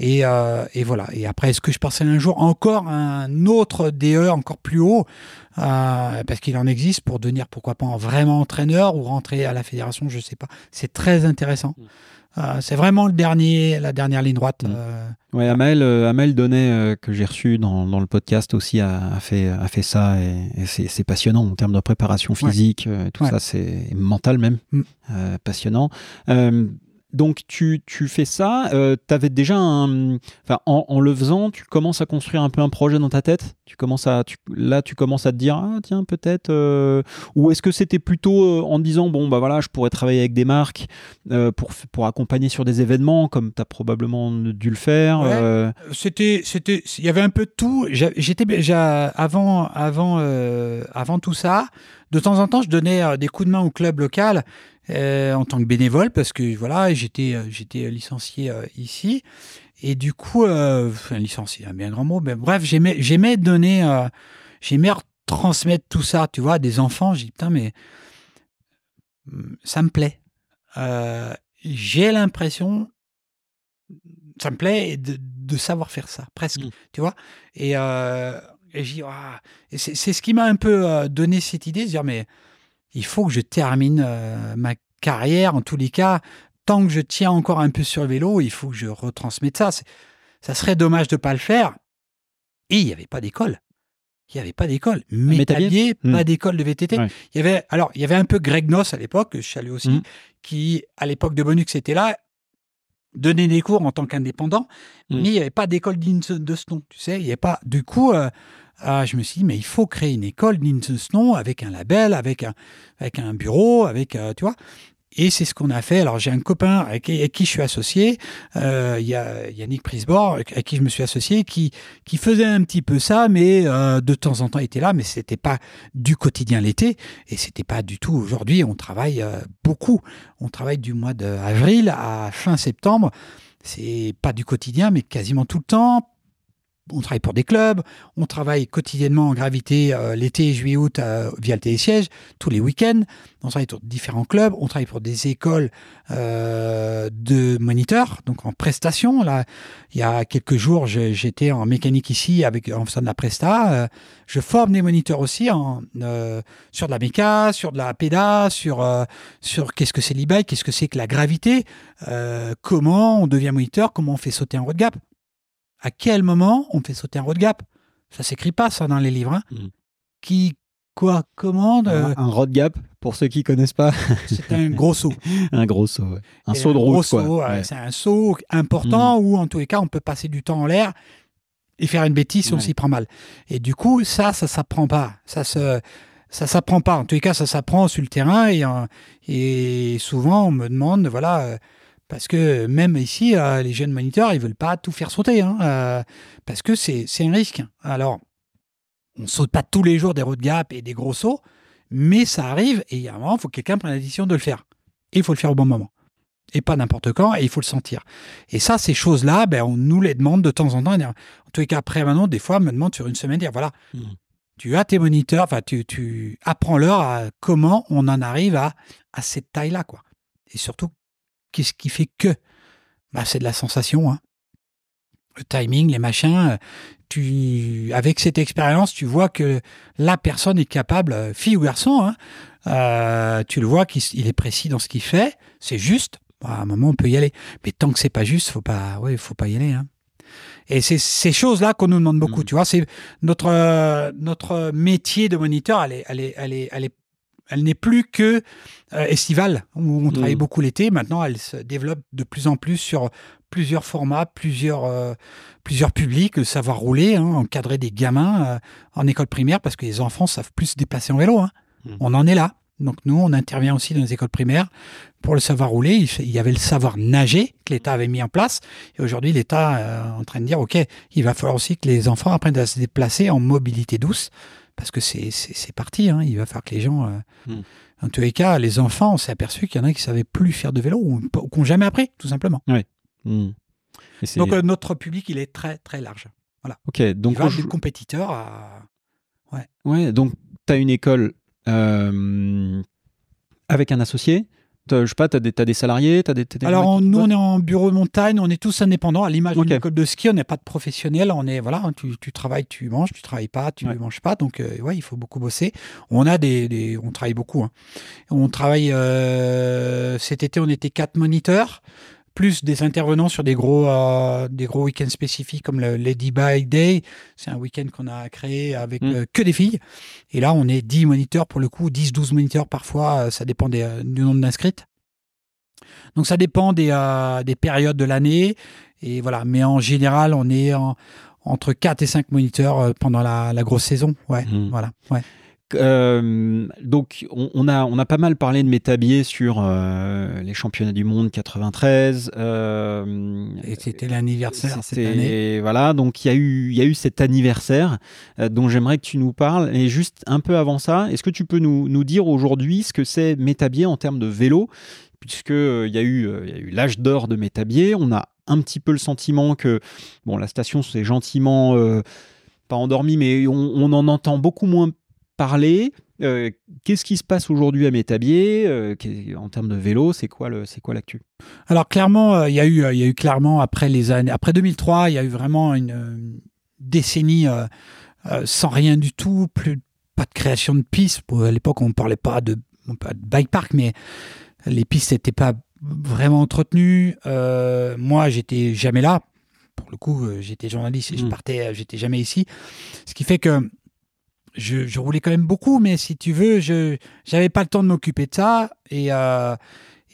Et, euh, voilà. Et après, est-ce que je passerai un jour encore un autre DE encore plus haut? Euh, Parce qu'il en existe pour devenir, pourquoi pas, vraiment entraîneur ou rentrer à la fédération, je ne sais pas. C'est très intéressant. Euh, c'est vraiment le dernier, la dernière ligne droite. Mm. Euh. Ouais, Amel, euh, Amel Donnet, que j'ai reçu dans, dans, le podcast aussi, a, fait, a fait ça et, c'est passionnant en termes de préparation physique, tout ça, c'est mental même, mm. passionnant donc tu, tu, fais ça, euh, tu avais déjà un... Enfin, en, le faisant, tu commences à construire un peu un projet dans ta tête? Tu commences à, Là, tu commences à te dire, ah tiens, peut-être... Euh, ou est-ce que c'était plutôt euh, en disant, bon, bah voilà, je pourrais travailler avec des marques pour, pour accompagner sur des événements, comme tu as probablement dû le faire C'était... c'était Il y avait un peu de tout. J'étais... Avant, avant, avant tout ça, de temps en temps, je donnais des coups de main au club local euh, en tant que bénévole parce que voilà, j'étais euh, j'étais licencié euh, ici et du coup, enfin, licencié, un bien grand mot, mais bref, j'aimais j'aimais donner, j'aimais transmettre tout ça, tu vois, à des enfants. J'ai dit putain, mais ça me plaît. j'ai l'impression, ça me plaît de, de, savoir faire ça, presque, mmh. tu vois. Et, et j'ai ah, c'est ce qui m'a un peu donné cette idée de dire mais il faut que je termine euh, ma carrière, en tous les cas, tant que je tiens encore un peu sur le vélo, il faut que je retransmette ça. Ça serait dommage de ne pas le faire. Et il n'y avait pas d'école. Il n'y avait pas d'école. Métabier, pas hmm. d'école de VTT. Il y avait, alors, il y avait un peu Greg Noss à l'époque, je salue aussi, hmm. qui, à l'époque de Bonux, était là, donnait des cours en tant qu'indépendant, hmm. mais il n'y avait pas d'école digne de ce nom, tu sais. Il n'y avait pas, du coup, euh, ah, je me suis dit, mais il faut créer une école digne de ce nom, avec un label, avec un, avec un bureau, avec, euh, tu vois. Et c'est ce qu'on a fait. Alors j'ai un copain avec, qui je suis associé, euh, Yannick Prisbord, avec qui je me suis associé, qui, qui faisait un petit peu ça, mais euh, de temps en temps était là, mais c'était pas du quotidien l'été, et c'était pas du tout. Aujourd'hui, on travaille beaucoup. On travaille du mois d'avril à fin septembre. C'est pas du quotidien, mais quasiment tout le temps, on travaille pour des clubs, on travaille quotidiennement en gravité euh, l'été, juillet, août euh, via le télésiège, tous les week-ends. On travaille pour différents clubs, on travaille pour des écoles euh, de moniteurs, donc en prestation. Là, il y a quelques jours, j'étais en mécanique ici avec en faisant de la presta. je forme des moniteurs aussi en, sur de la méca, sur de la péda, sur sur qu'est-ce que c'est l'e-bike, qu'est-ce que c'est que la gravité, comment on devient moniteur, comment on fait sauter un road gap à quel moment on fait sauter un road gap? Ça s'écrit pas ça dans les livres. Hein. Mm. Qui, quoi, commande euh, Un road gap, pour ceux qui connaissent pas. [LAUGHS] c'est un gros saut. [LAUGHS] un gros saut, ouais. Un saut de route, quoi. C'est un saut important mm. où, en tous les cas, on peut passer du temps en l'air et faire une bêtise si on s'y prend mal. Et du coup, ça, ça s'apprend pas. Ça se ça s'apprend pas. En tous les cas, ça s'apprend sur le terrain et, et souvent on me demande, voilà, euh, parce que même ici, euh, les jeunes moniteurs, ils veulent pas tout faire sauter, hein, euh, parce que c'est un risque. Alors, on saute pas tous les jours des road gap et des gros sauts, mais ça arrive et il y a un moment, il faut que quelqu'un prenne la décision de le faire. Et il faut le faire au bon moment. Et pas n'importe quand, et il faut le sentir. Et ça, ces choses-là, ben, on nous les demande de temps en temps. En tous les cas, après, maintenant, des fois, on me demande sur une semaine, dire voilà, mmh. tu as tes moniteurs, enfin, tu, tu apprends-leur à comment on en arrive à, à cette taille-là, quoi. Et surtout, Qu'est-ce qui fait que bah, C'est de la sensation. Hein. Le timing, les machins. Euh, tu, avec cette expérience, tu vois que la personne est capable, euh, fille ou garçon, hein, euh, tu le vois qu'il est précis dans ce qu'il fait, c'est juste. Bah, à un moment, on peut y aller. Mais tant que c'est pas juste, faut pas, ouais, faut pas y aller. Hein. Et c'est ces choses-là qu'on nous demande beaucoup. Mm. Tu vois, c'est notre euh, notre métier de moniteur. Elle est, elle est, elle est, elle est elle n'est plus que euh, estivale, où on travaille mm. beaucoup l'été. Maintenant, elle se développe de plus en plus sur plusieurs formats, plusieurs, euh, plusieurs publics, le savoir rouler, hein, encadrer des gamins euh, en école primaire, parce que les enfants savent plus se déplacer en vélo. Hein. Mm. On en est là. Donc nous, on intervient aussi dans les écoles primaires pour le savoir rouler. Il, y avait le savoir nager que l'État avait mis en place. Et aujourd'hui, l'État est en train de dire, OK, il va falloir aussi que les enfants apprennent à se déplacer en mobilité douce parce que c'est parti. Hein. Il va falloir que les gens. Euh, hmm. En tous les cas, les enfants, on s'est aperçu qu'il y en a qui ne savaient plus faire de vélo ou, qui n'ont jamais appris, tout simplement. Oui. Hmm. Donc euh, notre public, il est très très large. Voilà. Ok. Donc il va du compétiteur à. Ouais. Ouais. Donc tu as une école euh, avec un associé je sais pas, tu as, des salariés as des, Alors, nous, on est en bureau de montagne, on est tous indépendants. À l'image d'une école de ski, on n'est pas de professionnels. On est, voilà, tu, travailles, tu manges, tu travailles pas, tu ne manges pas. Donc, euh, ouais, il faut beaucoup bosser. On a des. on travaille beaucoup. Hein. On travaille. Euh, cet été, on était quatre moniteurs plus des intervenants sur des gros, euh, des gros week-ends spécifiques comme le Lady Bike Day. C'est un week-end qu'on a créé avec mm. que des filles. Et là, on est 10 moniteurs pour le coup, 10, 12 moniteurs parfois, ça dépend du nombre d'inscrites. Donc ça dépend des, euh, des périodes de l'année. Et voilà. Mais en général, on est entre 4 et 5 moniteurs euh, pendant la, grosse saison. Ouais, mmh. voilà. Ouais. Euh, donc, on, a, on a pas mal parlé de Métabier sur les championnats du monde 93. et c'était l'anniversaire cette année. Voilà, donc il y, a eu, y a eu cet anniversaire dont j'aimerais que tu nous parles. Et juste un peu avant ça, est-ce que tu peux nous, nous dire aujourd'hui ce que c'est Métabier en termes de vélo? Puisque euh, il y a eu, euh, eu l'âge d'or de Métabier. On a un petit peu le sentiment que bon, la station s'est gentiment euh, pas endormie, mais on, en entend beaucoup moins parler. Qu'est-ce qui se passe aujourd'hui à Métabier en termes de vélo C'est quoi le, c'est quoi l'actu? Alors clairement, il y a eu, il y a eu clairement après les années, après 2003, il y a eu vraiment une, décennie sans rien du tout, plus pas de création de pistes. À l'époque, on ne parlait pas de, pas de bike park, mais les pistes n'étaient pas vraiment entretenues. Euh, moi, j'étais jamais là. Pour le coup, euh, j'étais journaliste et je mm. partais, euh, j'étais jamais ici. Ce qui fait que je, roulais quand même beaucoup, mais si tu veux, je n'avais pas le temps de m'occuper de ça. Et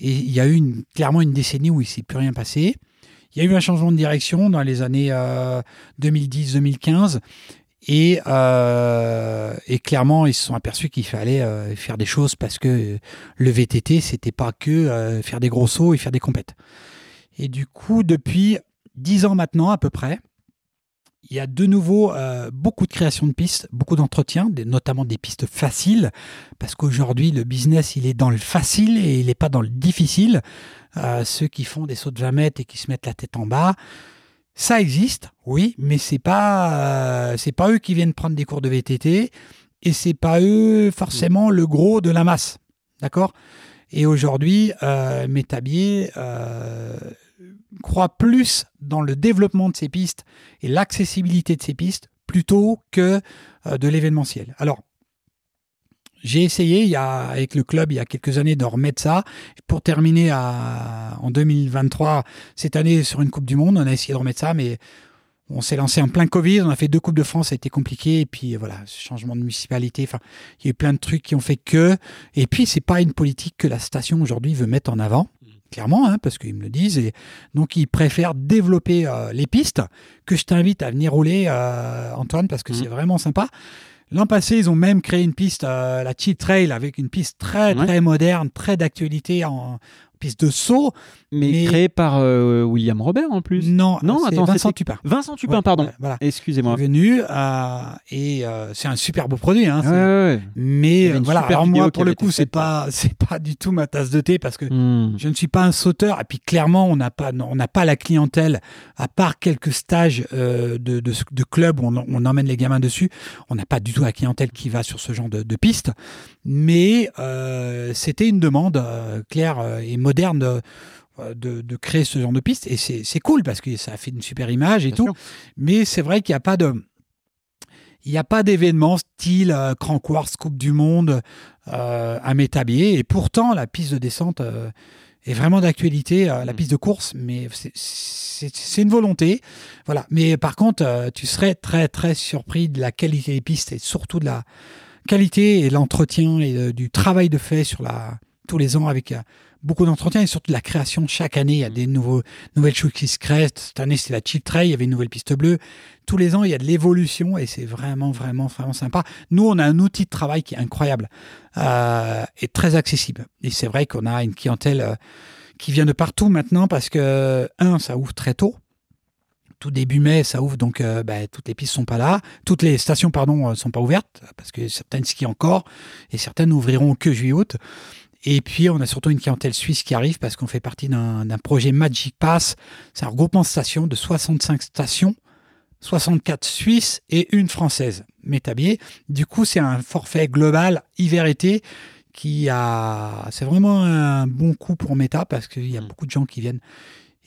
il y a eu clairement une décennie où il ne s'est plus rien passé. Il y a eu un changement de direction dans les années 2010-2015. Euh, et, clairement, ils se sont aperçus qu'il fallait euh, faire des choses parce que le VTT, c'était pas que euh, faire des gros sauts et faire des compètes. Et du coup, depuis dix ans maintenant à peu près, il y a de nouveau beaucoup de création de pistes, beaucoup d'entretiens, notamment des pistes faciles, parce qu'aujourd'hui, le business, il est dans le facile et il n'est pas dans le difficile. ceux qui font des sauts de jamette et qui se mettent la tête en bas, ça existe, oui, mais c'est pas euh, c'est pas eux qui viennent prendre des cours de VTT et c'est pas eux forcément le gros de la masse, d'accord? Et aujourd'hui, euh, euh, croit plus dans le développement de ces pistes et l'accessibilité de ces pistes plutôt que de l'événementiel. Alors j'ai essayé il y a, avec le club il y a quelques années de remettre ça. Pour terminer en 2023, cette année sur une Coupe du Monde, on a essayé de remettre ça, mais on s'est lancé en plein Covid. On a fait deux Coupes de France, ça a été compliqué. Et puis voilà, changement de municipalité. Enfin, il y a eu plein de trucs qui ont fait que. Et puis, c'est pas une politique que la station aujourd'hui veut mettre en avant clairement, hein, parce qu'ils me le disent. Et donc, ils préfèrent développer euh, les pistes, que je t'invite à venir rouler, euh, Antoine, parce que mmh. c'est vraiment sympa. L'an passé, ils ont même créé une piste, euh, la Cheat Trail, avec une piste très, très moderne, très d'actualité en, piste de saut. Mais, créé par euh, William Robert en plus. Non, non attends, Vincent Tupin. Vincent Tupin, pardon. Voilà. Excusez-moi. Venu euh, et euh, c'est un super beau produit. Hein, mais voilà, alors moi pour le coup, c'est pas [LAUGHS] c'est pas du tout ma tasse de thé parce que hmm. je ne suis pas un sauteur et puis clairement on n'a pas on n'a pas la clientèle à part quelques stages de, de, de clubs où on, on, emmène les gamins dessus. On n'a pas du tout la clientèle qui va sur ce genre de, de piste. Mais c'était une demande claire et moderne de, créer ce genre de piste. Et c'est cool parce que ça a fait une super image et tout. Mais c'est vrai qu'il n'y a pas de. Il n'y a pas d'événement style euh, Crank Coupe du Monde euh, à Métabier. Et pourtant, la piste de descente euh, est vraiment d'actualité, la mm. piste de course. Mais c'est une volonté. Voilà. Mais par contre, tu serais très, très surpris de la qualité des pistes et surtout de la qualité et l'entretien et du travail de fait sur la, tous les ans avec beaucoup d'entretien et surtout de la création. Chaque année, il y a des nouveaux, nouvelles choses qui se créent. Cette année, c'est la Chip Trail, il y avait une nouvelle piste bleue. Tous les ans, il y a de l'évolution et c'est vraiment, vraiment, vraiment sympa. Nous, on a un outil de travail qui est incroyable euh, et très accessible. Et c'est vrai qu'on a une clientèle euh, qui vient de partout maintenant parce que, un, ça ouvre très tôt tout début mai, ça ouvre, donc euh, bah, toutes les pistes sont pas là. Toutes les stations, pardon, sont pas ouvertes, parce que certaines skient encore, et certaines n'ouvriront que juillet-août. Et puis, on a surtout une clientèle suisse qui arrive parce qu'on fait partie d'un projet Magic Pass. C'est un regroupement de stations de 65 stations, 64 suisses et une française, Métabier. Du coup, c'est un forfait global hiver-été qui a. C'est vraiment un bon coup pour Meta parce qu'il y a mm. beaucoup de gens qui viennent.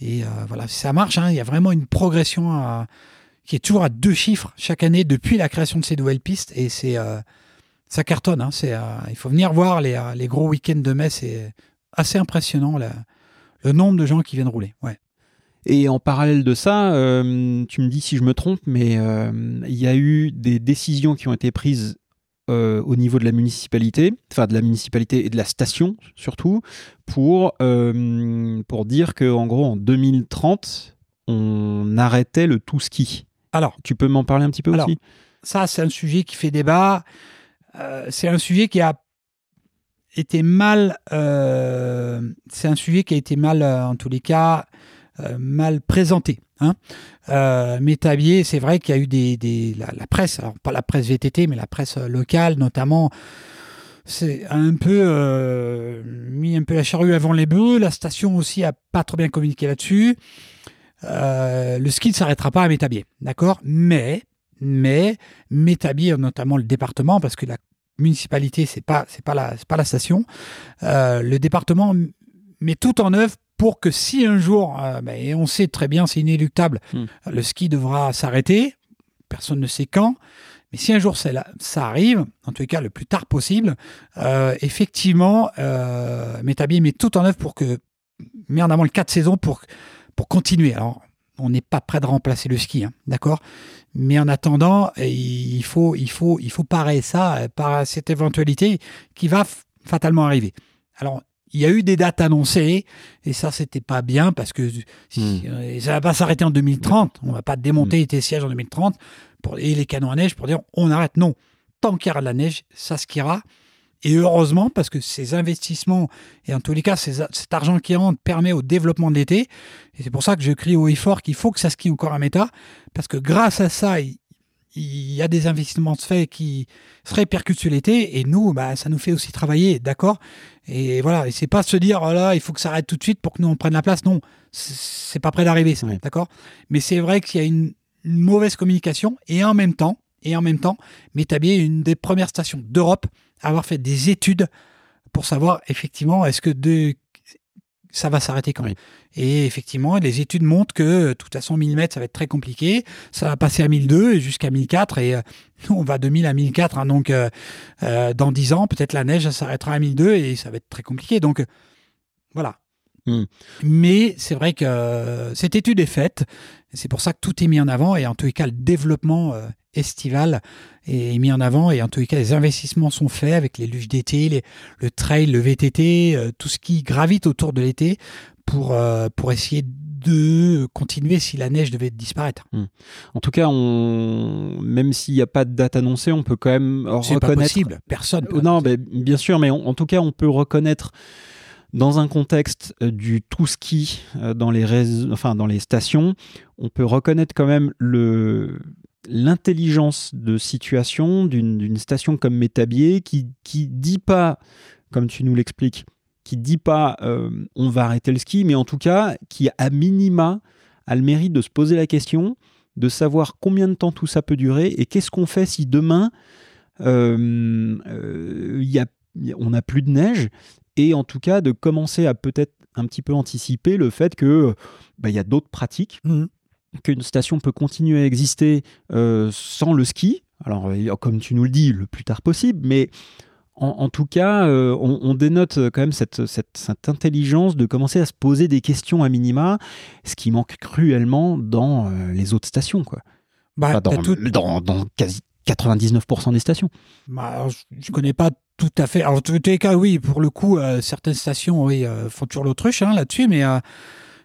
Et euh, voilà, ça marche. Hein. il y a vraiment une progression qui est toujours à deux chiffres chaque année depuis la création de ces nouvelles pistes. Et c'est. Euh, ça cartonne. Hein, c'est, euh, il faut venir voir les, euh, les gros week-ends de mai. C'est assez impressionnant le nombre de gens qui viennent rouler. Ouais. Et en parallèle de ça, euh, tu me dis si je me trompe, mais il y a eu des décisions qui ont été prises au niveau de la municipalité, enfin de la municipalité et de la station surtout, pour, pour dire qu'en gros en 2030, on arrêtait le tout ski. Alors, tu peux m'en parler un petit peu aussi? Ça, c'est un sujet qui fait débat. Euh, c'est un sujet qui a été mal, euh, c'est un sujet qui a été mal, euh, en tous les cas, mal présenté. Hein. Métabier, c'est vrai qu'il y a eu des, la, presse, alors pas la presse VTT, mais la presse locale notamment, c'est un peu mis un peu la charrue avant les bœufs. La station aussi a pas trop bien communiqué là-dessus. le ski ne s'arrêtera pas à Métabier, d'accord? Mais mais Métabier, notamment le département, parce que la municipalité, c'est pas c'est pas la pas la station. Euh, le département met tout en œuvre pour que si un jour, euh, ben, et on sait très bien, c'est inéluctable, hmm. le ski devra s'arrêter. Personne ne sait quand. Mais si un jour ça, ça arrive, en tous les cas le plus tard possible, euh, effectivement, euh, Métabier met tout en œuvre pour que, met en avant le 4 saisons pour, pour continuer. Alors, on n'est pas prêt de remplacer le ski, hein, d'accord? Mais en attendant, il faut, il faut, il faut parer ça par cette éventualité qui va fatalement arriver. Alors, il y a eu des dates annoncées et ça c'était pas bien parce que si, hmm. euh, ça va pas s'arrêter en 2030. On va pas démonter hmm. tes sièges en 2030 pour, et les canons à neige pour dire on arrête. Non, tant qu'il y aura de la neige, ça skiera. Et heureusement, parce que ces investissements, et en tous les cas, cet argent qui rentre permet au développement de l'été. Et c'est pour ça que je crie haut et fort qu'il faut que ça skie encore à méta, parce que grâce à ça, il, y a des investissements faits qui se répercutent sur l'été, et nous, bah, ça nous fait aussi travailler, d'accord? Et voilà, et c'est pas se dire, oh là, il faut que ça arrête tout de suite pour que nous on prenne la place. Non, c'est pas prêt d'arriver, ça, d'accord? Mais c'est vrai qu'il y a une, mauvaise communication, et en même temps, et en même temps, Métabier est une des premières stations d'Europe avoir fait des études pour savoir effectivement est-ce que de, ça va s'arrêter quand? Même. Et effectivement, les études montrent que de toute façon 1000 mètres ça va être très compliqué, ça va passer à 1002 et jusqu'à 1004 et nous [LAUGHS] on va de 1000 à 1004 hein, donc euh, euh, dans 10 ans peut-être la neige s'arrêtera à 1002 et ça va être très compliqué donc voilà. Hmm. Mais c'est vrai que cette étude est faite, c'est pour ça que tout est mis en avant et en tous les cas le développement euh, estival est mis en avant et en tous les cas les investissements sont faits avec les luges d'été, le trail, le VTT, euh, tout ce qui gravite autour de l'été pour, euh, pour essayer de continuer si la neige devait disparaître. Hmm. En tout cas, on... même s'il n'y a pas de date annoncée, on peut quand même reconnaître. Pas possible, personne. Peut non, mais bien sûr, mais en tout cas, on peut reconnaître dans un contexte euh, du tout ski dans les enfin dans les stations, on peut reconnaître quand même l'intelligence de situation d'une station comme Métabier qui qui dit pas, comme tu nous l'expliques, qui dit pas euh, on va arrêter le ski, mais en tout cas qui à minima a le mérite de se poser la question, de savoir combien de temps tout ça peut durer et qu'est-ce qu'on fait si demain euh, euh, on n'a plus de neige et en tout cas de commencer à peut-être un petit peu anticipé le fait que bah, il y a d'autres pratiques, Mmh. qu'une station peut continuer à exister euh, sans le ski. Alors, euh, comme tu nous le dis, le plus tard possible, mais en, en tout cas, euh, on, on dénote quand même cette, cette, cette intelligence de commencer à se poser des questions à minima, ce qui manque cruellement dans euh, les autres stations, quoi. Bah, Enfin, dans, tout- dans, dans quasi 99% des stations. Bah, alors, je, je connais pas tout à fait. Alors, en tous les cas, oui, pour le coup, euh, certaines stations oui, euh, font toujours l'autruche hein, là-dessus, mais euh,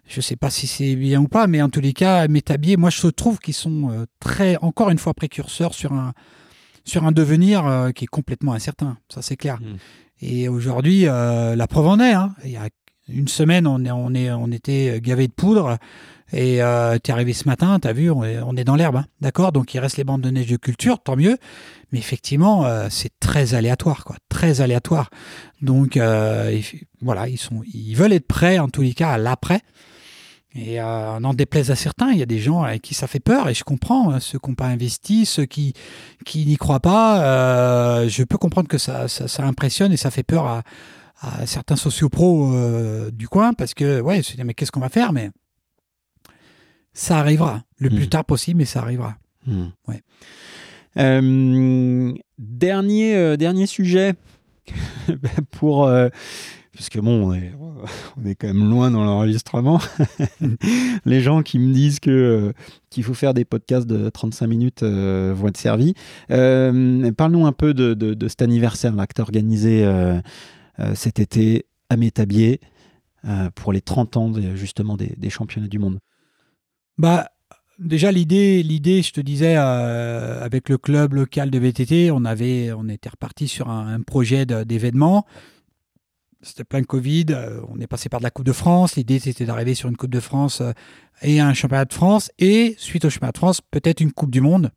je sais pas si c'est bien ou pas. Mais en tous les cas, Métabier, moi, je trouve qu'ils sont euh, très, encore une fois, précurseurs sur un, sur un devenir euh, qui est complètement incertain. Ça, c'est clair. Mm. Et aujourd'hui, euh, la preuve en est. hein. Il y a une semaine, on, est, on, est, on était gavé de poudre. Et euh, t'es arrivé ce matin, t'as vu, on est, on dans l'herbe, hein. d'accord? Donc il reste les bandes de neige de culture, tant mieux. Mais effectivement, euh, c'est très aléatoire, quoi, très aléatoire. Donc euh, il- voilà, ils sont, ils veulent être prêts en tous les cas à l'après. Et euh, n'en déplaise à certains, il y a des gens avec qui ça fait peur, et je comprends hein, ceux qui n'ont pas investi, ceux qui qui n'y croient pas. je peux comprendre que ça, ça, impressionne et ça fait peur à, à certains sociopros euh, du coin, parce que ouais, se disent mais qu'est-ce qu'on va faire? Mais ça arrivera, le plus tard possible, mais ça arrivera. Hmm. Ouais. Euh, dernier, euh, dernier sujet [LAUGHS] pour. euh, parce que bon, on est, on est quand même loin dans l'enregistrement. [LAUGHS] Les gens qui me disent que qu'il faut faire des podcasts de 35 minutes vont être servis. Parle-nous un peu de, de, de cet anniversaire là, que tu as organisé cet été à Métabier pour les 30 ans de- justement des, des championnats du monde. Bah, déjà l'idée, l'idée, je te disais, euh, avec le club local de VTT, on avait, on était reparti sur un, projet d'événement. C'était plein de Covid. euh, on est passé par de la Coupe de France. L'idée, c'était d'arriver sur une Coupe de France euh, et un championnat de France. Et suite au championnat de France, peut-être une Coupe du Monde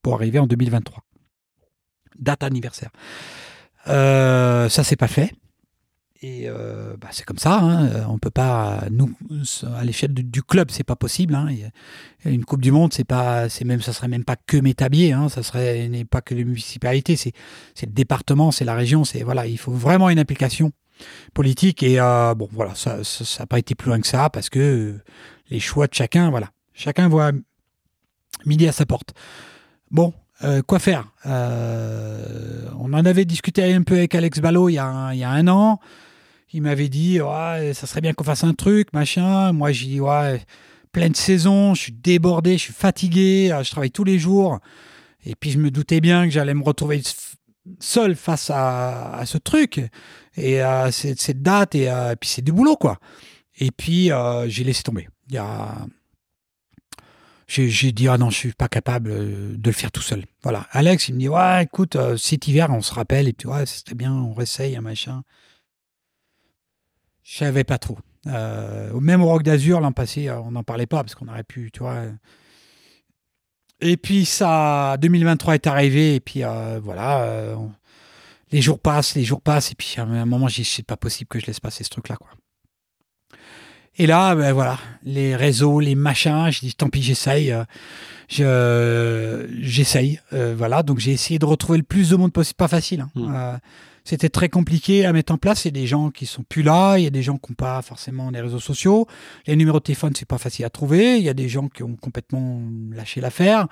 pour arriver en 2023. Date anniversaire. Ça, c'est pas fait. Et euh, bah, c'est comme ça. Hein. On peut pas, nous, à l'échelle du, du club, c'est pas possible. Hein. Une Coupe du Monde, c'est pas, c'est même, ça serait même pas que Métabier. Hein. Ça serait n'est pas que les municipalités. C'est, c'est le département, c'est la région. C'est voilà, il faut vraiment une implication politique. Et euh, bon, voilà, ça, ça n'a pas été plus loin que ça parce que les choix de chacun, voilà, chacun voit midi à sa porte. Bon, euh, quoi faire? On en avait discuté un peu avec Alex Ballot il y a il y a un an. Il m'avait dit, ça serait bien qu'on fasse un truc, machin. Moi, j'ai dit, ouais, pleine saison, je suis débordé, je suis fatigué, euh, je travaille tous les jours. Et puis, je me doutais bien que j'allais me retrouver seul face à, ce truc et à cette, cette date. Et, euh, puis, c'est du boulot, quoi. Et puis, euh, j'ai laissé tomber. Il. J'ai dit, ah non, je suis pas capable euh, de le faire tout seul. Voilà. Alex, il me dit, ouais, écoute, euh, cet hiver, on se rappelle, et puis, ouais, c'était bien, on réessaye, machin. Je savais pas trop. Euh, même au Rock d'Azur, l'an passé, euh, on n'en parlait pas parce qu'on aurait pu, tu vois. Et puis ça, 2023 est arrivé, et puis euh, voilà, euh, on- les jours passent, les jours passent, et puis à un moment, j'ai dit, c'est pas possible que je laisse passer ce truc-là, quoi. Et là, ben voilà, les réseaux, les machins, je dis tant pis, j'essaye, je j'essaye, voilà. Donc j'ai essayé de retrouver le plus de monde possible, pas facile. hein. Mm. C'était très compliqué à mettre en place. Il y a des gens qui sont plus là, il y a des gens qui n'ont pas forcément les réseaux sociaux. Les numéros de téléphone, c'est pas facile à trouver. Il y a des gens qui ont complètement lâché l'affaire.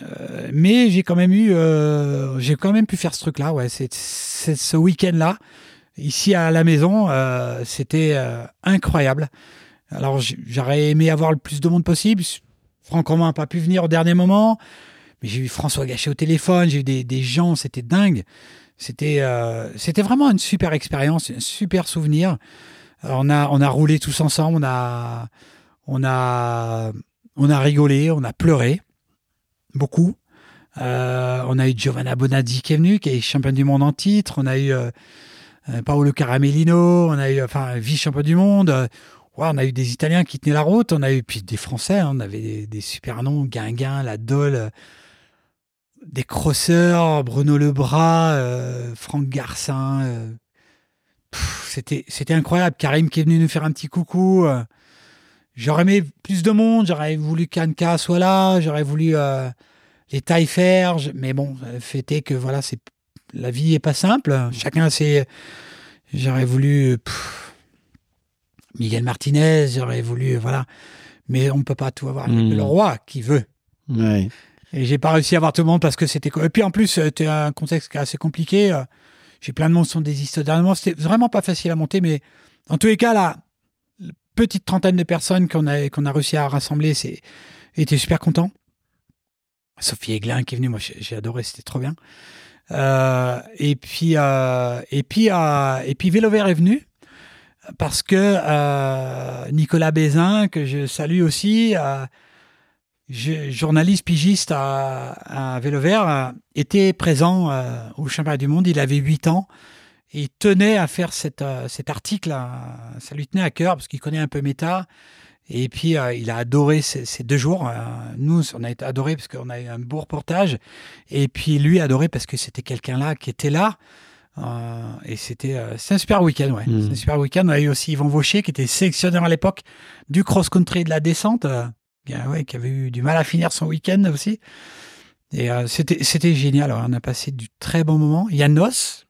Euh, mais j'ai quand même eu, euh, j'ai quand même pu faire ce truc-là. Ouais, c'est, ce week-end-là, ici à la maison, euh, c'était incroyable. Alors j'aurais aimé avoir le plus de monde possible. Franck Romain n'a pas pu venir au dernier moment, mais j'ai eu François Gachet au téléphone, j'ai eu des gens, c'était dingue. C'était, euh, c'était vraiment une super expérience, un super souvenir. Alors, on a, roulé tous ensemble, on a, rigolé, on a pleuré beaucoup. Euh, on a eu Giovanna Bonazzi qui est venue, qui est championne du monde en titre. On a eu euh, euh, Paolo Caramellino, on a eu enfin vice-champion du monde. Euh, on a eu des Italiens qui tenaient la route. On a eu des Français. hein, on avait des, des super noms, Guinguin, La Dole, euh, des crosseurs, Bruno Lebras, euh, Franck Garcin. euh, c'était c'était incroyable. Karim qui est venu nous faire un petit coucou. euh, J'aurais aimé plus de monde, j'aurais voulu qu'Anka soit là, j'aurais voulu les tailles faire, mais bon, fait est que voilà, c'est la vie est pas simple. Chacun ses. J'aurais voulu. pff, Miguel Martinez, j'aurais voulu, voilà. Mais on ne peut pas tout avoir. Il y a que Mm. Le roi qui veut. Ouais. Et j'ai pas réussi à avoir tout le monde parce que c'était. Et puis en plus, c'était un contexte assez compliqué. euh, J'ai plein de monde qui sont désistés dernièrement. C'était vraiment pas facile à monter, mais en tous les cas, la petite trentaine de personnes qu'on a, a réussi à rassembler, c'est était super content. Sophie Aiglin qui est venue, moi j'ai adoré, c'était trop bien. Euh, et puis euh, et puis euh, et puis Vélo Vert est venu parce que euh, Nicolas Bézin que je salue aussi. Journaliste pigiste à, à Vélo Vert, euh, était présent euh, au championnat du monde. Il avait 8 ans et il tenait à faire cette, euh, cet article. ça lui tenait à cœur parce qu'il connaît un peu méta. Et puis, euh, il a adoré ces, ces deux jours. Euh, nous, on a été adoré parce qu'on a eu un beau reportage. Et puis, lui, adoré parce que c'était quelqu'un là qui était là. Euh, et c'était un super week-end, ouais. Mm. C'est un super week-end. On a eu aussi Yvon Vaucher qui était sélectionneur à l'époque du cross-country et de la descente. Ouais, qui avait eu du mal à finir son week-end aussi. Et euh, c'était c'était génial. On a passé du très bon moment. Il y a Nos,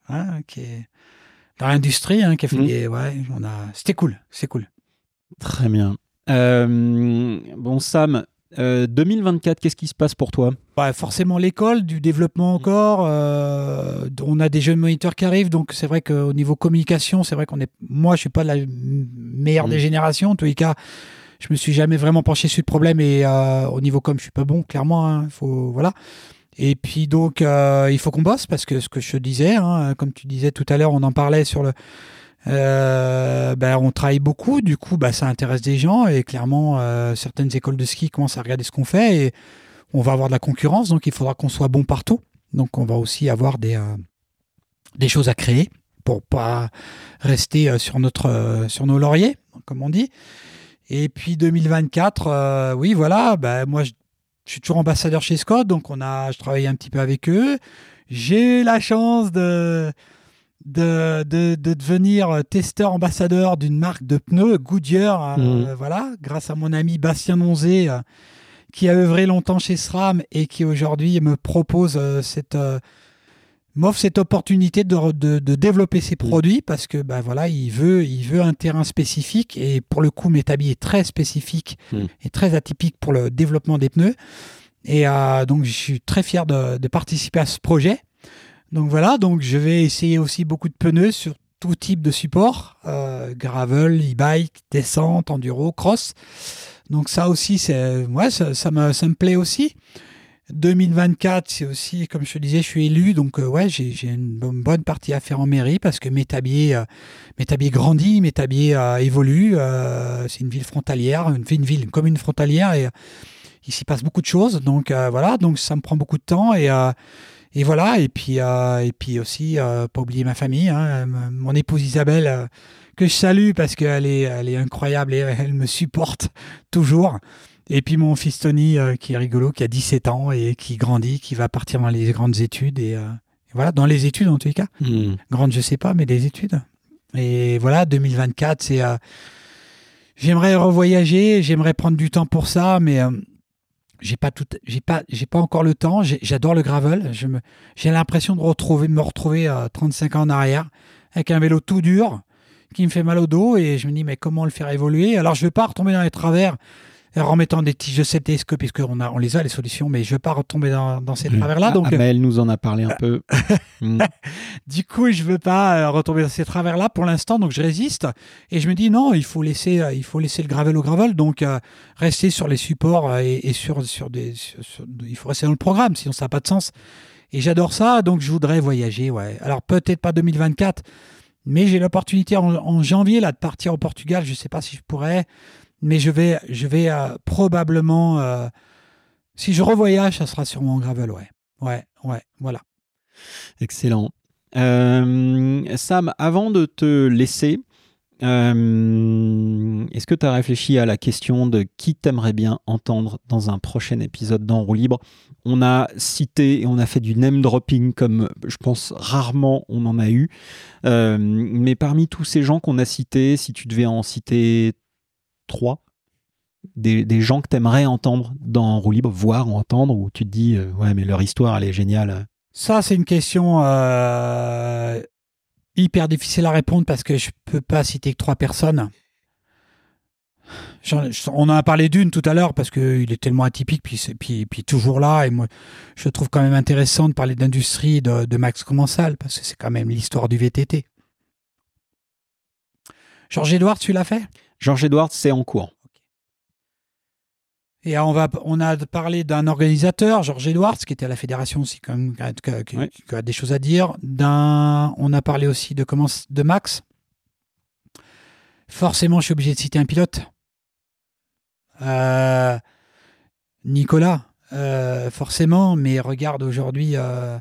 hein, qui est dans l'industrie, hein, qui a fait Mhm. des. Ouais, on a. C'était cool. C'est cool. Très bien. Euh, bon, Sam, euh, 2024, qu'est-ce qui se passe pour toi? Ouais, forcément l'école, du développement encore. euh, on a des jeunes moniteurs qui arrivent, donc c'est vrai qu'au niveau communication, c'est vrai qu'on est. Moi, je suis pas la meilleure des Mhm. générations. En tous les cas, je me suis jamais vraiment penché sur le problème et euh, au niveau com, je suis pas bon, clairement. hein, faut voilà. Et puis donc, euh, il faut qu'on bosse parce que ce que je disais, hein, comme tu disais tout à l'heure, on en parlait sur le. euh, ben, on travaille beaucoup, du coup, bah, ça intéresse des gens et clairement, certaines écoles de ski commencent à regarder ce qu'on fait et on va avoir de la concurrence, donc il faudra qu'on soit bon partout. Donc on va aussi avoir des, des choses à créer pour pas rester sur, notre, sur nos lauriers, comme on dit. Et puis 2024, euh, oui, voilà, bah, moi je, je suis toujours ambassadeur chez Scott, donc on a, je travaille un petit peu avec eux. J'ai eu la chance de, de, de, de devenir testeur ambassadeur d'une marque de pneus, Goodyear, euh, Mhm. voilà, grâce à mon ami Bastien Nonzé, euh, qui a œuvré longtemps chez SRAM et qui aujourd'hui me propose euh, cette m'offre cette opportunité de, de, de développer ses produits parce que bah voilà il veut il veut un terrain spécifique et pour le coup Metabi est très spécifique Mm. et très atypique pour le développement des pneus et euh, donc je suis très fier de, de participer à ce projet donc voilà donc je vais essayer aussi beaucoup de pneus sur tout type de support euh, gravel e-bike descente enduro cross donc ça aussi, c'est ouais, ça, ça me, ça me plaît aussi. 2024, c'est aussi, comme je te disais, je suis élu, donc euh, j'ai une bonne, partie à faire en mairie parce que Métabier, euh, Métabier grandit, Métabier euh, évolue. euh, c'est une ville frontalière, une, ville, une commune frontalière et euh, il s'y passe beaucoup de choses. Donc voilà, donc ça me prend beaucoup de temps et voilà. Et puis et aussi, pas oublier ma famille, hein, mon épouse Isabelle. que je salue parce qu'elle est, elle est incroyable et elle me supporte toujours. Et puis mon fils Tony, euh, qui est rigolo, qui a 17 ans et qui grandit, qui va partir dans les grandes études. Et, euh, et voilà, dans les études en tous les cas. Hmm. Grandes, je sais pas, mais des études. Et voilà, 2024, c'est. euh, j'aimerais revoyager, j'aimerais prendre du temps pour ça, mais. j'ai pas tout, j'ai pas, j'ai pas encore le temps. J'adore le gravel. Je me, j'ai l'impression de retrouver, me retrouver à 35 ans en arrière avec un vélo tout dur qui me fait mal au dos et je me dis mais comment le faire évoluer? Alors je veux pas retomber dans les travers en remettant des tiges de CTSC puisqu'on a, on les a les solutions, mais je veux pas retomber dans, dans ces travers là. Donc euh, Amel nous en a parlé un [LAUGHS] peu. Hmm. [LAUGHS] du coup, je veux pas euh, retomber dans ces travers-là pour l'instant, donc je résiste. Et je me dis non, il faut laisser, euh, il faut laisser le gravel au gravel, donc euh, rester sur les supports euh, et, et sur, sur des, sur- sur- il faut rester dans le programme, sinon ça n'a pas de sens. Et j'adore ça, donc je voudrais voyager, ouais. Alors peut-être pas 2024, mais j'ai l'opportunité en, en janvier là de partir au Portugal. Je sais pas si je pourrais, mais je vais, je vais euh, probablement, euh, si je revoyage, ça sera sûrement en gravel, ouais, ouais, ouais, voilà. Excellent. Euh, Sam, avant de te laisser, est-ce que tu as réfléchi à la question de qui t'aimerais bien entendre dans un prochain épisode d'En roue libre? On a cité et on a fait du name dropping comme je pense rarement on en a eu. Mais parmi tous ces gens qu'on a cités, si tu devais en citer trois, des, gens que tu aimerais entendre dans roue libre, voir ou entendre, où tu te dis, euh, ouais, mais leur histoire, elle est géniale. Ça, c'est une question euh, hyper difficile à répondre parce que je peux pas citer que trois personnes. On en a parlé d'une tout à l'heure parce qu'il est tellement atypique, puis, puis, puis toujours là. Et moi, je trouve quand même intéressant de parler d'industrie de, de, Max Commensal parce que c'est quand même l'histoire du VTT. Georges Edouard, tu l'as fait? Georges Edouard, c'est en cours. Et on, va, on a parlé d'un organisateur, Georges Edwards, qui était à la fédération aussi, quand même, qui, a des choses à dire. D'un, on a parlé aussi de, comment, de Max. Forcément, je suis obligé de citer un pilote. Euh, Nicolas, euh, forcément, mais regarde aujourd'hui euh,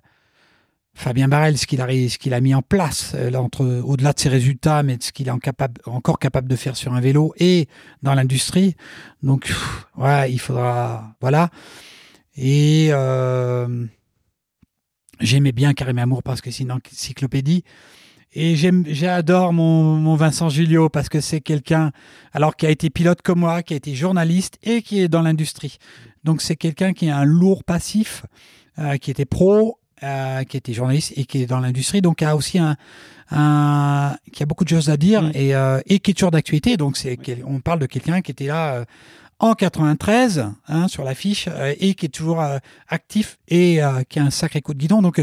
Fabien Barrel, ce qu'il a, mis en place, euh, entre, au-delà de ses résultats, mais ce qu'il est encore capable de faire sur un vélo et dans l'industrie. Donc, ouais, il faudra. Voilà. Et euh, j'aimais bien Karim Amour parce que c'est une encyclopédie. Et j'adore mon, mon, Vincent Julio parce que c'est quelqu'un, alors qui a été pilote comme moi, qui a été journaliste et qui est dans l'industrie. Donc c'est quelqu'un qui a un lourd passif, euh, qui était pro euh, qui était journaliste et qui est dans l'industrie, donc a aussi un, un, qui a beaucoup de choses à dire mm. et, euh, et qui est toujours d'actualité. Donc c'est, on parle de quelqu'un qui était là euh, en 93 hein, sur l'affiche et qui est toujours actif et qui a un sacré coup de guidon. Donc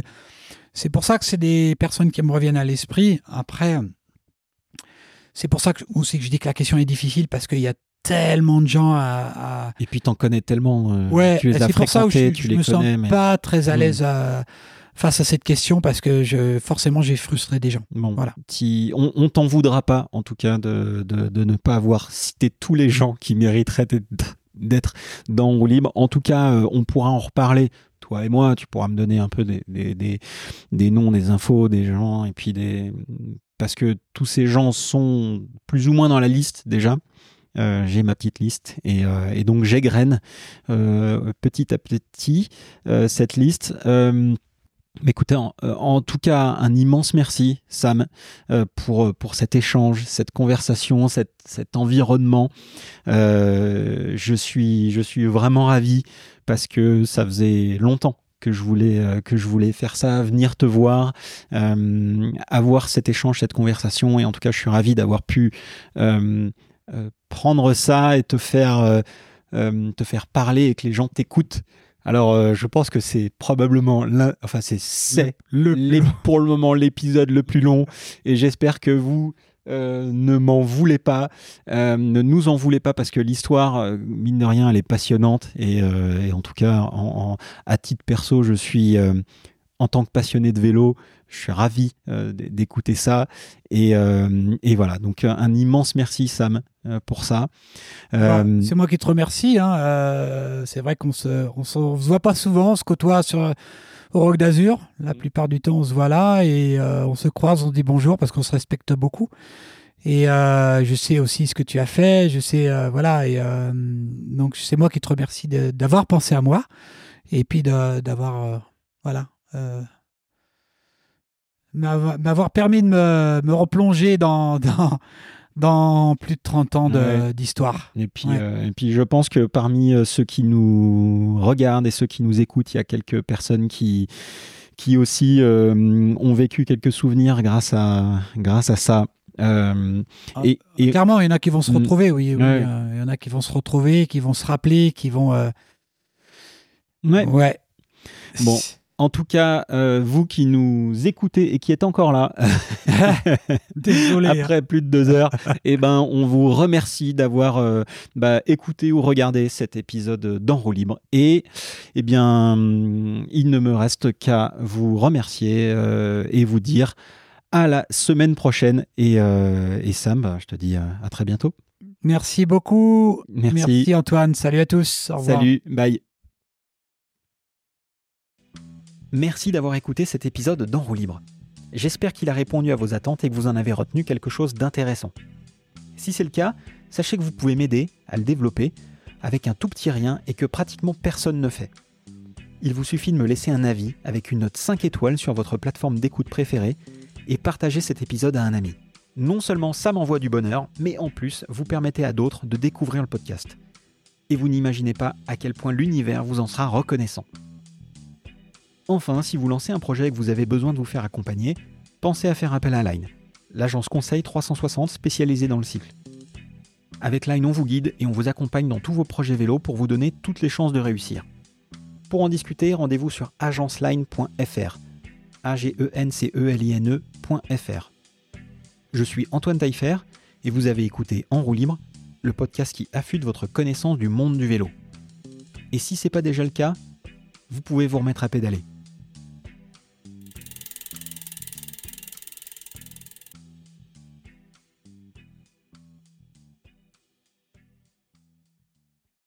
c'est pour ça que c'est des personnes qui me reviennent à l'esprit. Après, c'est pour ça que aussi que je dis que la question est difficile parce qu'il y a tellement de gens à. Et puis t'en connais tellement. Euh, ouais, c'est pour ça que je, tu me sens pas très à hmm. l'aise face à cette question parce que je, forcément j'ai frustré des gens. Bon, voilà. on, on t'en voudra pas en tout cas de, de, ne pas avoir cité tous les gens qui mériteraient d'être dans Roue Libre. En tout cas, euh, on pourra en reparler toi et moi, tu pourras me donner un peu des, des, des, des, noms, des infos, des gens, et puis des. Parce que tous ces gens sont plus ou moins dans la liste déjà. Euh, j'ai ma petite liste et, euh, donc j'égrène euh, petit à petit cette liste. Écoutez, en, tout cas, un immense merci, Sam, pour, pour cet échange, cette conversation, cette, cet environnement. je, suis, je suis vraiment ravi parce que ça faisait longtemps que je voulais que je voulais faire ça, venir te voir, avoir cet échange, cette conversation. Et en tout cas, je suis ravi d'avoir pu euh, prendre ça et te faire, euh, euh, te faire parler et que les gens t'écoutent. Alors, je pense que c'est probablement, enfin, c'est, c'est le, pour le moment l'épisode le plus long. Et j'espère que vous ne m'en voulez pas, ne nous en voulez pas parce que l'histoire, mine de rien, elle est passionnante. Et, en tout cas, à titre perso, je suis, en tant que passionné de vélo, je suis ravi euh, d'écouter ça. Et, euh, et, voilà, donc un, immense merci Sam euh, pour ça. c'est moi qui te remercie. Hein. c'est vrai qu'on se, on se, voit pas souvent, on se côtoie sur au Rock d'Azur. La mm. plupart du temps, on se voit là et on se croise, on se dit bonjour parce qu'on se respecte beaucoup. Et je sais aussi ce que tu as fait. Je sais, voilà. Et donc c'est moi qui te remercie d'avoir pensé à moi et puis d'avoir, voilà m'avoir permis de me, me replonger dans, [LAUGHS] dans, dans, plus de 30 ans d'histoire. Et, puis, euh, et puis je pense que parmi euh, ceux qui nous regardent et ceux qui nous écoutent, il y a quelques personnes qui, qui aussi euh, ont vécu quelques souvenirs grâce à, grâce à ça. Ah, et, Clairement, il y en a qui vont se mm. retrouver, oui. il y en a qui vont se retrouver, qui vont se rappeler, qui vont. Ouais. ouais. Bon, en tout cas, euh, vous qui nous écoutez et qui êtes encore là, [LAUGHS] Désolé, après hein. plus de deux heures, eh ben, on vous remercie d'avoir euh, bah, écouté ou regardé cet épisode d'En libre. Et eh bien, il ne me reste qu'à vous remercier euh, et vous dire à la semaine prochaine. Et, Sam, bah, je te dis à très bientôt. Merci beaucoup. Merci. Merci Antoine. Salut à tous. Au revoir. Salut. Bye. Merci d'avoir écouté cet épisode d'En roue libre. J'espère qu'il a répondu à vos attentes et que vous en avez retenu quelque chose d'intéressant. Si c'est le cas, sachez que vous pouvez m'aider à le développer avec un tout petit rien et que pratiquement personne ne fait. Il vous suffit de me laisser un avis avec une note 5 étoiles sur votre plateforme d'écoute préférée et partager cet épisode à un ami. Non seulement ça m'envoie du bonheur, mais en plus vous permettez à d'autres de découvrir le podcast. Et vous n'imaginez pas à quel point l'univers vous en sera reconnaissant. Enfin, si vous lancez un projet et que vous avez besoin de vous faire accompagner, pensez à faire appel à Line, l'agence conseil 360 spécialisée dans le cycle. Avec Line, on vous guide et on vous accompagne dans tous vos projets vélo pour vous donner toutes les chances de réussir. Pour en discuter, rendez-vous sur agenceline.fr. a g e n c e l i n e.fr. Je suis Antoine Taillefer et vous avez écouté En roue libre, le podcast qui affûte votre connaissance du monde du vélo. Et si ce n'est pas déjà le cas, vous pouvez vous remettre à pédaler.